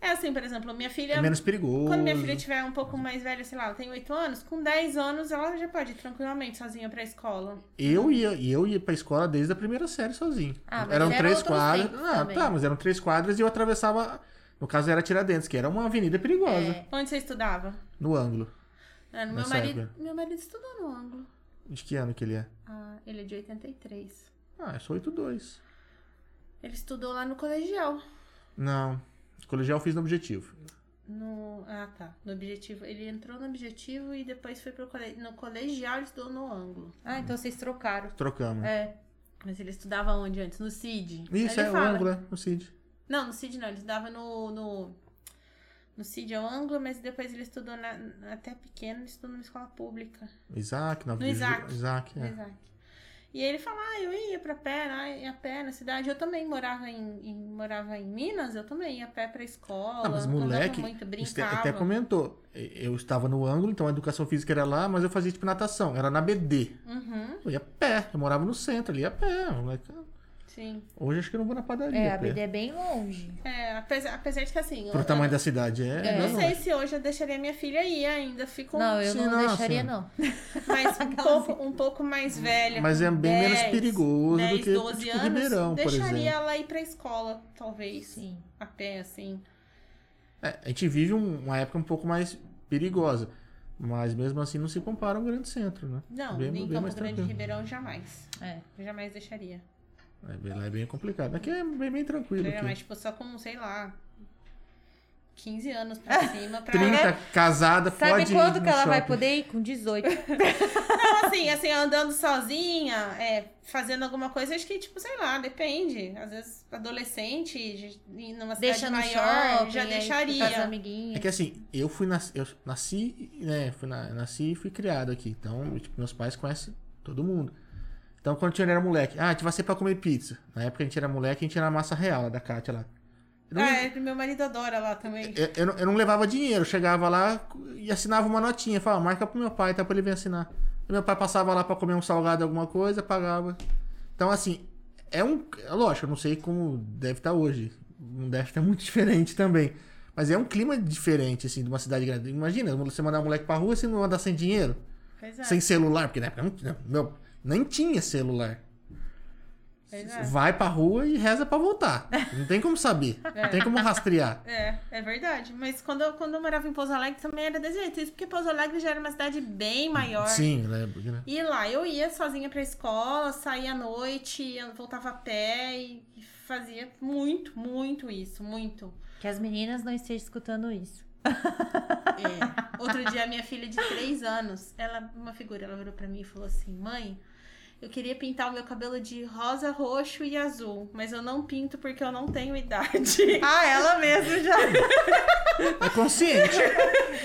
É. É assim, por exemplo, minha filha. menos perigoso. Quando minha filha tiver um pouco mais velha, sei lá, ela tem 8 anos, com 10 anos ela já pode ir tranquilamente sozinha pra escola. Eu ia, e eu ia pra escola desde a primeira série sozinho. Ah, mas eram eram três quadras. Ah, também. tá, mas eram três quadras e eu atravessava. No caso era Tiradentes, que era uma avenida perigosa. É. Onde você estudava? No ângulo. É, no meu marido. época. Meu marido estudou no ângulo. De que ano que ele é? Ah, ele é de 83. Ah, eu sou 82. Ele estudou lá no colegial. Não. Colegial eu fiz no objetivo. No. Ah, tá. No objetivo. Ele entrou no objetivo e depois foi pro colegial. No colegial ele estudou no ângulo. Ah, então vocês trocaram. Trocamos. É. Mas ele estudava onde antes? No CID. Isso, é ele o fala. ângulo, é o CID. Não, no CID não. Ele estudava no. No, no CID é o ângulo, mas depois ele estudou na, até pequeno, ele estudou numa escola pública. Isaac, Nova No Isaac. Isaac, é. Isaac. E ele fala, ah, eu ia pra pé, né, a pé na cidade. Eu também morava em, em- morava em Minas, eu também ia a pé pra escola. Não, mas moleque, muito, brincava. até comentou. Eu estava no ângulo, então a educação física era lá, mas eu fazia tipo natação. Era na BD. Uhum, Eu ia a pé. Eu morava no centro ali, a pé. moleque. Sim. Hoje acho que eu não vou na padaria. É, a. BD é bem longe. É, apesar, apesar de que assim. eu- Pro eu, tamanho da cidade. É, eu não não, sei se hoje eu deixaria minha filha ir ainda. Fico Não, eu Sim, não não, deixaria, não. mais, um, pouco, um pouco mais velha. Mas é bem menos 10, perigoso 10, do que 12 tipo, anos, Ribeirão, por deixaria exemplo. ela ir pra escola, talvez. Sim. A pé, assim. É, a gente vive um- uma época um pouco mais perigosa. Mas mesmo assim não se compara a um grande centro, né? Não, Bem- em bem Campo Grande tranquilo. Ribeirão, jamais. É. Eu jamais deixaria. É, bem- lá é bem complicado. Aqui é bem, bem tranquilo. Eu Aqui. jamais, tipo, só com, sei lá, 15 anos pra cima pra. 30, casada, Sabe pode quando que ela vai shopping. poder ir? Com 18. Não, assim, assim, andando sozinha, é, fazendo alguma coisa, acho que, tipo, sei lá, depende. Às vezes, adolescente, numa cidade Deixa maior, shopping, já aí deixaria. as amiguinhas. É que assim, eu fui nas, eu nasci, né, fui na- nasci e fui criado aqui. Então, tipo, meus pais conhecem todo mundo. Então, quando a gente era moleque, ah, a gente vai ser pra comer pizza. Na época a gente era moleque, a gente na massa real, lá da Kátia lá. Não, Ah, é, meu marido adora lá também. eu, eu não, eu não levava dinheiro, eu chegava lá e assinava uma notinha, falava, marca pro meu pai, tá pra ele vir assinar. E meu pai passava lá pra comer um salgado, alguma coisa, pagava. Então, assim, é um. é Lógico, eu não sei como deve estar hoje. Não deve estar muito diferente também. Mas é um clima diferente, assim, de uma cidade grande. Imagina, você mandar um moleque pra rua, você não andar sem dinheiro, é. sem celular, porque na época meu, nem tinha celular. É. Vai pra rua e reza pra voltar. Não tem como saber. Não tem como rastrear. É, é verdade. Mas quando eu, quando eu morava em Pouso Alegre também era desse jeito. Isso porque Pouso Alegre já era uma cidade bem maior. Sim, lembro. né? E lá eu ia sozinha pra escola, saía à noite, voltava a pé e e fazia muito, muito isso, muito. Que as meninas não estejam escutando isso. É. Outro dia, minha filha de 3 anos, ela, uma figura, ela virou pra mim e falou assim: Mãe, eu queria pintar o meu cabelo de rosa, roxo e azul, mas eu não pinto porque eu não tenho idade. Ah, ela mesma já. É consciente.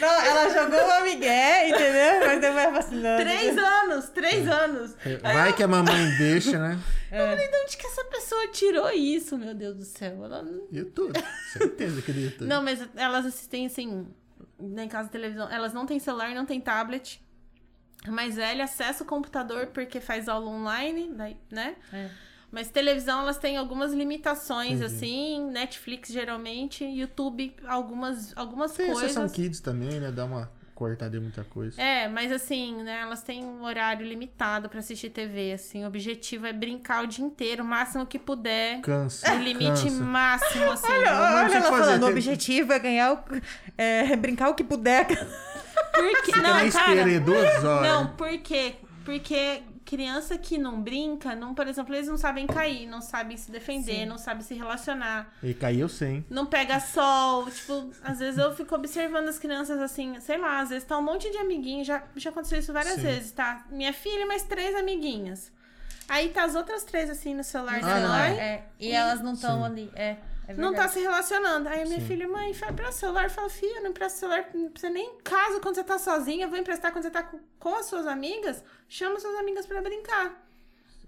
Não, ela jogou uma migué, entendeu? Mas depois ela assim. Três anos, três anos. Vai que a mamãe deixa, né? Eu falei, de onde que essa pessoa tirou isso, meu Deus do céu? Ela não. YouTube. Certeza que é YouTube. Não, mas elas assistem assim, em casa de televisão. Elas não têm celular, não têm tablet. Mais velha acessa o computador porque faz aula online, daí, né? É. Mas televisão, elas têm algumas limitações, Entendi. assim. Netflix, geralmente. YouTube, algumas, algumas Tem coisas. Kids também, né? Dá uma cortada em muita coisa. É, mas assim, né? Elas têm um horário limitado pra assistir TV, assim. O objetivo é brincar o dia inteiro, o máximo que puder. Cansa. O limite cansa. máximo, assim. Olha tinha ela fazer, falando, o tem- objetivo é ganhar o... É, brincar o que puder. Porque, Fica não, cara, duas horas. Não, por quê? Porque criança que não brinca, não, por exemplo, eles não sabem cair, não sabem se defender, Sim. não sabem se relacionar, E caiu sem. não pega sol. Tipo, às vezes eu fico observando as crianças assim, sei lá, às vezes tá um monte de amiguinhos, já, já aconteceu isso várias Sim. vezes, tá? Minha filha e mais três amiguinhas. Aí tá as outras três assim no celular Ah, dela. é. É, e elas não estão ali. É, é Não tá se relacionando. Aí a minha Sim. filha, mãe, fala pra celular. Fala, filha, não empresta celular, não precisa nem em casa quando você tá sozinha. Vou emprestar quando você tá com, com as suas amigas. Chama suas amigas pra brincar.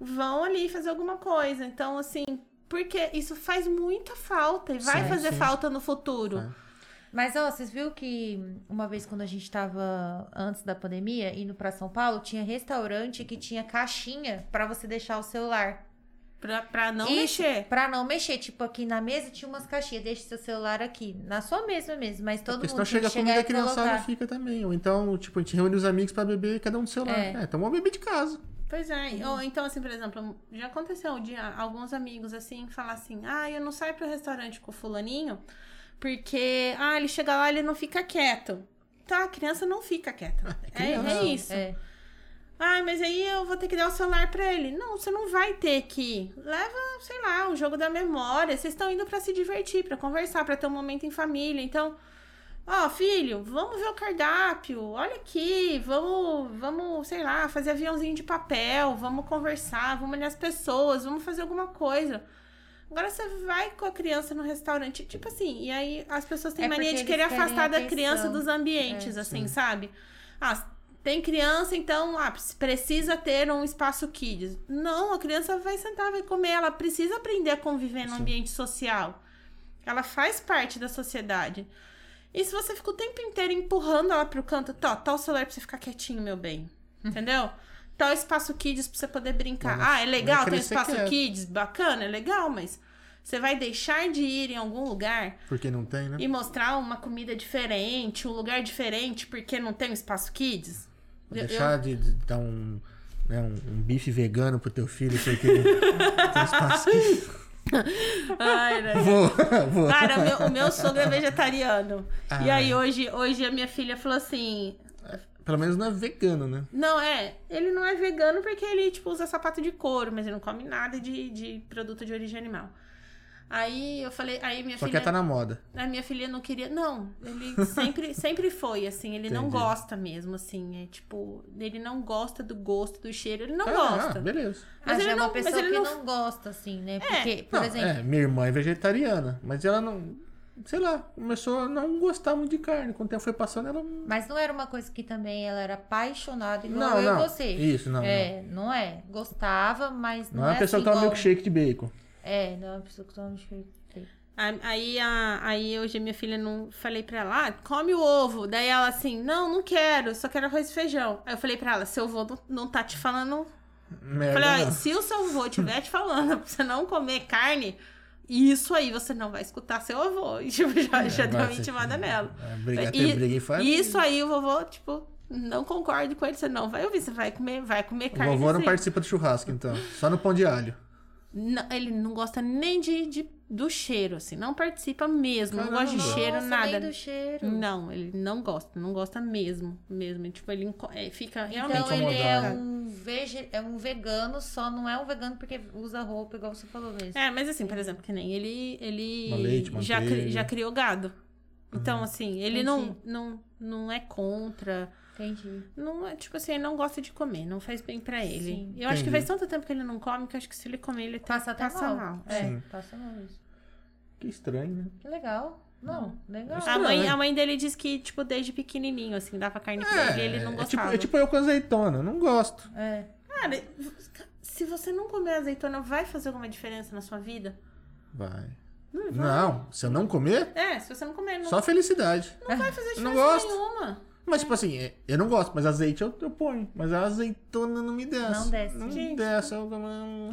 Vão ali fazer alguma coisa. Então, assim, porque isso faz muita falta e vai Sim, fazer sim. falta no futuro. É. Mas, ó, vocês viram que uma vez quando a gente tava antes da pandemia, indo pra São Paulo, tinha restaurante que tinha caixinha pra você deixar o celular. Pra, pra não Isso, mexer. Pra não mexer. Tipo, aqui na mesa tinha umas caixinhas. Deixa seu celular aqui. Na sua mesa mesmo. Mas todo Porque mundo senão chega a comida, e criançada colocar. fica também. Ou então, tipo, a gente reúne os amigos pra beber, cada um do celular. É. É, então vamos beber de casa. Pois é. Ou então, assim, por exemplo, já aconteceu dia alguns amigos assim falar assim: ah, eu não saio pro restaurante com o fulaninho porque, ah, ele chega lá ele não fica quieto. Tá, a criança não fica quieta. É, criança. é isso. É. Ah, mas aí eu vou ter que dar o celular pra ele. Não, você não vai ter que. Leva, sei lá, um jogo da memória. Vocês estão indo pra se divertir, pra conversar, pra ter um momento em família. Então, ó, filho, vamos ver o cardápio. Olha aqui, vamos, vamos, sei lá, fazer aviãozinho de papel, vamos conversar, vamos olhar as pessoas, vamos fazer alguma coisa. Agora você vai com a criança no restaurante, tipo assim, e aí as pessoas têm É mania de querer afastar da criança dos ambientes, É, assim, sim. sabe? Ah, tem criança, então ah, precisa ter um espaço kids. Não, a criança vai sentar, vai comer, ela precisa aprender a conviver no Sim. ambiente social. Ela faz parte da sociedade. E se você fica o tempo inteiro empurrando ela pro canto, tá, tá o celular pra você ficar quietinho, meu bem. Entendeu? Tá o espaço kids pra você poder brincar. Vai- ah, é legal, vai tem espaço kids, bacana, é legal, mas você vai deixar de ir em algum lugar Porque não tem, né? e mostrar uma comida diferente, um lugar diferente, porque não tem um espaço kids? Eu- eu- Deixar de, de dar um, né, um, um bife vegano pro teu filho, porque ele tem espaço aqui. Ai, né? Vou, vou. Cara, o meu, o meu sogro é vegetariano. E Ah. aí hoje, hoje a minha filha falou assim: Pelo menos não é vegano, né? Não, é, ele não é vegano porque ele, tipo, usa sapato de couro, mas ele não come nada de, de produto de origem animal. Aí eu falei, aí minha Só filha. quer tá na moda. A minha filha não queria. Não, ele sempre, sempre foi, assim. Ele não Entendi. gosta mesmo, assim. É tipo, ele não gosta do gosto, do cheiro, ele não Ah, gosta. beleza. Mas Mas ele é uma não- mas pessoa ele que não- não... gosta, assim, né? Porque, por Não, exemplo, é, minha irmã é vegetariana, mas ela não. Sei lá, começou a não gostar muito de carne. Quando o tempo foi passando, ela. mas não era uma coisa que também ela era apaixonada igual Não, eu não. e você. Isso, não. É, não é. Gostava, mas Não, não, não é uma pessoa assim que toma igual... milkshake de bacon. É, não é uma pessoa que toma milkshake. Aí- Aí, a, aí hoje minha filha não. Falei pra ela, ah, come o ovo. Daí ela assim, não, não quero, só quero arroz e feijão. Aí eu falei pra ela, seu avô não, não tá te falando. Merda. falei, ah, não. se o seu avô estiver te falando pra você não comer carne, isso aí você não vai escutar seu avô. E tipo, já, já É, deu vai uma ser- intimada nela. É, briga, E- briga. Isso aí o vovô, tipo, não concordo com ele, você não vai ouvir, você vai comer, vai comer O carne. vovô não sim. participa do churrasco, então. Só no pão de alho. Não, ele não gosta nem de, de- do cheiro, assim, não participa mesmo, não gosta de Caramba. cheiro, Nossa, nada. nem do cheiro. Não, ele não gosta, não gosta mesmo, mesmo. Tipo, ele é, fica realmente Então ele é um, vege... é um vegano, só não é um vegano porque usa roupa, igual você falou mesmo. É, mas assim, por exemplo, que nem ele, ele leite, já, cri- já criou gado. Então, assim, ele não, não, não é contra. Entendi. Não é, tipo assim, ele não gosta de comer, não faz bem pra ele. Sim. Eu acho que Entendi. faz tanto tempo que ele não come que acho que se ele comer, ele Passa até passa mal. mal. É, Sim. passa mal isso. Que estranho, né? Que legal. Não, legal. A mãe, a mãe dele disse que, tipo, desde pequenininho, assim, dava carne pra ele e ele não é tipo, gostava. é tipo eu com azeitona. Não gosto. É. Cara, se você não comer azeitona, vai fazer alguma diferença na sua vida? Vai. Não vai. Não, se eu não comer, É, se você não comer, não, só felicidade. não vai fazer diferença não gosto. nenhuma. Mas, tipo assim, é- eu não gosto, mas azeite eu, eu ponho. Mas a azeitona não me desce. Não desce. Não Gente. desce. Eu, não,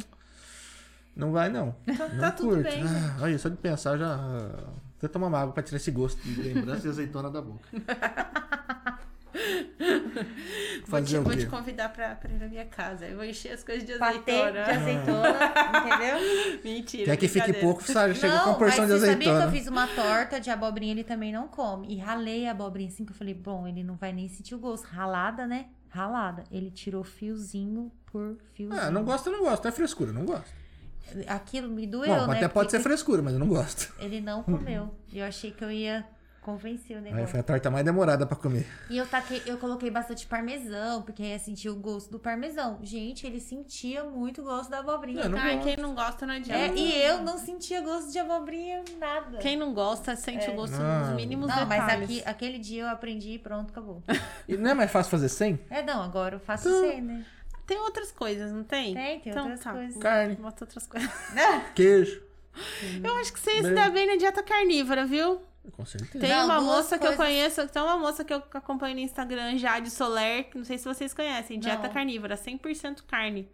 não vai, não. Tá, não tá tudo curto. bem. Ah, olha, só de pensar já. Até tomar uma água pra tirar esse gosto de lembrança de azeitona da boca. Vou te, Fazer vou te convidar pra, pra ir na minha casa. Eu vou encher as coisas de Patê azeitona. de azeitona, entendeu? Mentira. Quer que fique pouco, sabe? Chega com uma porção de você sabia que azeitona. eu fiz uma torta de abobrinha, ele também não come. E ralei a abobrinha assim, que eu falei, bom, ele não vai nem sentir o gosto. Ralada, né? Ralada. Ele tirou fiozinho por fiozinho. Ah, não gosto, eu não gosto. É frescura, não gosto. Aquilo me doeu, Bom, né? até pode Porque ser frescura, mas eu não gosto. Ele não comeu. E eu achei que eu ia convencer o Aí negócio. foi a torta mais demorada pra comer. E eu, taquei, eu coloquei bastante parmesão, porque aí ia sentir o gosto do parmesão. Gente, ele sentia muito o gosto da abobrinha. Eu não Ai, gosto. quem não gosta não adianta. É, e eu não sentia gosto de abobrinha, nada. Quem não gosta sente o gosto Não. nos mínimos Não, mas detalhes. aqui, aquele dia eu aprendi e pronto, acabou. E não é mais fácil fazer sem? É, não, agora eu faço Então- sem, né? Tem outras coisas, não tem? Tem, tem Então outras tá. coisas. Carne, Bota outras coisas. queijo. Eu acho que você se dar bem na dieta carnívora, viu? Com certeza. Tem Não, uma moça que eu coisas- conheço, tem uma moça que eu acompanho no Instagram, Jade Soler, que não sei se vocês conhecem, dieta Não. carnívora, 100% carne.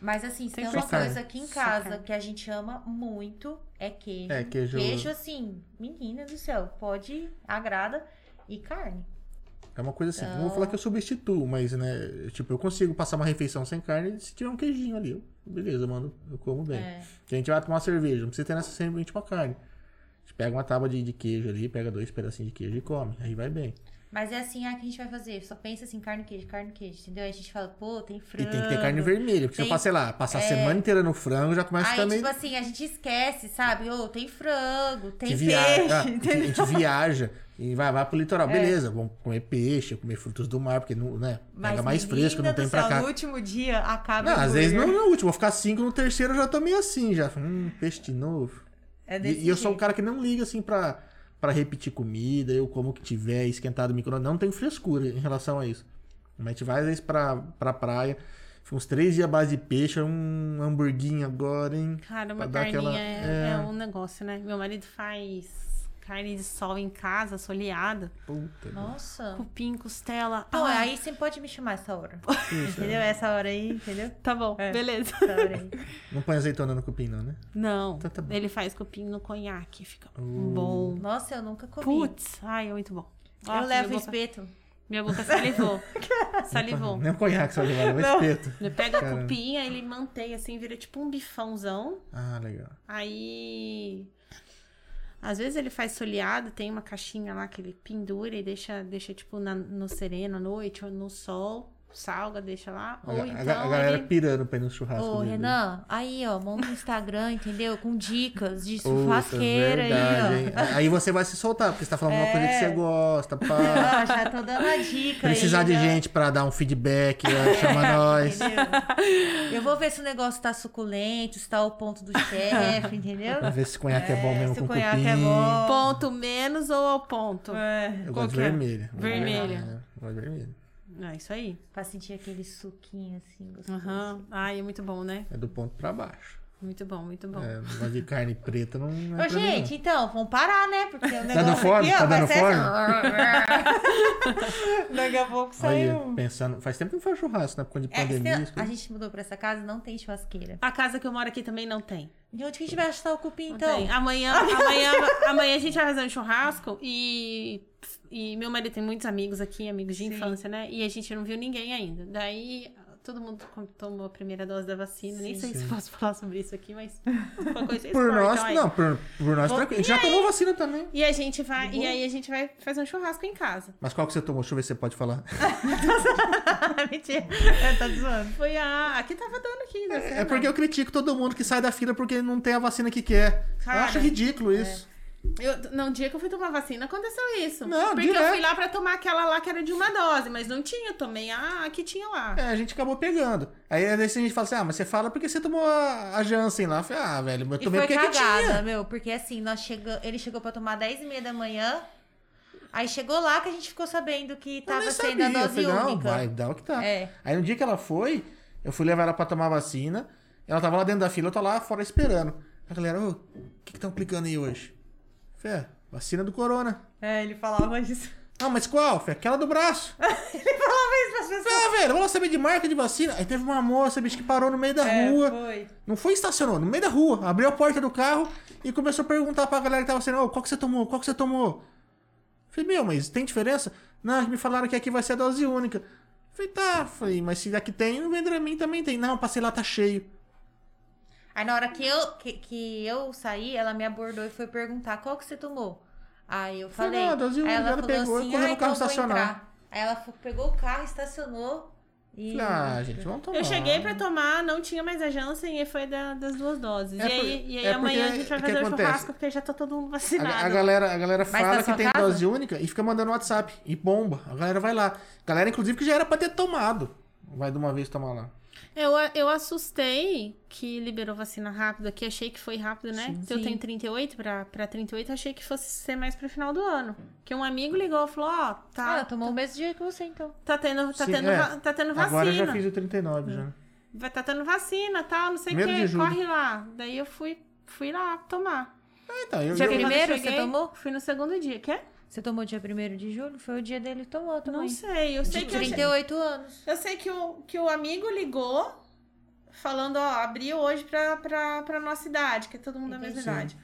Mas assim, se tem uma carne. coisa aqui em casa que a gente ama muito, é queijo. É, queijo- Queijo, assim, menina do céu, pode, agrada. E carne. É uma coisa assim, não vou Então- falar que eu substituo, mas, né, tipo, eu consigo passar uma refeição sem carne se tiver um queijinho ali. Eu- beleza, mano, eu como bem. É. Que a gente vai tomar uma cerveja, não precisa ter necessariamente uma carne. A pega uma tábua de, de queijo ali, pega dois pedacinhos de queijo e come, aí vai bem. Mas é assim, ah, que a gente vai fazer? Só pensa assim, carne, queijo, carne, queijo, entendeu? Aí a gente fala, pô, tem E frango. tem que ter carne vermelha, porque se eu Tem- passar, sei lá, passar a é. semana inteira no frango, já começa a Aí, ficar meio... tipo assim, a gente esquece, sabe? Ô, tem frango, tem peixe, viaja, ah, a, gente, a viaja e vai, vai pro litoral. É. Beleza, vamos comer peixe, comer frutos do mar, porque não, né, pega mais fresco, não tem céu, pra cá. No último dia, acaba Não, às vezes não no último, vou ficar cinco, no terceiro eu já tô meio assim, já. Hum, peixe de novo. É E, desse e eu sou um cara que não liga assim pra, pra repetir comida, eu como o que tiver esquentado no micro não tenho frescura em relação a isso. Mas a gente vai às vezes pra, pra praia, uns três dias à base de peixe, um hamburguinho agora, hein? Cara, uma carninha aquela- é, é. é um negócio, né? Meu marido faz carne de sol em casa, soleada, Puta. Nossa. cupim, costela. Pô, Ai, aí você pode me chamar essa hora. Isso, entendeu? Essa hora aí, entendeu? Tá bom, É. beleza. Essa hora aí. Não põe azeitona no cupim, não, né? Não, Então tá bom. ele faz cupim no conhaque, fica Uh. bom. Nossa, eu nunca comi. Putz, ai, é muito bom. Nossa, eu levo boca, espeto. minha boca salivou. salivou. Nem um conhaque levar, é um espeto. Ele pega o Caramba. cupim, aí ele mantém assim, vira tipo um bifãozão. Ah, legal. Aí. Às vezes ele faz soleado, tem uma caixinha lá que ele pendura e deixa, deixa tipo, na- no sereno à noite ou no sol. Salga, deixa lá. A, ou então a galera ele... pirando pra ir no churrasco. Ô, dele. Renan, aí, ó, monta um Instagram, entendeu? Com dicas de Puta, churrasqueira aí, verdade, ó. hein? Aí você vai se soltar, porque você tá falando uma coisa que É. você gosta, pá. Ah, já tô dando a dica Precisar aí, de né? gente pra dar um feedback, ó, chama nós. Entendeu? Eu vou ver se o negócio tá suculento, se tá ao ponto do chefe, entendeu? Pra ver se conhaque é, bom mesmo se com o conhaque cupim. é bom. Ponto menos ou ao ponto? É, Eu Qual gosto de é? vermelho. Vermelho. É, eu gosto de vermelho. É isso aí. pra sentir aquele suquinho assim, gostoso. Aham. Ai, é muito bom, né? É do ponto pra baixo. Muito bom, muito bom. É, gosto de carne preta, não, é Ô, pra mim, gente, então, vamos parar, né? Porque o negócio dando fome? aqui, ó, Tá vai dando ser fome? assim. Daqui a pouco não. Olha, saiu. pensando... Faz tempo que não faz churrasco, né? Por conta de É, pandemia. se- isso a gente mudou pra essa casa, não tem churrasqueira. A casa que eu moro aqui também não tem. De onde que a gente vai achar o cupim, então? tem. Amanhã, amanhã, amanhã a gente vai fazer um churrasco e, e meu marido tem muitos amigos aqui, amigos de Sim. infância, né? E a gente não viu ninguém ainda. Daí todo mundo tomou a primeira dose da vacina. Nem Sim. sei se Sim. posso falar sobre isso aqui, mas vocês Por nós, aí. não, por, por nós Vou- tranquilo. A gente já tomou vacina também. E a gente vai, e aí a gente vai fazer um churrasco em casa. Mas qual que você tomou? Deixa eu ver se você pode falar. Mentira. É, tá zoando. Foi a. Aqui tava dando aqui, né? É porque eu critico todo mundo que sai da fila porque não tem a vacina que quer. Cara, eu acho ridículo isso. Eu, no dia que eu fui tomar vacina, aconteceu isso. Não, porque eu direto. fui lá pra tomar aquela lá que era de uma dose, mas não tinha, eu tomei a a que tinha lá. É, a gente acabou pegando. Aí às vezes a gente fala assim, ah, mas você fala porque você tomou a, a Janssen lá. Eu falei, ah, velho, eu E tomei foi porque que cagada, tinha. meu, porque assim, nós chega... ele chegou pra tomar 10 e meia da manhã, aí chegou lá que a gente ficou sabendo que Eu tava sendo a Eu dose falei, não, única. vai, dá o que tá. É. Aí no dia que ela foi, eu fui levar ela pra tomar vacina. Ela tava lá dentro da fila, eu tô lá fora esperando. A galera, ô, o que que estão aplicando aí hoje? Fé, vacina do corona. É, ele falava isso. Ah, mas qual? Fé, aquela do braço. Ele falava isso pras pessoas. Ah, velho, vamos saber de marca de vacina. Aí teve uma moça, bicho, que parou no meio da É, rua. foi. Não foi estacionou, no meio da rua. Abriu a porta do carro e começou a perguntar pra galera que tava sendo, ô, qual que você tomou? Qual que você tomou? Falei, meu, mas tem diferença? Não, me falaram que aqui vai ser a dose única. Falei, tá. Falei, mas se aqui tem, no Vendramim também tem. Não, passei lá, tá cheio. Aí na hora que eu, que, que eu saí, ela me abordou e foi perguntar qual que você tomou. Aí eu Falei, falei. não, a dose aí única, ela ela falou pegou e assim, correu ah, no carro então estacionar." Aí ela pegou o carro, estacionou e. Ah, gente, vamos tomar. Eu cheguei pra tomar, não tinha mais a Janssen e foi da- das duas doses. É e aí, por- e aí é amanhã a porque- gente vai fazer o acontece? churrasco, porque já tá todo mundo A, vacinado. a galera, a galera Mas fala que tem casa? dose única e fica mandando WhatsApp e bomba. A galera vai lá. Galera, inclusive, que já era pra ter tomado. Vai de uma vez tomar lá. Eu, eu assustei que liberou vacina rápido aqui. Achei que foi rápido, né? Sim. Se eu Sim. tenho 38 pra, pra 38, achei que fosse ser mais pro final do ano. Que um amigo ligou e falou: Ó, Ah, tá, ela tomou o mesmo dia que você, então. tá tendo, tá Sim, tendo, é. tá tendo vacina. Agora eu já fiz o 39 já. Vai tá tendo vacina tal, não sei o que. Corre lá. Daí eu fui, fui lá tomar. Ah, então, eu, Já eu- vi- Primeiro eu você tomou? Fui no segundo dia. Quê? Você tomou dia 1 de julho? Foi o dia dele que tomou também. Não sei. Eu sei De que eu, 38 anos. eu sei que o, que o amigo ligou falando, ó, abriu hoje pra, pra, pra nossa idade, que é todo mundo da mesma idade.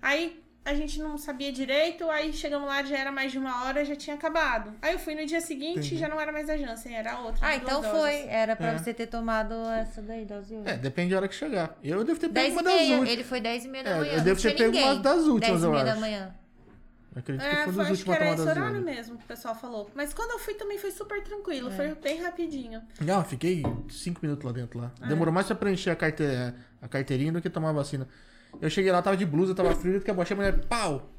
Aí a gente não sabia direito, aí chegamos lá, já era mais de uma hora, já tinha acabado. Aí eu fui no dia seguinte Entendi. e já não era mais a Janssen, era a outra. Ah, então duas foi. doses. Era pra É. você ter tomado essa daí, dose única. É, depende da hora que chegar. Eu devo ter pego 10 uma e das últimas. Ele foi 10 e meia da É, manhã. eu não devo ter pego ninguém. uma das últimas, 10 e eu meia da manhã. Eu acredito que É, foi foi, dos acho que últimos a era esse horário mesmo, que o pessoal falou. Mas quando eu fui também foi super tranquilo, É. foi bem rapidinho. Não, eu fiquei 5 minutos lá dentro lá. É. Demorou mais pra preencher a, carte... a carteirinha do que tomar a vacina. Eu cheguei lá, tava de blusa, tava frio, que eu baixei a mulher, pau!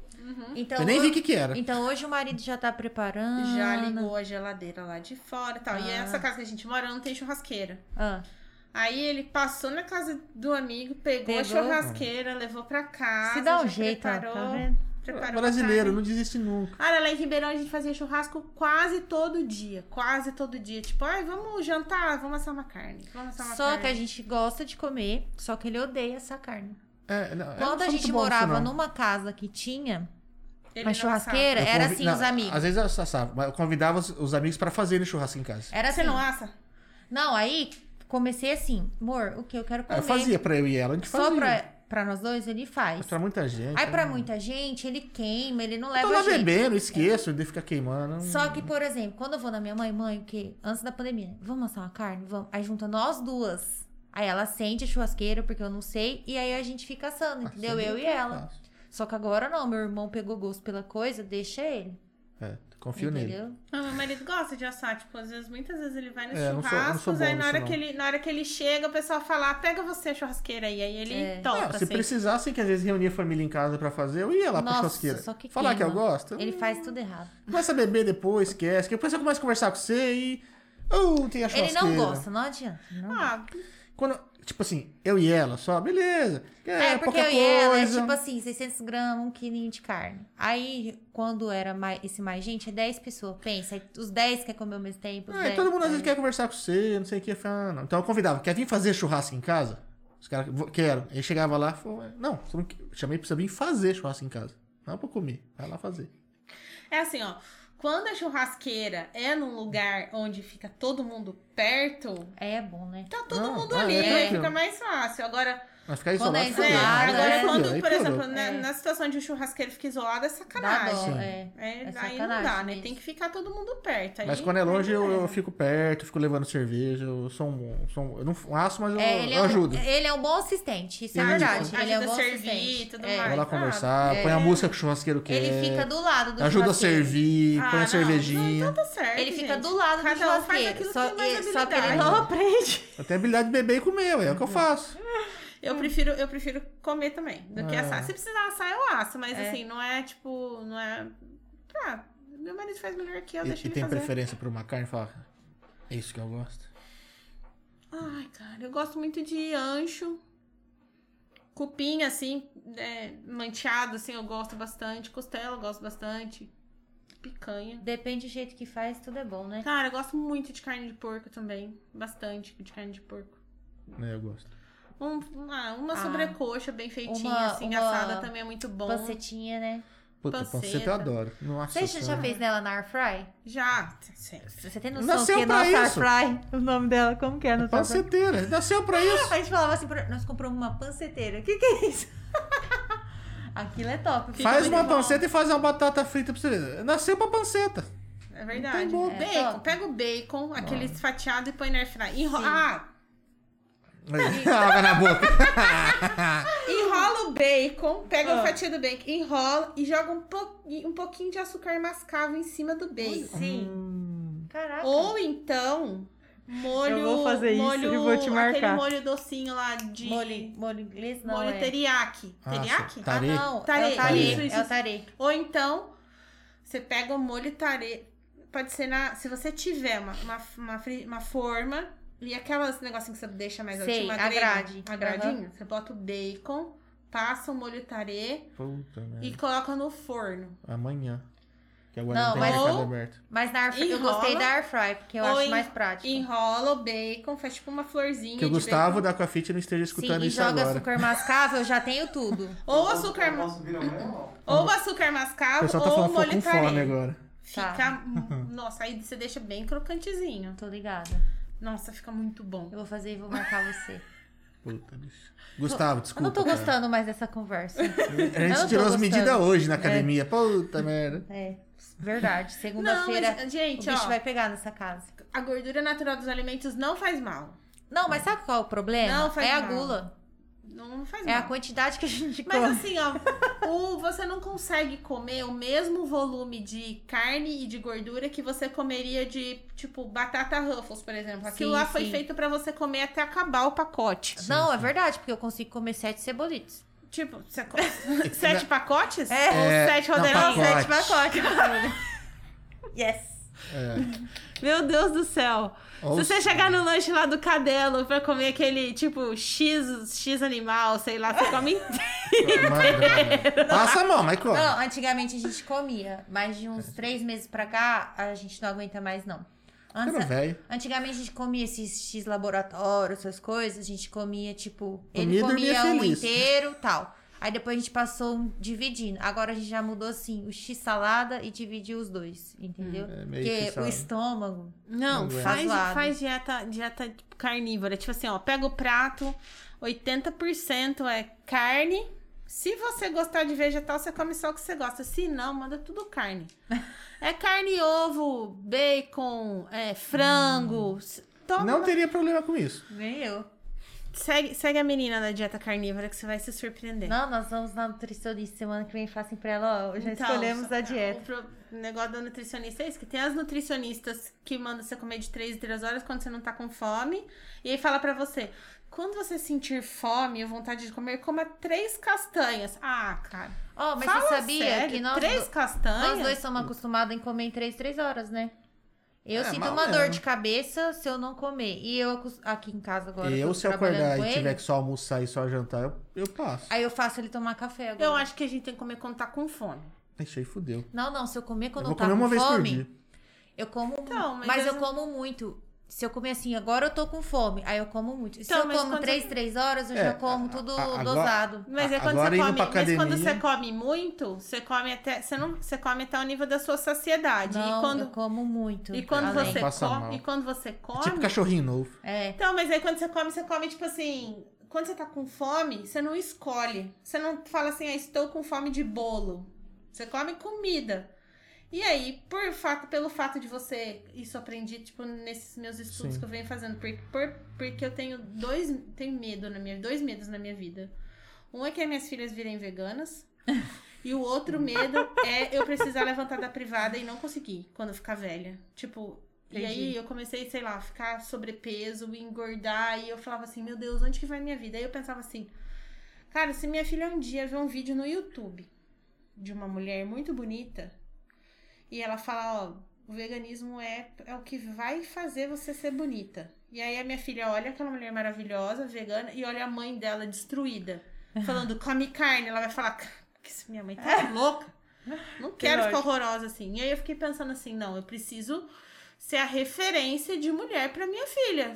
Então, eu nem vi o que que era. Então hoje o marido já tá preparando. Já ligou a geladeira lá de fora e tal. E Ah. essa casa que a gente mora não tem churrasqueira. Ah, Aí ele passou na casa do amigo, pegou, a Pegou. churrasqueira, levou pra casa. se dá um jeito, ó, preparou, tá vendo? Preparou Brasileiro, a carne. não desiste nunca. Cara, lá em Ribeirão a gente fazia churrasco quase todo dia. Quase todo dia. Tipo, ai, vamos jantar, vamos assar uma carne. Vamos assar uma Só carne. que a gente gosta de comer, só que ele odeia essa carne. É, não, Quando a gente nisso, morava numa casa que tinha Ele uma não churrasqueira, era assim, não, os amigos. Às vezes eu assava, mas eu convidava os, os amigos pra fazerem churrasco em casa. Era Você assim. não assa? Não, aí comecei assim, amor, o que eu quero Ah, comer. Eu fazia pra eu e ela, a gente Só fazia. pra, pra nós dois, ele faz. Mas pra muita gente. Aí pra né? muita gente, ele queima, ele não Eu leva tô lá jeito. bebendo, esqueço de ficar queimando. Só que, por exemplo, quando eu vou na minha mãe, mãe, o quê? Antes da pandemia, vamos assar uma carne? Vamos. Aí junta nós duas. Aí ela acende a churrasqueira, porque eu não sei, e aí a gente fica assando, entendeu? Assim Eu e é ela. fácil. Só que agora não, meu irmão pegou gosto pela coisa, deixa ele. É, confio nele. Entendeu? Ah, meu marido gosta de assar, tipo, às vezes, muitas vezes ele vai nos É, não sou- não sou churrascos, bom aí na hora, não. que ele, na hora que ele chega, o pessoal fala, ah, pega você a churrasqueira aí, aí ele É. toca, Ah, se assim. precisasse, que às vezes reunia a família em casa pra fazer, eu ia lá pra Nossa, churrasqueira. só que Falar que eu queima. gosto. Ele faz tudo errado. Começa a beber depois, esquece. Que depois eu começo a conversar com você e. Oh, tem a Ele churrasqueira. não gosta, não adianta. Não Ah, Quando, tipo assim, eu e ela só, beleza. É, É, porque eu e ela é tipo assim, 600 gramas, um quilinho de carne. Aí, quando era mais, esse mais gente, é 10 pessoas. Pensa, aí os 10 quer comer ao mesmo tempo. É, 10, todo mundo às vezes quer conversar com você, não sei o que. eu falava, ah, não. Então eu convidava, quer vir fazer churrasco em casa? Os caras, "Vou- quero. Aí chegava lá, falou, não, chamei pra você vir fazer churrasco em casa. Não pra comer, vai lá fazer. É assim, ó. Quando a churrasqueira é num lugar onde fica todo mundo perto, É bom, né? tá todo Não, mundo ah, ali, é aí tranquilo. fica mais fácil. Agora, Mas ficar Quando isolado, é fudeu. é, isolado, agora é. quando, por exemplo, na, É. na situação de um churrasqueiro fica isolado, é sacanagem. dó, é. É, É aí não sacanagem dá, né? mesmo. Tem que ficar todo mundo perto. Aí, Mas quando é longe, eu, eu beleza. fico perto, fico levando cerveja. Eu sou um. Sou um eu não faço, mas eu, É, ele, eu um, ajudo. ele é um bom assistente, isso é verdade. Ele é um Ajuda bom a servir assistente. e tudo É. mais. Vai lá Ah, conversar, é. põe a música que o churrasqueiro quer. Ele fica do lado do Ajuda a servir, Ah, põe a não, cervejinha. Então tá certo. Ele fica do lado do churrasqueiro. Só, que ele não aprende. Eu tenho habilidade de beber e comer, é o que eu faço. Eu prefiro, eu prefiro comer também do que É. assar. Se precisar assar, eu asso, mas É. assim, não é tipo, não é. Ah, meu marido faz melhor que eu, E, deixa e ele tem fazer. preferência por uma carne? Fala, é isso que eu gosto. Ai, cara, eu gosto muito de ancho. Cupim, assim, é, manteado, assim, eu gosto bastante. Costela, eu gosto bastante. Picanha. Depende do jeito que faz, tudo é bom, né? Cara, eu gosto muito de carne de porco também. Bastante de carne de porco. É, eu gosto. Um- uma uma Ah. sobrecoxa bem feitinha, Uma- assim, uma assada também é muito bom. Pancetinha, né? Puta, Panceta. eu adoro. Nossa, Você já Senhora. fez nela na Air Fry? Já. Você tem noção Nasceu que é pra nossa isso. Fry? O nome dela, como que é? Fry? Panceteira, nasceu pra isso. A gente falava assim, nós compramos uma panceteira. O que que é isso? Aquilo é top. Faz uma bom. panceta e faz uma batata frita pra você ver. Nasceu pra panceta. É verdade. Bacon, É, top. pega o bacon, aquele fatiado e põe na airfryer. Enro... Ah, Água na boca. enrola o bacon, pega Ah. o fatia do bacon, enrola e joga um, po... um pouquinho de açúcar mascavo em cima do bacon. Sim. Hum, Caraca. Ou então, molho. Eu vou fazer isso molho, e vou te marcar. Aquele molho docinho lá de. Molho, molho inglês não molho é. teriyaki. Ah, Teriyaki? tá. Ah, não. Tare, É o tare. isso, isso, É o tare. Ou então, você pega o molho tare. Pode ser na. Se você tiver uma, uma, uma, uma forma e aquelas negocinhos que você deixa mais Sei, altinho, a grade. A gradinha. Você bota o bacon, passa o molho tare Puta e merda. coloca no forno. Amanhã. Que agora Não, não, tem mas- mercado aberto. Mas na air fry, eu Enrola. gostei da air fry, porque eu Ou acho en- mais prático. Enrola o bacon, faz tipo uma florzinha. Que o de Gustavo bacon. da Aquafit não esteja Sim, escutando e isso joga agora. açúcar mascavo, eu já tenho tudo. Ou açúcar, ma- ou açúcar O mascavo pessoal tá ou falando molho com fome tare. agora. Fica. Tá. Nossa, aí você deixa bem crocantezinho. Tô ligada. Nossa, fica muito bom. Eu vou fazer e vou marcar você. Puta, bicho. Gustavo, Eu desculpa. não tô cara. gostando mais dessa conversa. A Eu gente tirou as medidas hoje na academia. Puta merda. É, verdade. Segunda-feira mas, o gente, bicho ó, vai pegar nessa casa. a gordura natural dos alimentos não faz mal. Não, mas sabe qual é o problema? Não faz é a mal. gula. Não faz É a mal. quantidade que a gente Mas come. assim, ó, o, você não consegue comer o mesmo volume de carne e de gordura que você comeria de, tipo, batata Ruffles, por exemplo. Aquilo Sim, lá foi sim. feito pra você comer até acabar o pacote. Não, é verdade, porque eu consigo comer sete cebolitas. Tipo, você co- sete pacotes? É. Ou É, sete não, rodeirões? pacote. Sete pacotes. yes. É. Meu Deus do céu. Ou Se você chegar no lanche lá do Cadelo pra comer aquele, tipo, X, X animal, sei lá, você come inteiro. Passa a mão, mas come. Não, antigamente a gente comia, mas de uns três meses pra cá, a gente não aguenta mais, não. Antes, velho. antigamente a gente comia esses X laboratório, essas coisas, a gente comia, tipo, Comia ele comia um feliz. inteiro tal. Aí depois a gente passou dividindo. Agora a gente já mudou assim, o X salada e dividiu os dois, entendeu? É, meio Porque o estômago. Não, Não faz, faz dieta, dieta tipo, carnívora. Tipo assim, ó, pega o prato, 80% é carne. Se você gostar de vegetal, você come só o que você gosta. Se não, manda tudo carne. É carne, ovo, bacon, é, frango. S- Toma. Não teria problema com isso. Nem eu. Segue, segue a menina da dieta carnívora que você vai se surpreender. Não, nós vamos na nutricionista semana que vem façam pra ela, ó, já Então, escolhemos a O dieta. pro- negócio do nutricionista é isso, que tem as nutricionistas que mandam você comer de 3 em 3 horas quando você não tá com fome. E aí fala pra você, quando você sentir fome ou vontade de comer, coma três castanhas. Ah, cara. Ó, mas fala você sabia sério, que nós, três do- castanhas? nós dois somos acostumados em comer em 3, 3 horas, né? Eu É, sinto uma mesmo. dor de cabeça se eu não comer. E eu aqui em casa agora. eu, se eu acordar com e ele, tiver que só almoçar e só jantar, eu, eu passo. Aí eu faço ele tomar café agora. Eu acho que a gente tem que comer quando tá com fome. Aí fudeu. Não, não, se eu comer quando eu eu, vou tá comer com uma vez por fome, dia. eu como Então, mas Mas, eu- eu como muito. Se eu comer assim, agora eu tô com fome. Aí eu como muito. Então, se eu mas como quando 3, você- 3 horas, eu É, já como a- tudo agora- dosado. Mas é quando agora você come, pra mas quando academia- você come muito, você come até, você não, você come até o nível da sua saciedade. Não, e quando eu como muito. e quando além. você Passa mal. come, e quando você come, Tipo cachorrinho novo. É. Então, mas aí quando você come, você come tipo assim. Quando você tá com fome, você não escolhe. Você não fala assim, ah, estou com fome de bolo. Você come comida. E aí, por fato, pelo fato de você. Isso aprendi, tipo, nesses meus estudos Sim. que eu venho fazendo. Por, por- porque eu tenho dois. Tenho medo na minha. Dois medos na minha vida. Um é que as minhas filhas virem veganas. e o outro medo é eu precisar levantar da privada e não conseguir quando eu ficar velha. Tipo, e Entendi. aí eu comecei, sei lá, a ficar sobrepeso, engordar, e eu falava assim, meu Deus, onde que vai minha vida? Aí eu pensava assim, cara, se minha filha um dia ver um vídeo no YouTube de uma mulher muito bonita, e ela fala, ó, o veganismo é, é o que vai fazer você ser bonita. E aí a minha filha olha aquela mulher maravilhosa, vegana, e olha a mãe dela destruída, falando, come carne, ela vai falar, que minha mãe tá louca. Não quero ficar lógico. horrorosa assim. E aí eu fiquei pensando assim, não, eu preciso ser a referência de mulher pra minha filha.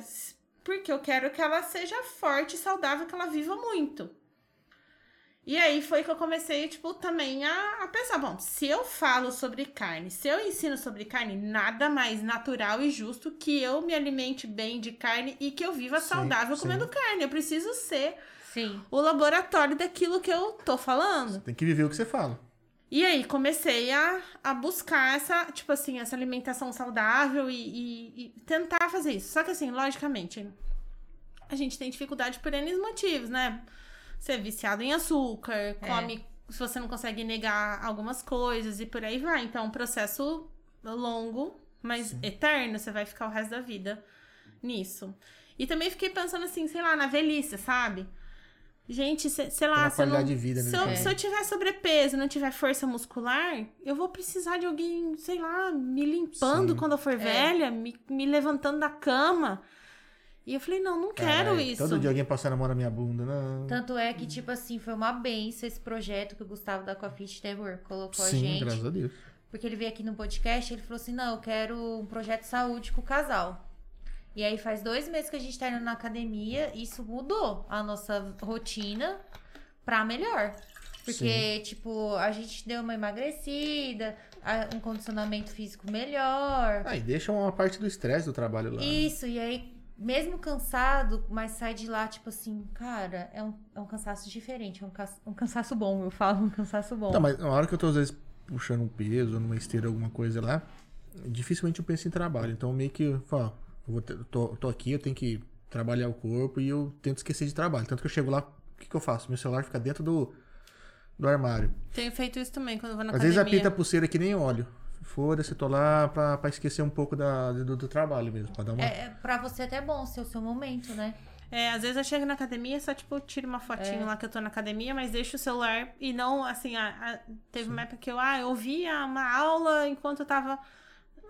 Porque eu quero que ela seja forte e saudável, que ela viva muito. E aí foi que eu comecei, tipo, também a, a pensar, bom, se eu falo sobre carne, se eu ensino sobre carne, nada mais natural e justo que eu me alimente bem de carne e que eu viva Sim, saudável sim. comendo carne. Eu preciso ser Sim. o laboratório daquilo que eu tô falando. Tem que viver o que você fala. E aí comecei a, a buscar essa, tipo assim, essa alimentação saudável e, e- e tentar fazer isso. Só que assim, logicamente, a gente tem dificuldade por N motivos, né? Você é viciado em açúcar, come, se você não consegue negar algumas coisas e por aí vai. Então, é um processo longo, mas eterno, você vai ficar o resto da vida nisso. E também fiquei pensando assim, sei lá, na velhice, sabe? Gente, se- sei lá, se eu, não, qualidade de vida, né, se, eu, se eu tiver sobrepeso, não tiver força muscular, eu vou precisar de alguém, sei lá, me limpando Sim. quando eu for velha, me, me levantando da cama. E eu falei, não, não quero Caralho, isso. Todo dia alguém passando a mão na minha bunda. Não. Tanto é que, tipo assim, foi uma benção esse projeto que o Gustavo da Coffee Network colocou a Sim, gente. graças a Deus. Porque ele veio aqui no podcast ele falou assim: não, eu quero um projeto de saúde com o casal. E aí faz dois meses que a gente tá indo na academia, e isso mudou a nossa rotina pra melhor. Porque, tipo, a gente deu uma emagrecida, a- um condicionamento físico melhor. Ah, e deixa uma parte do estresse do trabalho lá. né? Isso, e aí, mesmo cansado, mas sai de lá, tipo assim, cara, é um, é um cansaço diferente, é um, ca- um cansaço bom, eu falo, um cansaço bom. Tá, mas na hora que eu tô, às vezes, puxando um peso, numa esteira, alguma coisa lá, dificilmente eu penso em trabalho. Então, meio que, ó, eu vou ter- tô, tô aqui, eu tenho que trabalhar o corpo e eu tento esquecer de trabalho. Tanto que eu chego lá, o que, que eu faço? Meu celular fica dentro do, do armário. Tenho feito isso também quando eu vou na Às academia. vezes apita a pulseira que nem óleo. Foda-se, tô lá pra, pra esquecer um pouco da, do, do trabalho mesmo. Pra dar uma... É, é, pra você até bom ser o seu momento, né? É, às vezes eu chego na academia, só tipo, tiro uma fotinho lá que eu tô na academia, mas deixo o celular e não, assim, a- a- teve uma época que eu, ah, eu ouvia uma aula enquanto eu tava.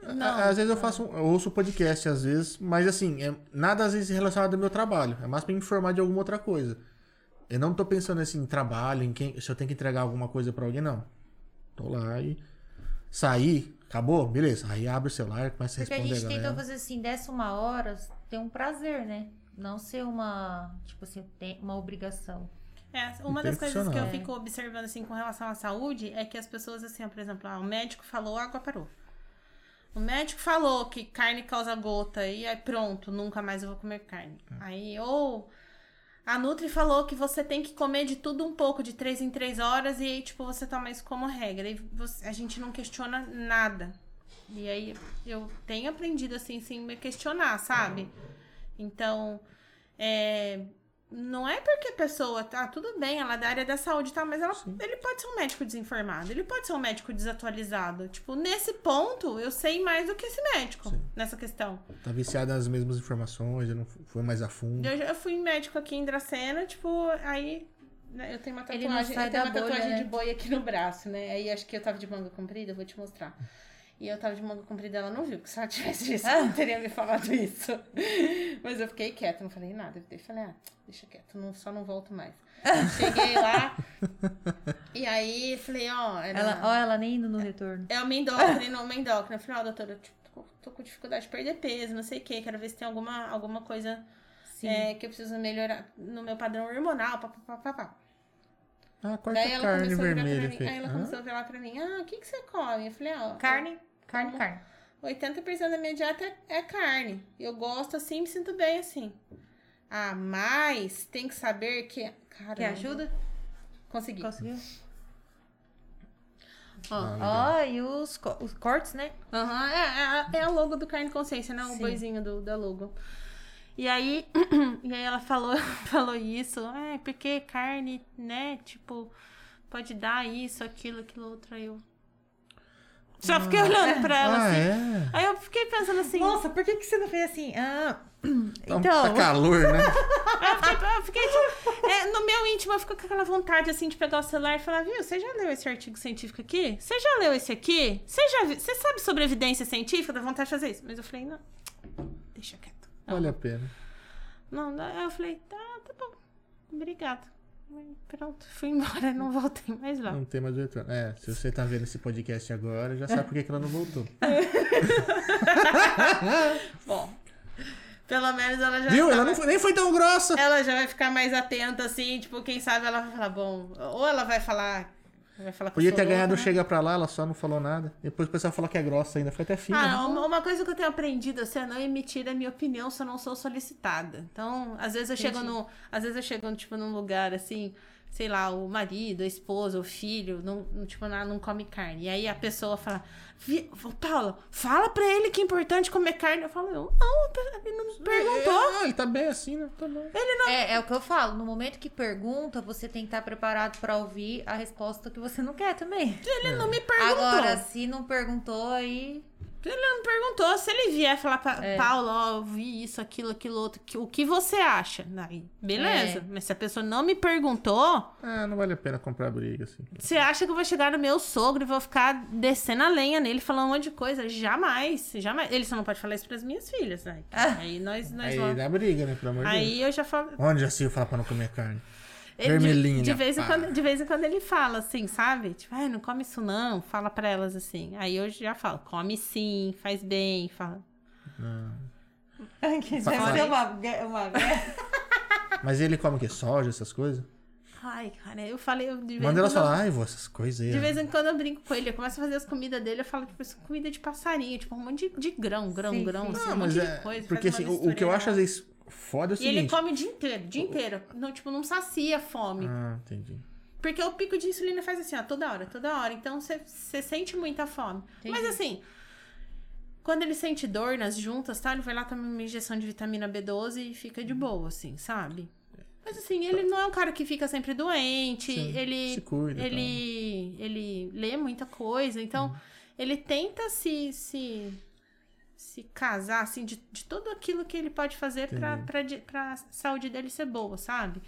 Não. À- Às vezes eu faço um, eu ouço podcast, às vezes, mas assim, é nada às vezes relacionado ao meu trabalho. É mais pra me informar de alguma outra coisa. Eu não tô pensando assim em trabalho, em quem, se eu tenho que entregar alguma coisa pra alguém, não. Tô lá e saí, acabou, beleza. Aí abre o celular, começa a Porque a responder gente a tentou galera. fazer assim, dessa uma hora, ter um prazer, né? Não ser uma, tipo assim, tem- uma obrigação. É, uma tem das coisas que eu fico observando, assim, com relação à saúde é que as pessoas, assim, ó, por exemplo, ah, o médico falou, a água parou. O médico falou que carne causa gota e aí pronto, nunca mais eu vou comer carne. Aí, ou a Nutri falou que você tem que comer de tudo um pouco, de três em três horas, e aí, tipo, você toma isso como regra. E você- a gente não questiona nada. E aí eu tenho aprendido, assim, sem me questionar, sabe? Então, é, não é porque a pessoa tá tudo bem, ela é da área da saúde, tá? Mas ela, ele pode ser um médico desinformado, ele pode ser um médico desatualizado. Tipo, nesse ponto, eu sei mais do que esse médico Sim. nessa questão. Tá viciada nas mesmas informações, eu não foi mais a fundo. Eu, já- eu fui médico aqui em Dracena, tipo, aí né, eu tenho uma tatuagem, eu tenho uma bolha, tatuagem né? de boi aqui no braço, né? Aí acho que eu tava de manga comprida, eu vou te mostrar. E eu tava de manga comprida, ela não viu, porque se ela tivesse visto, ela não teria me falado isso. Mas eu fiquei quieta, não falei nada. Eu falei, ah, deixa quieto, não, só não volto mais. Cheguei lá, e aí falei, ó, era- Ela, ó, ela nem indo no retorno. é uma endócrina, uma endócrina. Eu falei, ó, doutora, eu, tipo, tô, com dificuldade de perder peso, não sei o quê, quero ver se tem alguma, alguma coisa é, que eu preciso melhorar no meu padrão hormonal, papapá. Ah, corta Daí a ela carne vermelha. aí ela começou a virar pra mim, ah, o que, que você come? Eu falei, ó, Carne, carne, Como? Carne. 80% da minha dieta é, é carne. Eu gosto assim, me sinto bem assim. Ah, mas tem que saber que. Cara, Quer ajuda? Consegui. Conseguiu? Ó, Ah, Ó, e os, co- os cortes, né? Aham, é, é, a- é a logo do Carne Consciência, né? O Sim. boizinho do, da logo. E aí, e aí ela falou, falou isso, é, porque carne, né, tipo, pode dar isso, aquilo, aquilo, outro, aí eu... Só fiquei olhando pra ela, Ah, assim. é? Aí eu fiquei pensando assim... Nossa, por que, que você não fez assim? Ah, Tá- então. Tá calor, né? Eu fiquei, eu fiquei, tipo, é, no meu íntimo, eu fico com aquela vontade, assim, de pegar o celular e falar, viu, você já leu esse artigo científico aqui? Você já leu esse aqui? Você já vi- Você sabe sobre evidência científica? Dá vontade de fazer isso. Mas eu falei, não, deixa quieto. Vale a pena. Não, eu falei, tá, tá bom, obrigada. Pronto, fui embora, não voltei mais lá. Não tem mais retorno. É, se você tá vendo esse podcast agora, já sabe por que que ela não voltou. Bom, pelo menos ela já Viu? Ela não foi- nem foi tão grossa. ela já vai ficar mais atenta, assim, tipo, quem sabe ela vai falar, bom, ou ela vai falar, Podia ter ganhado louca, né? Chega Pra Lá, ela só não falou nada. Depois o pessoal falou que é grossa ainda. Foi até fina. Ah, né? uma, coisa que eu tenho aprendido assim, é não emitir a minha opinião se eu não sou solicitada. Então, às vezes eu chego Entendi. no, às vezes eu chego tipo num lugar assim, sei lá, o marido, a esposa, o filho, não, não, tipo, não, não come carne. E aí a pessoa fala: "Vi- ô, Paula, fala pra ele que é importante comer carne". Eu falo: "Eu não, ele não me perguntou". Ah, ele tá bem assim, né? Tá bom. É, é o que eu falo. No momento que pergunta, você tem que estar preparado pra ouvir a resposta que você não quer também. Ele não me perguntou. Agora, se não perguntou, aí. Ele não perguntou. Se ele vier falar pra É. Paulo, ó, eu vi isso, aquilo, aquilo outro, que- o que você acha? Aí, beleza. É. Mas se a pessoa não me perguntou, Ah, não vale a pena comprar briga, assim. Você acha que eu vou chegar no meu sogro e vou ficar descendo a lenha nele, falando um monte de coisa? Jamais, jamais. Ele só não pode falar isso pras minhas filhas, né? Aí nós, nós Aí vamos. dá briga, né? Pelo amor de Deus. Aí eu já falo. Onde já se fala pra não comer carne? Ele, de, Vermelhinha, de, vez em quando, de vez em quando ele fala assim, sabe? Tipo, ai, não come isso não. Fala pra elas assim. Aí eu já falo, come sim, faz bem. Fala. Que Fa- fa- uma, uma Mas ele come o quê? Soja, essas coisas? Ai, cara, eu falei. Eu, de vez Manda em elas quando eu- falar, ai, vô, essas coisas aí. De ó." vez em quando eu brinco com ele, eu começo a fazer as comidas dele, eu falo, tipo, isso é comida de passarinho, tipo, um monte de, de grão, grão, Sim, grão, sim. assim, Não, um mas monte é. de coisa. Porque assim, o, o que eu acho às vezes foda é o E ele seguinte. come o dia inteiro, o dia inteiro. Não, tipo, não sacia a fome. Ah, entendi. Porque o pico de insulina faz assim, ó, toda hora, toda hora. Então você você sente muita fome. Entendi. Mas assim, quando ele sente dor nas juntas, tá? Ele vai lá tomar uma injeção de vitamina B12 e fica de boa, assim, sabe? Mas assim, ele não é um cara que fica sempre doente. Sim, ele. se cuida, ele, ele lê muita coisa. Então, Uhum. ele tenta se. se se casar, assim, de, de tudo aquilo que ele pode fazer pra, Entendi. pra, pra saúde dele ser boa, sabe?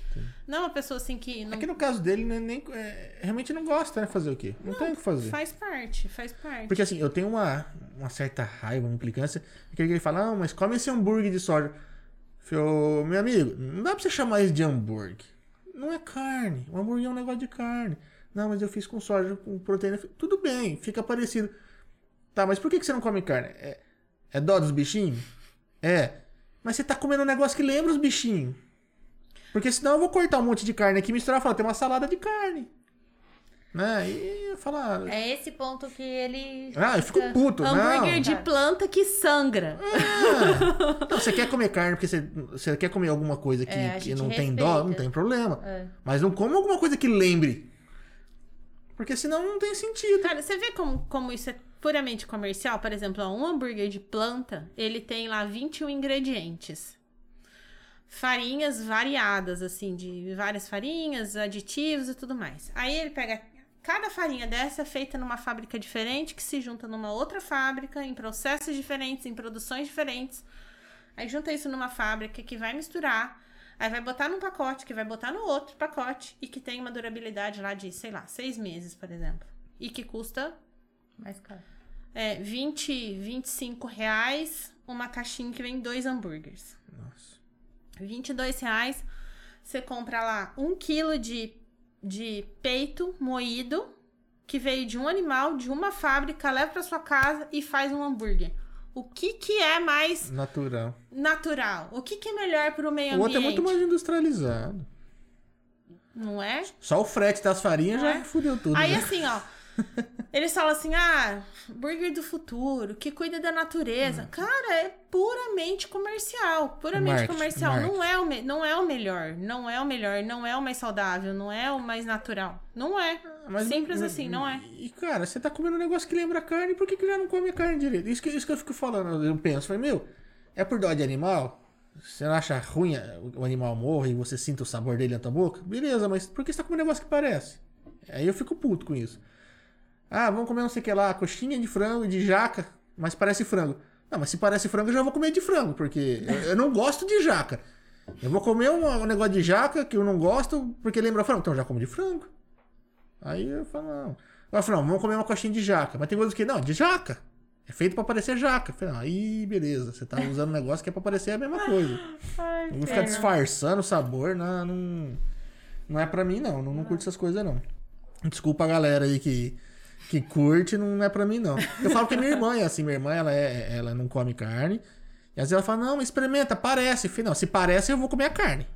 Não é uma pessoa assim que não É que no caso dele, né, nem, é, realmente não gosta, né? Fazer o quê? Não, tem o que fazer. Faz parte, faz parte. Porque assim, eu tenho uma, uma certa raiva, uma implicância, que ele fala, não, mas come esse hambúrguer de soja. Falei, "Ô, meu amigo, não dá pra você chamar isso de hambúrguer. Não é carne. O hambúrguer é um negócio de carne. Não, mas eu fiz com soja, com proteína. Tudo bem, fica parecido. Tá, mas por que que você não come carne? É, é dó dos bichinhos? É. Mas você tá comendo um negócio que lembra os bichinhos. Porque senão eu vou cortar um monte de carne aqui e misturar e falar, tem uma salada de carne. Né? E eu falar. É esse ponto que ele. Ah, eu fico puto, Hambúrguer não. de planta que sangra. Ah, então, você quer comer carne porque você, você quer comer alguma coisa que, É, que não tem dó, não respeita. tem problema. É. Mas não coma alguma coisa que lembre. Porque senão não tem sentido. Cara, você vê como, como isso é puramente comercial? Por exemplo, um hambúrguer de planta, ele tem lá 21 ingredientes. farinhas variadas, assim, de várias farinhas, aditivos e tudo mais. Aí ele pega cada farinha dessa é feita numa fábrica diferente, que se junta numa outra fábrica, em processos diferentes, em produções diferentes. Aí junta isso numa fábrica que vai misturar, aí vai botar num pacote, que vai botar no outro pacote, e que tem uma durabilidade lá de, sei lá, seis meses, por exemplo. E que custa Mais caro. É, 20, 25 reais uma caixinha que vem dois hambúrgueres. Nossa. 22 reais, você compra lá um quilo de, de peito moído, que veio de um animal, de uma fábrica, leva pra sua casa e faz um hambúrguer. O que que é mais Natural. natural? O que que é melhor pro meio O outro é ambiente? muito mais industrializado. Não é? Só o frete das farinhas Não já é? fudeu tudo. Aí né? assim, ó. Eles falam assim: ah, burger do futuro, que cuida da Hum. natureza. Cara, é puramente comercial. Puramente comercial. Não é, o não é o melhor. Não é o melhor. Não é o mais saudável. Não é o mais natural. Não é. Mas- Simples assim, não é? E, cara, você tá comendo um negócio que lembra carne, por que, que já não come a carne direito? Isso que, isso que eu fico falando, eu penso, falei, meu, é por dó de animal? Você não acha ruim o o animal morre e você sinta o sabor dele na tua boca? Beleza, mas por que você tá comendo um negócio que parece? Aí eu fico puto com isso. Ah, vamos comer não sei o que lá, coxinha de frango, de jaca, mas parece frango. Não, mas se parece frango, eu já vou comer de frango, porque eu, eu não gosto de jaca. Eu vou comer um, um negócio de jaca que eu não gosto porque lembra frango, então eu já como de frango. Aí eu falo, não. Ela falou, não, vamos comer uma coxinha de jaca. Mas tem coisa que, não, de jaca. É feito pra parecer jaca. Eu falei, não, aí beleza, você tá usando um negócio que é pra parecer a mesma coisa. Ai, Não ficar disfarçando o sabor, não, não, não é pra mim, não. Não, não curto essas coisas, não. Desculpa a galera aí que, que curte, não é pra mim, não. Eu falo que minha irmã é assim, minha irmã, ela, é, ela não come carne. E às vezes ela fala, não, mas experimenta, parece. Falei, não, se parece, eu vou comer a carne.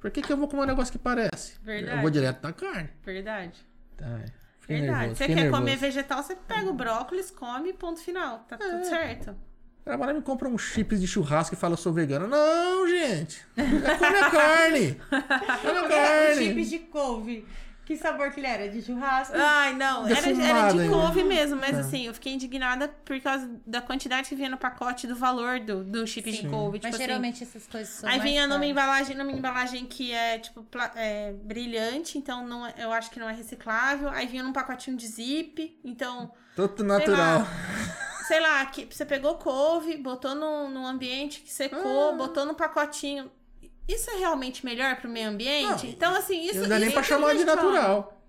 Por que, que eu vou comer um negócio que parece? Verdade. Eu vou direto na carne. Verdade. Tá, fiquei Verdade. nervoso, Você quer nervoso. comer vegetal, você pega o brócolis, come, ponto final. Tá É. tudo certo. Trabalhar me compra um chips de churrasco e fala eu sou vegano. Não, gente. É comer a carne. Come a carne. Chips de couve. Que sabor que ele era? De churrasco? Ai, não, era, era de couve mesmo, mas assim, eu fiquei indignada por causa da quantidade que vinha no pacote do valor do, do chip de couve. Tipo Mas assim, geralmente essas coisas são Aí mais vinha numa caras. embalagem, numa embalagem que é, tipo, é, brilhante, então não é- eu acho que não é reciclável. Aí vinha num pacotinho de zip, então, Tudo natural. sei lá, que você pegou couve, botou num, num ambiente que secou, Ah. botou no pacotinho. Isso é realmente melhor pro meio ambiente? Não, então, assim, isso não dá nem que chamar a de natural.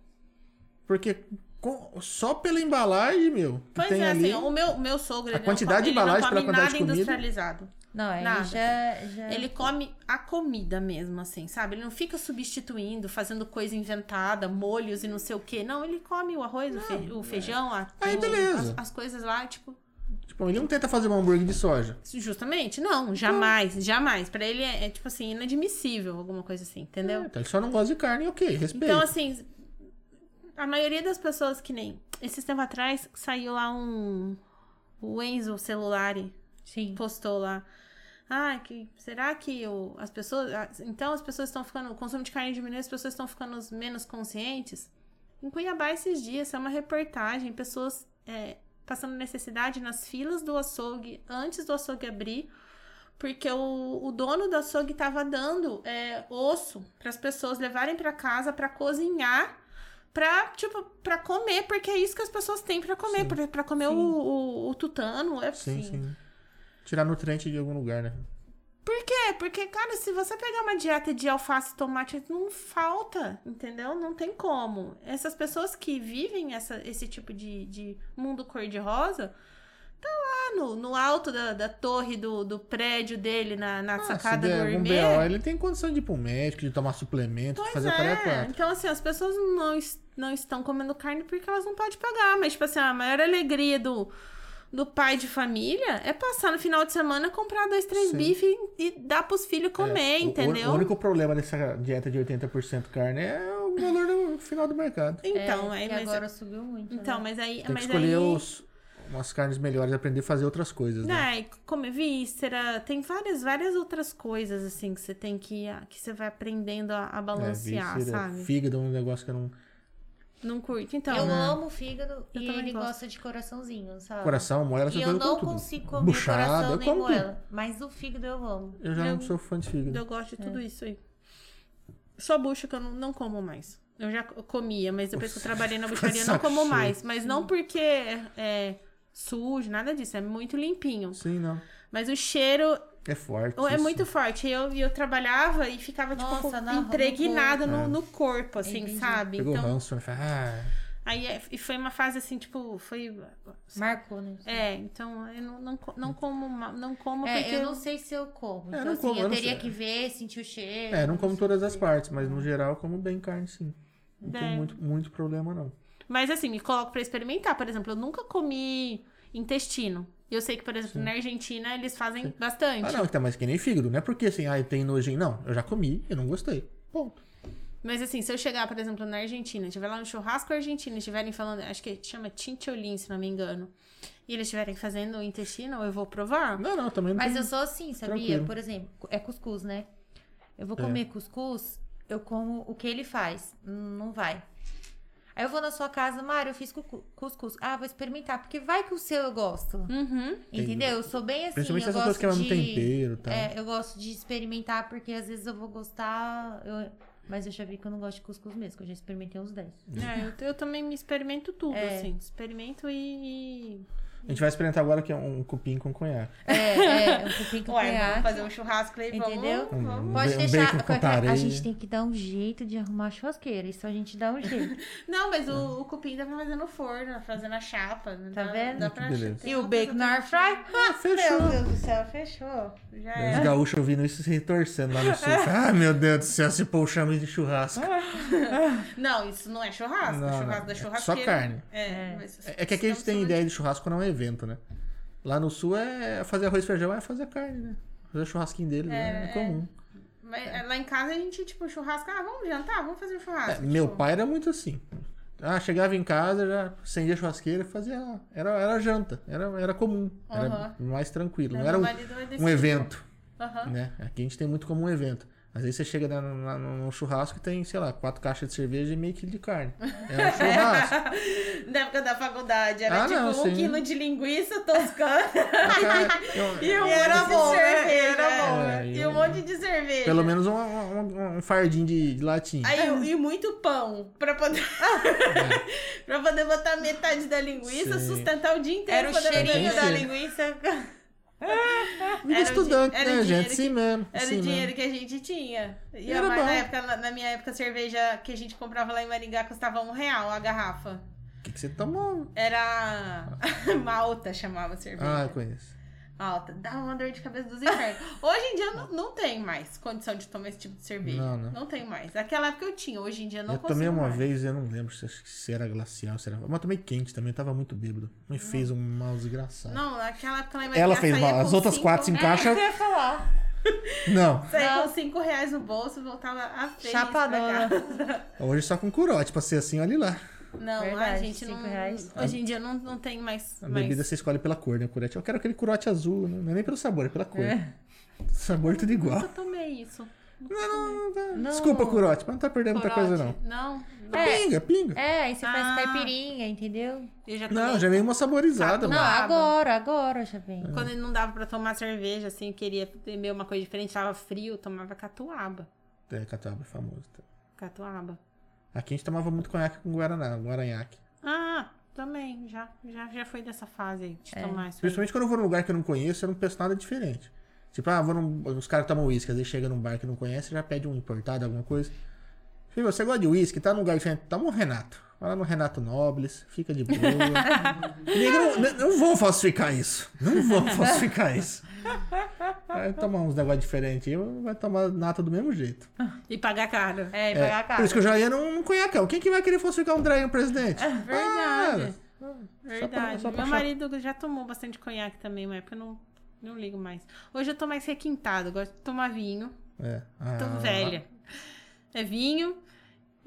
Porque com- só pela embalagem, meu, que Pois tem é, ali. assim, o meu, meu sogro, ele, quantidade de não, come- ele embalagem não pela come quantidade nada de comida. industrializado. Não, ele Nada. já, já... Ele come a comida mesmo, assim, sabe? Ele não fica substituindo, fazendo coisa inventada, molhos e não sei o quê. Não, ele come o arroz, o, fe- o feijão, a, Aí, o- beleza. As, as coisas lá, tipo, Tipo, ele não tenta fazer um hambúrguer de soja. justamente, não, jamais, jamais. Pra ele é, é, tipo assim, inadmissível, alguma coisa assim, entendeu? Então ele só não gosta de carne, ok, respeito. Então, assim, a maioria das pessoas que nem. Esse tempo atrás saiu lá um. O Enzo Celulari Sim. postou lá. Ah, que, será que o, as pessoas. ah, Então as pessoas estão ficando. O consumo de carne diminui, as pessoas estão ficando menos conscientes? Em Cuiabá, esses dias, é uma reportagem, pessoas é, passando necessidade nas filas do açougue, antes do açougue abrir, porque o, o dono do açougue estava dando é, osso para as pessoas levarem para casa para cozinhar. Pra, tipo, pra comer, porque é isso que as pessoas têm pra comer, Sim. pra, pra comer o, o, o tutano. É Sim, assim. sim. Tirar nutriente de algum lugar, né? Por quê? Porque, cara, se você pegar uma dieta de alface e tomate, não falta, entendeu? Não tem como. Essas pessoas que vivem essa, esse tipo de, de mundo cor-de-rosa, tá lá no, no alto da, da torre do, do prédio dele, na, na Ah, sacada gourmet. BO, ele tem condição de ir pro médico, de tomar suplemento, de Pois fazer o cara é. Então, assim, as pessoas não, não estão comendo carne porque elas não podem pagar. Mas, tipo assim, a maior alegria do, do pai de família é passar no final de semana, comprar dois, três Sim. bifes e, e dar pros filhos comer, É, o- entendeu? O, único problema dessa dieta de 80% carne é o valor no final do mercado. Então, é, aí, que mas, agora subiu muito. então, né? mas aí, Tem que mas escolher aí, os, umas carnes melhores aprender a fazer outras coisas, né? né, comer víscera, tem várias, várias outras coisas assim que você tem que que você vai aprendendo a, a É, balancear, víscera, sabe? Fígado é um negócio que eu não. Não curte, então. eu né? amo fígado Eu e ele gosto. gosta de coraçãozinho, sabe? Coração, moela, essas E eu não consigo comer Buchada, coração eu nem como tudo. moela. Mas o fígado eu amo. Eu já Eu- não sou fã de fígado. Eu gosto de É. tudo isso aí. Só bucho que eu não, não como mais. Eu já comia, mas depois que eu trabalhei na bucharia, eu não como cheio. mais. Mas não porque é, é sujo, nada disso. É muito limpinho. Sim, não. Mas o cheiro É forte. é isso. muito forte. E eu, e eu trabalhava e ficava, tipo, Nossa, na- impregnada no no, corpo. no corpo, assim, Entendi. sabe? Pegou Então, ranço, né? Ah, aí é- e foi uma fase assim, tipo, foi. Marcou, né? É, então eu não, não, não como, não como É, porque. eu não sei se eu como. É, Então, não assim, como, eu eu não teria sei. que ver, sentir o cheiro. é, não como todas as partes, mas no geral eu como bem carne, sim. Não É. tem muito, muito problema, não. Mas assim, me coloco pra experimentar. Por exemplo, eu nunca comi intestino. Eu sei que, por exemplo, na Argentina eles fazem bastante. Ah, não, então, mas que nem fígado. Não é porque assim, ah, tenho nojinho. Não, eu já comi, eu não gostei. Ponto. Mas assim, se eu chegar, por exemplo, na Argentina, estiver lá no churrasco argentino, estiverem falando, acho que chama chincholim, se não me engano, e eles estiverem fazendo o intestino, eu vou provar. Não, não, também não Mas tem- eu sou assim, sabia? Tranquilo. Por exemplo, é cuscuz, né? Eu vou É. comer cuscuz, eu como o que ele faz. Não vai. Aí eu vou na sua casa, Mário, eu fiz cu- cuscuz. Ah, vou experimentar, porque vai que o seu eu gosto. Uhum. Entendeu? Eu sou bem assim, Principalmente eu essas coisas gosto que é no de... tempero e tal. É, eu gosto de experimentar, porque às vezes eu vou gostar... eu- Mas eu já vi que eu não gosto de cuscuz mesmo, que eu já experimentei uns 10. É, eu, eu também me experimento tudo, É. assim. Experimento e. A gente vai experimentar agora que é um cupim com conhaque. É, é, um pouquinho com Ué, vamos fazer um churrasco aí, vamos. Entendeu? Vamos. um Pode um deixar. bacon com a gente tem que dar um jeito de arrumar a churrasqueira. Isso a gente dá um jeito. Não, mas o, o cupim dá pra fazer no forno, fazer na chapa. Tá dá, vendo? Dá pra E o bacon no air fry? Ah, fechou. Meu Deus do céu, fechou. Já Os é. gaúchos ouvindo isso se retorcendo lá no sul. ah, meu Deus do céu, se pôr o chame de churrasco. Não, isso não é churrasco. Não, churrasco não, da é churrasqueira. só carne. É, mas É que aqui a gente tem ideia de churrasco quando é evento, né? Lá no sul é fazer arroz e feijão, é fazer carne, né? Fazer churrasquinho deles, né? é comum. Mas é, lá em casa a gente, tipo, churrasco. Ah, vamos jantar? Vamos fazer um É, churrasco. meu tipo. pai era muito assim. Ah, chegava em casa, já acendia a churrasqueira e fazia. Era, era janta, era, era comum. Era Aham. mais tranquilo. Né, Não era meu um, é um evento, Aham. né? Aqui a gente tem muito como um evento. Às vezes você chega na- na- num churrasco e tem, sei lá, quatro caixas de cerveja e meio quilo de carne. É um churrasco. Na época da faculdade, era Ah, tipo não, um sim. quilo de linguiça toscana e um era monte bom, de né? cerveja. Era bom, né? E um monte de cerveja. Pelo menos um, um- um fardinho de, de latinha. Aí, e muito pão pra poder, pra poder botar metade da linguiça, Sim. sustentar o dia inteiro. Era o cheirinho da linguiça. Vida era o estudante, né, dinheiro gente? que- Sim mesmo. Era sim o dinheiro mesmo. que a gente tinha. E Era bom. na, época, na, na minha época, a cerveja que a gente comprava lá em Maringá custava um real a garrafa. O que, que você tomou? Era malta, chamava cerveja. Ah, eu conheço. Alta. Dá uma dor de cabeça dos infernos. Hoje em dia eu não, não tenho mais condição de tomar esse tipo de cerveja. Não, não. tenho mais. Naquela época eu tinha, hoje em dia eu não eu consigo tomei uma mais. vez, eu não lembro se, se era glacial, se era. Mas eu tomei quente também, eu tava muito bêbado. Me fez um mal desgraçado. Não, naquela época Maringá Ela fez mal. As outras cinco- quatro se encaixam. eu ia falar. Não. Não. com 5 reais no bolso e voltava a feliz Chapadona. Hoje só com curote, pra ser assim, olha lá. Não, Verdade, a gente cinco não. reais. Hoje em dia não, não tem mais. A mais. bebida você escolhe pela cor, né? Curete. Eu quero aquele curote azul, né? não é nem pelo sabor, é pela cor. É. Sabor tudo igual. Eu tomei isso. Não, não, não, tá. Não. Desculpa, curote, mas não tá perdendo muita coisa, não. Não. não. É. Pinga, pinga. É, aí você faz Ah. caipirinha, entendeu? Eu já. Não, já veio uma saborizada, Não, mano. Catuaba. agora, agora já vem. Quando não dava pra tomar cerveja, assim, queria beber uma coisa diferente, tava frio, eu tomava catuaba. É, catuaba é famoso. tá. Catuaba. Aqui a gente tomava muito conhaque com guaraná, guaranhaque. Ah, também. Já, já, já foi dessa fase aí de É. tomar isso. Principalmente quando eu vou num lugar que eu não conheço, eu não peço nada diferente. Tipo, ah, vou num, os caras tomam uísque, às vezes chega num bar que não conhece, já pede um importado, alguma coisa. Filho, você gosta de uísque, tá num lugar diferente, toma um Renato. Vai lá no Renato Nobles, fica de boa. Não, não, não vão falsificar isso. Não vão falsificar isso. Vai tomar uns negócios diferentes aí, vai tomar nata do mesmo jeito. E pagar caro. É, e É, pagar por caro. isso que eu já ia num, num conhacão. Quem que vai querer falsificar um drag no presidente? Verdade. Ah, Verdade. pra Meu achar- marido já tomou bastante conhaque também, mas época eu não, não ligo mais. Hoje eu tô mais requintado, gosto de tomar vinho. é. Tô Ah, velha. É vinho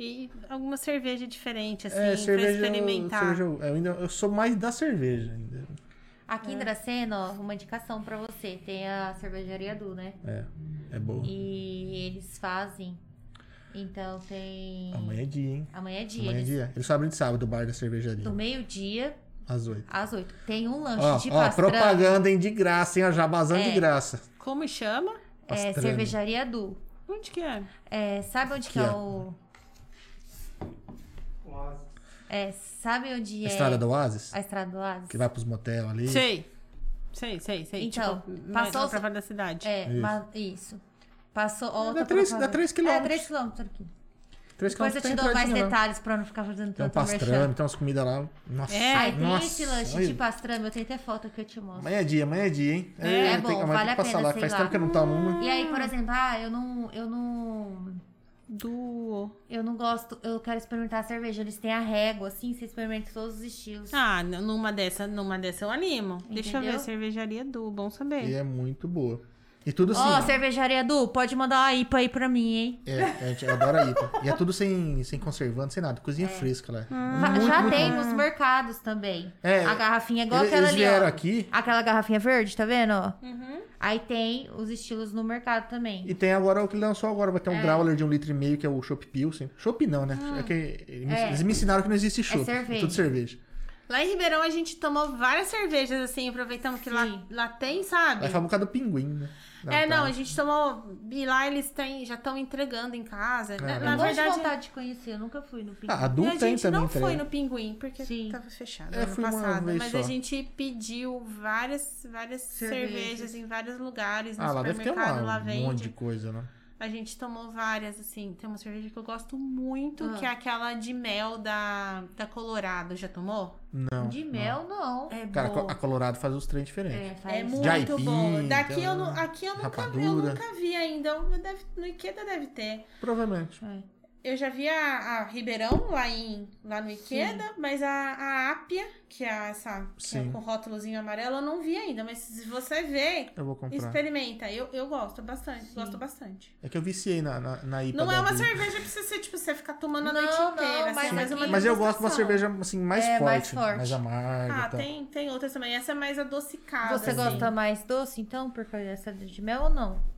e alguma cerveja diferente, assim, É, pra cerveja, experimentar. cerveja eu, eu ainda, eu sou mais da cerveja ainda. Aqui em Dracena, ó, uma indicação pra você. Tem a cervejaria Du, né? É, é boa. E eles fazem Então tem. Amanhã é dia, hein? Amanhã é dia. Amanhã é eles- dia. Eles só abrem de sábado o bar da cervejaria. Do meio-dia Às oito. às 8. Tem um lanche Ó, de ó, pastrame. propaganda, hein? De graça, hein? A jabazão É. de graça. Como chama? É, Pastrame. cervejaria Du. Onde que é? É, sabe onde que Aqui, é o. É, sabe onde é Estrada do Oasis? a estrada do Oasis? Que vai pros motel ali. Sei. Sei, sei, sei. Então, tipo, mais passou pra fora da cidade. É, Isso. mas isso. Passou outra Dá três- propaganda. dá três É, quilômetros. 3 quilômetros aqui. Três Depois eu quilômetros tem te dou mais lá. detalhes pra não ficar fazendo Tem um tanto merchan. pastrame, tem umas comidas lá. Nossa. É. Aí tem nossa. esse lanche olha. de pastrame, eu tenho até foto que eu te mostro. Amanhã é dia, amanhã é dia, hein? É, é tenho- bom, amanhã vale tem a pena, lá, sei Faz lá. tempo que eu não tomo uma. E aí, por exemplo, ah, eu não. Eu não. Do. Eu não gosto. Eu quero experimentar a cerveja. Eles têm a régua, assim, você experimenta todos os estilos. Ah, numa dessa, numa dessa eu animo. Deixa eu ver, Entendeu? cervejaria do, bom saber. E é muito boa. E tudo assim. Ó, cervejaria Du, pode mandar uma IPA aí pra mim, hein? É, a gente adora IPA. E é tudo sem, sem conservante, sem nada. Cozinha fresca lá. Já- Muito, já muito tem bom. nos mercados também. É, a garrafinha é igual Eles, aquela eles ali, vieram ó. aqui Aquela garrafinha verde, tá vendo? Uhum. Aí tem os estilos no mercado também. e tem agora o que lançou agora. Vai ter um É. growler de um litro e meio, que é o Chopp Pilsen. Chopp não, né? É que eles, É. eles me ensinaram que não existe chopp. É, cerveja. tudo cerveja. Lá em Ribeirão a gente tomou várias cervejas, assim, aproveitamos que lá, lá tem, sabe? Vai falar um bocado do pinguim, né? É, não, a tá. gente tomou. E lá eles têm, já estão entregando em casa. Na, É. na eu verdade. vontade de conhecer, eu nunca fui no Pinguim. Ah, E adulto a tem gente também, não tá foi no Pinguim, porque Sim. tava fechado É, ano fui uma passado. vez Mas só. a gente pediu várias, várias Cervejas. cervejas. em vários lugares. No Ah, lá deve ter supermercado, uma, lá um vende. monte de coisa, né? A gente tomou várias, assim. Tem uma cerveja que eu gosto muito, Ah. que é aquela de mel da, da Colorado. Já tomou? Não. De não. mel, não. É Cara, boa. a Colorado faz os trem diferentes. É, faz. É muito Jaipim, boa. Daqui tem eu, aqui eu nunca, vi, eu nunca vi ainda. Eu deve- no Ikeda deve ter. Provavelmente. É. Eu já vi a, a Ribeirão lá, em, lá no Ikeda, mas a, a Ápia, que é essa que é Sim. com rótulozinho amarelo, eu não vi ainda. Mas se você ver, Eu vou comprar. experimenta. Eu, eu gosto bastante, gosto bastante. É que eu viciei na, na, na IPA. Não é uma cerveja pra você, tipo, você ficar tomando a Não, noite não, inteira. mas assim, mas aqui- uma Mas eu gosto de uma cerveja assim, mais, É, forte, mais forte. mais amarga. Ah, tem, tem outras também. Essa é mais adocicada. Você assim. gosta mais doce, então, por causa dessa de mel ou não?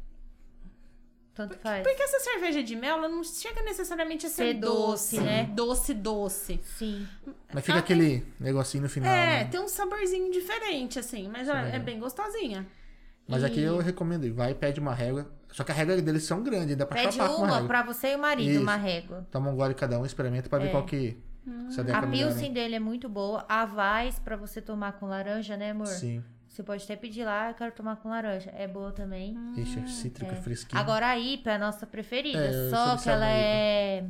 Tanto faz. Porque essa cerveja de mel, ela não chega necessariamente a ser, Ser doce, né? Doce, doce. Sim. Mas fica Ah, tem- aquele negocinho no final. É, né? tem um saborzinho diferente, assim. Mas ela é legal. bem gostosinha. Mas E- aqui eu recomendo. Vai e pede uma régua. Só que a régua deles são grandes, dá pra Pede chapar com uma uma régua. pra você e o marido, Isso. uma régua. Toma um gole cada um, experimenta pra ver É. qual que... Se adequa A né? Pilsen dele é muito boa. A Vais pra você tomar com laranja, né, amor? Sim. Você pode até pedir lá, eu quero tomar com laranja. É boa também. Ixi, é cítrica, fresquinha. Agora a IPA é a nossa preferida, É, só que ela é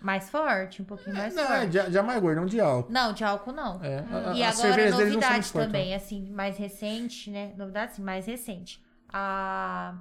mais forte, um pouquinho mais Não, é forte. de, de amargor, não de álcool. Não, de álcool não. É, a- E as agora não novidade também, assim, mais recente, né? Novidade, sim, mais recente. A,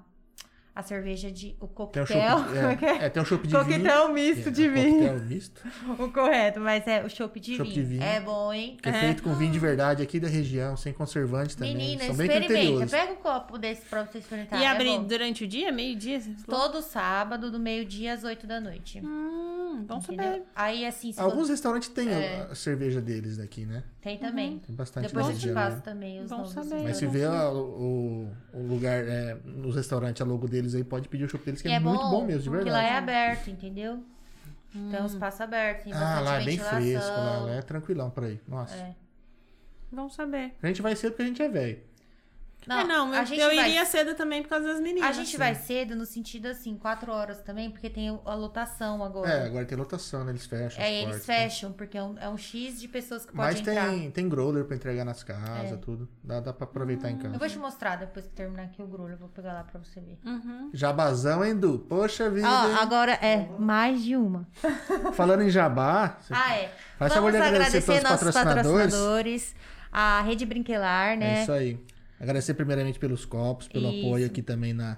a cerveja de. O Tem um coquetel. chopp, é, é, tem um chopp de vinho. coquetel misto É, de vinho. Coquetel misto. O correto, mas é o chopp de, Chopp vinho. de vinho. É bom, hein? Que é feito com vinho de verdade aqui da região, sem conservante também. Menina, São bem experimenta. Pega um copo desse pra você experimentar. e é abre durante o dia, meio-dia? Todo sábado, do meio-dia às 8 da noite. Hum, bom entendeu? saber. Aí, assim, se Alguns for- restaurantes têm É. a cerveja deles daqui, né? Tem também. Tem bastante Depois eu te passo né? também os Bom novos. saber. Mas se vê a- o, o lugar, é, nos restaurantes, a logo deles aí, pode pedir o chopp deles, que E é, muito bom mesmo, de porque verdade. lá é aberto, entendeu? Tem um espaço aberto, tem ah, lá é bem ventilação. fresco, lá, lá é tranquilão pra ir. Nossa. É. Bom saber. A gente vai cedo porque a gente é velho. Não, é, não, a eu, gente eu vai, iria cedo também por causa das meninas. A gente vai cedo no sentido assim, 4 horas também, porque tem a lotação agora. É, agora tem lotação, né? Eles fecham. É, as eles portas, né? fecham, porque é um, é um X de pessoas que podem Mas entrar. tem, tem growler pra entregar nas casas, É. tudo. Dá, dá pra aproveitar em casa. Eu vou te mostrar depois que terminar aqui o eu vou pegar lá pra você ver. Uhum. Jabazão, hein, Du? Poxa vida. Ó, agora é mais de uma. Falando em jabá, você- Ah, é. Faz Vamos de agradecer agradecer nossos patrocinadores. patrocinadores, a Rede Brinquelar, é né? isso aí. Agradecer primeiramente pelos copos, pelo Isso. apoio aqui também na,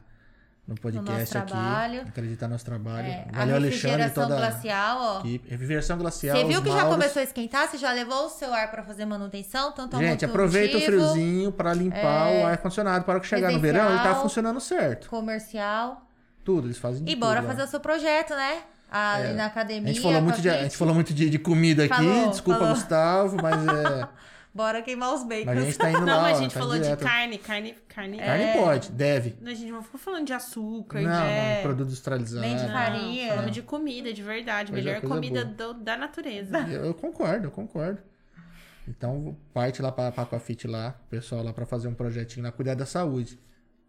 no podcast aqui. trabalho. Acreditar no nosso trabalho. É, Valeu, a Alexandre toda glacial, ó. a equipe. Refrigeração glacial. Você viu que já Mauros. começou a esquentar? Você já levou o seu ar pra fazer manutenção? Tanto Gente, aproveita o friozinho pra limpar É. o ar-condicionado. Para que chegar no verão, ele tá funcionando certo. comercial. Tudo, eles fazem E bora tudo fazer o seu projeto, né? Ali É. na A academia. gente falou muito de, a gente falou muito de, de comida aqui, Falou, desculpa, falou. Gustavo, mas é. Bora queimar os bacons. Mas a gente tá indo Não, lá, a gente tá falou direto. de carne, carne, carne. Carne É. pode, deve. A gente não ficou falando de açúcar, Não, de... É. não, produto industrializado. Nem de Não, farinha. falando de comida, de verdade. Pois é, melhor comida do- da natureza. Eu, eu concordo, eu concordo. Então, parte lá pra, pra Aquafit lá, pessoal lá pra fazer um projetinho lá, cuidar da saúde.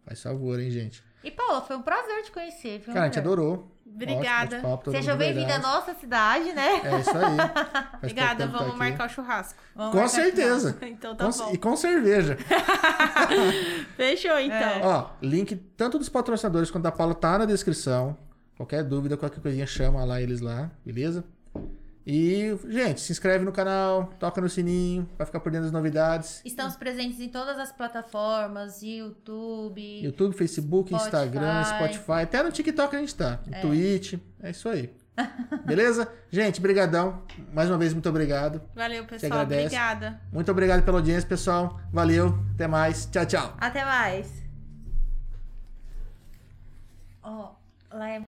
Faz favor, hein, gente. E Paula, foi um prazer te conhecer. Viu, Cara, a gente adorou. Obrigada. Ótimo todo Seja bem-vinda à nossa cidade, né? É isso aí. Faz Obrigada, tá vamos aqui. marcar o churrasco. Vamos Com certeza. Então tá Com- bom. E com cerveja. Fechou, então. É. Ó, link tanto dos patrocinadores quanto da Paula tá na descrição. Qualquer dúvida, qualquer coisinha, chama lá eles lá, beleza? E, gente, se inscreve no canal, toca no sininho pra ficar por dentro das novidades. Estamos presentes em todas as plataformas, YouTube. YouTube, Facebook, Spotify. Instagram, Spotify, até no TikTok a gente tá, no Twitch, é isso aí. Beleza? Gente, brigadão. Mais uma vez, muito obrigado. Valeu, pessoal. Obrigada. Muito obrigado pela audiência, pessoal. Valeu, até mais. Tchau, tchau. Até mais. Ó, lá é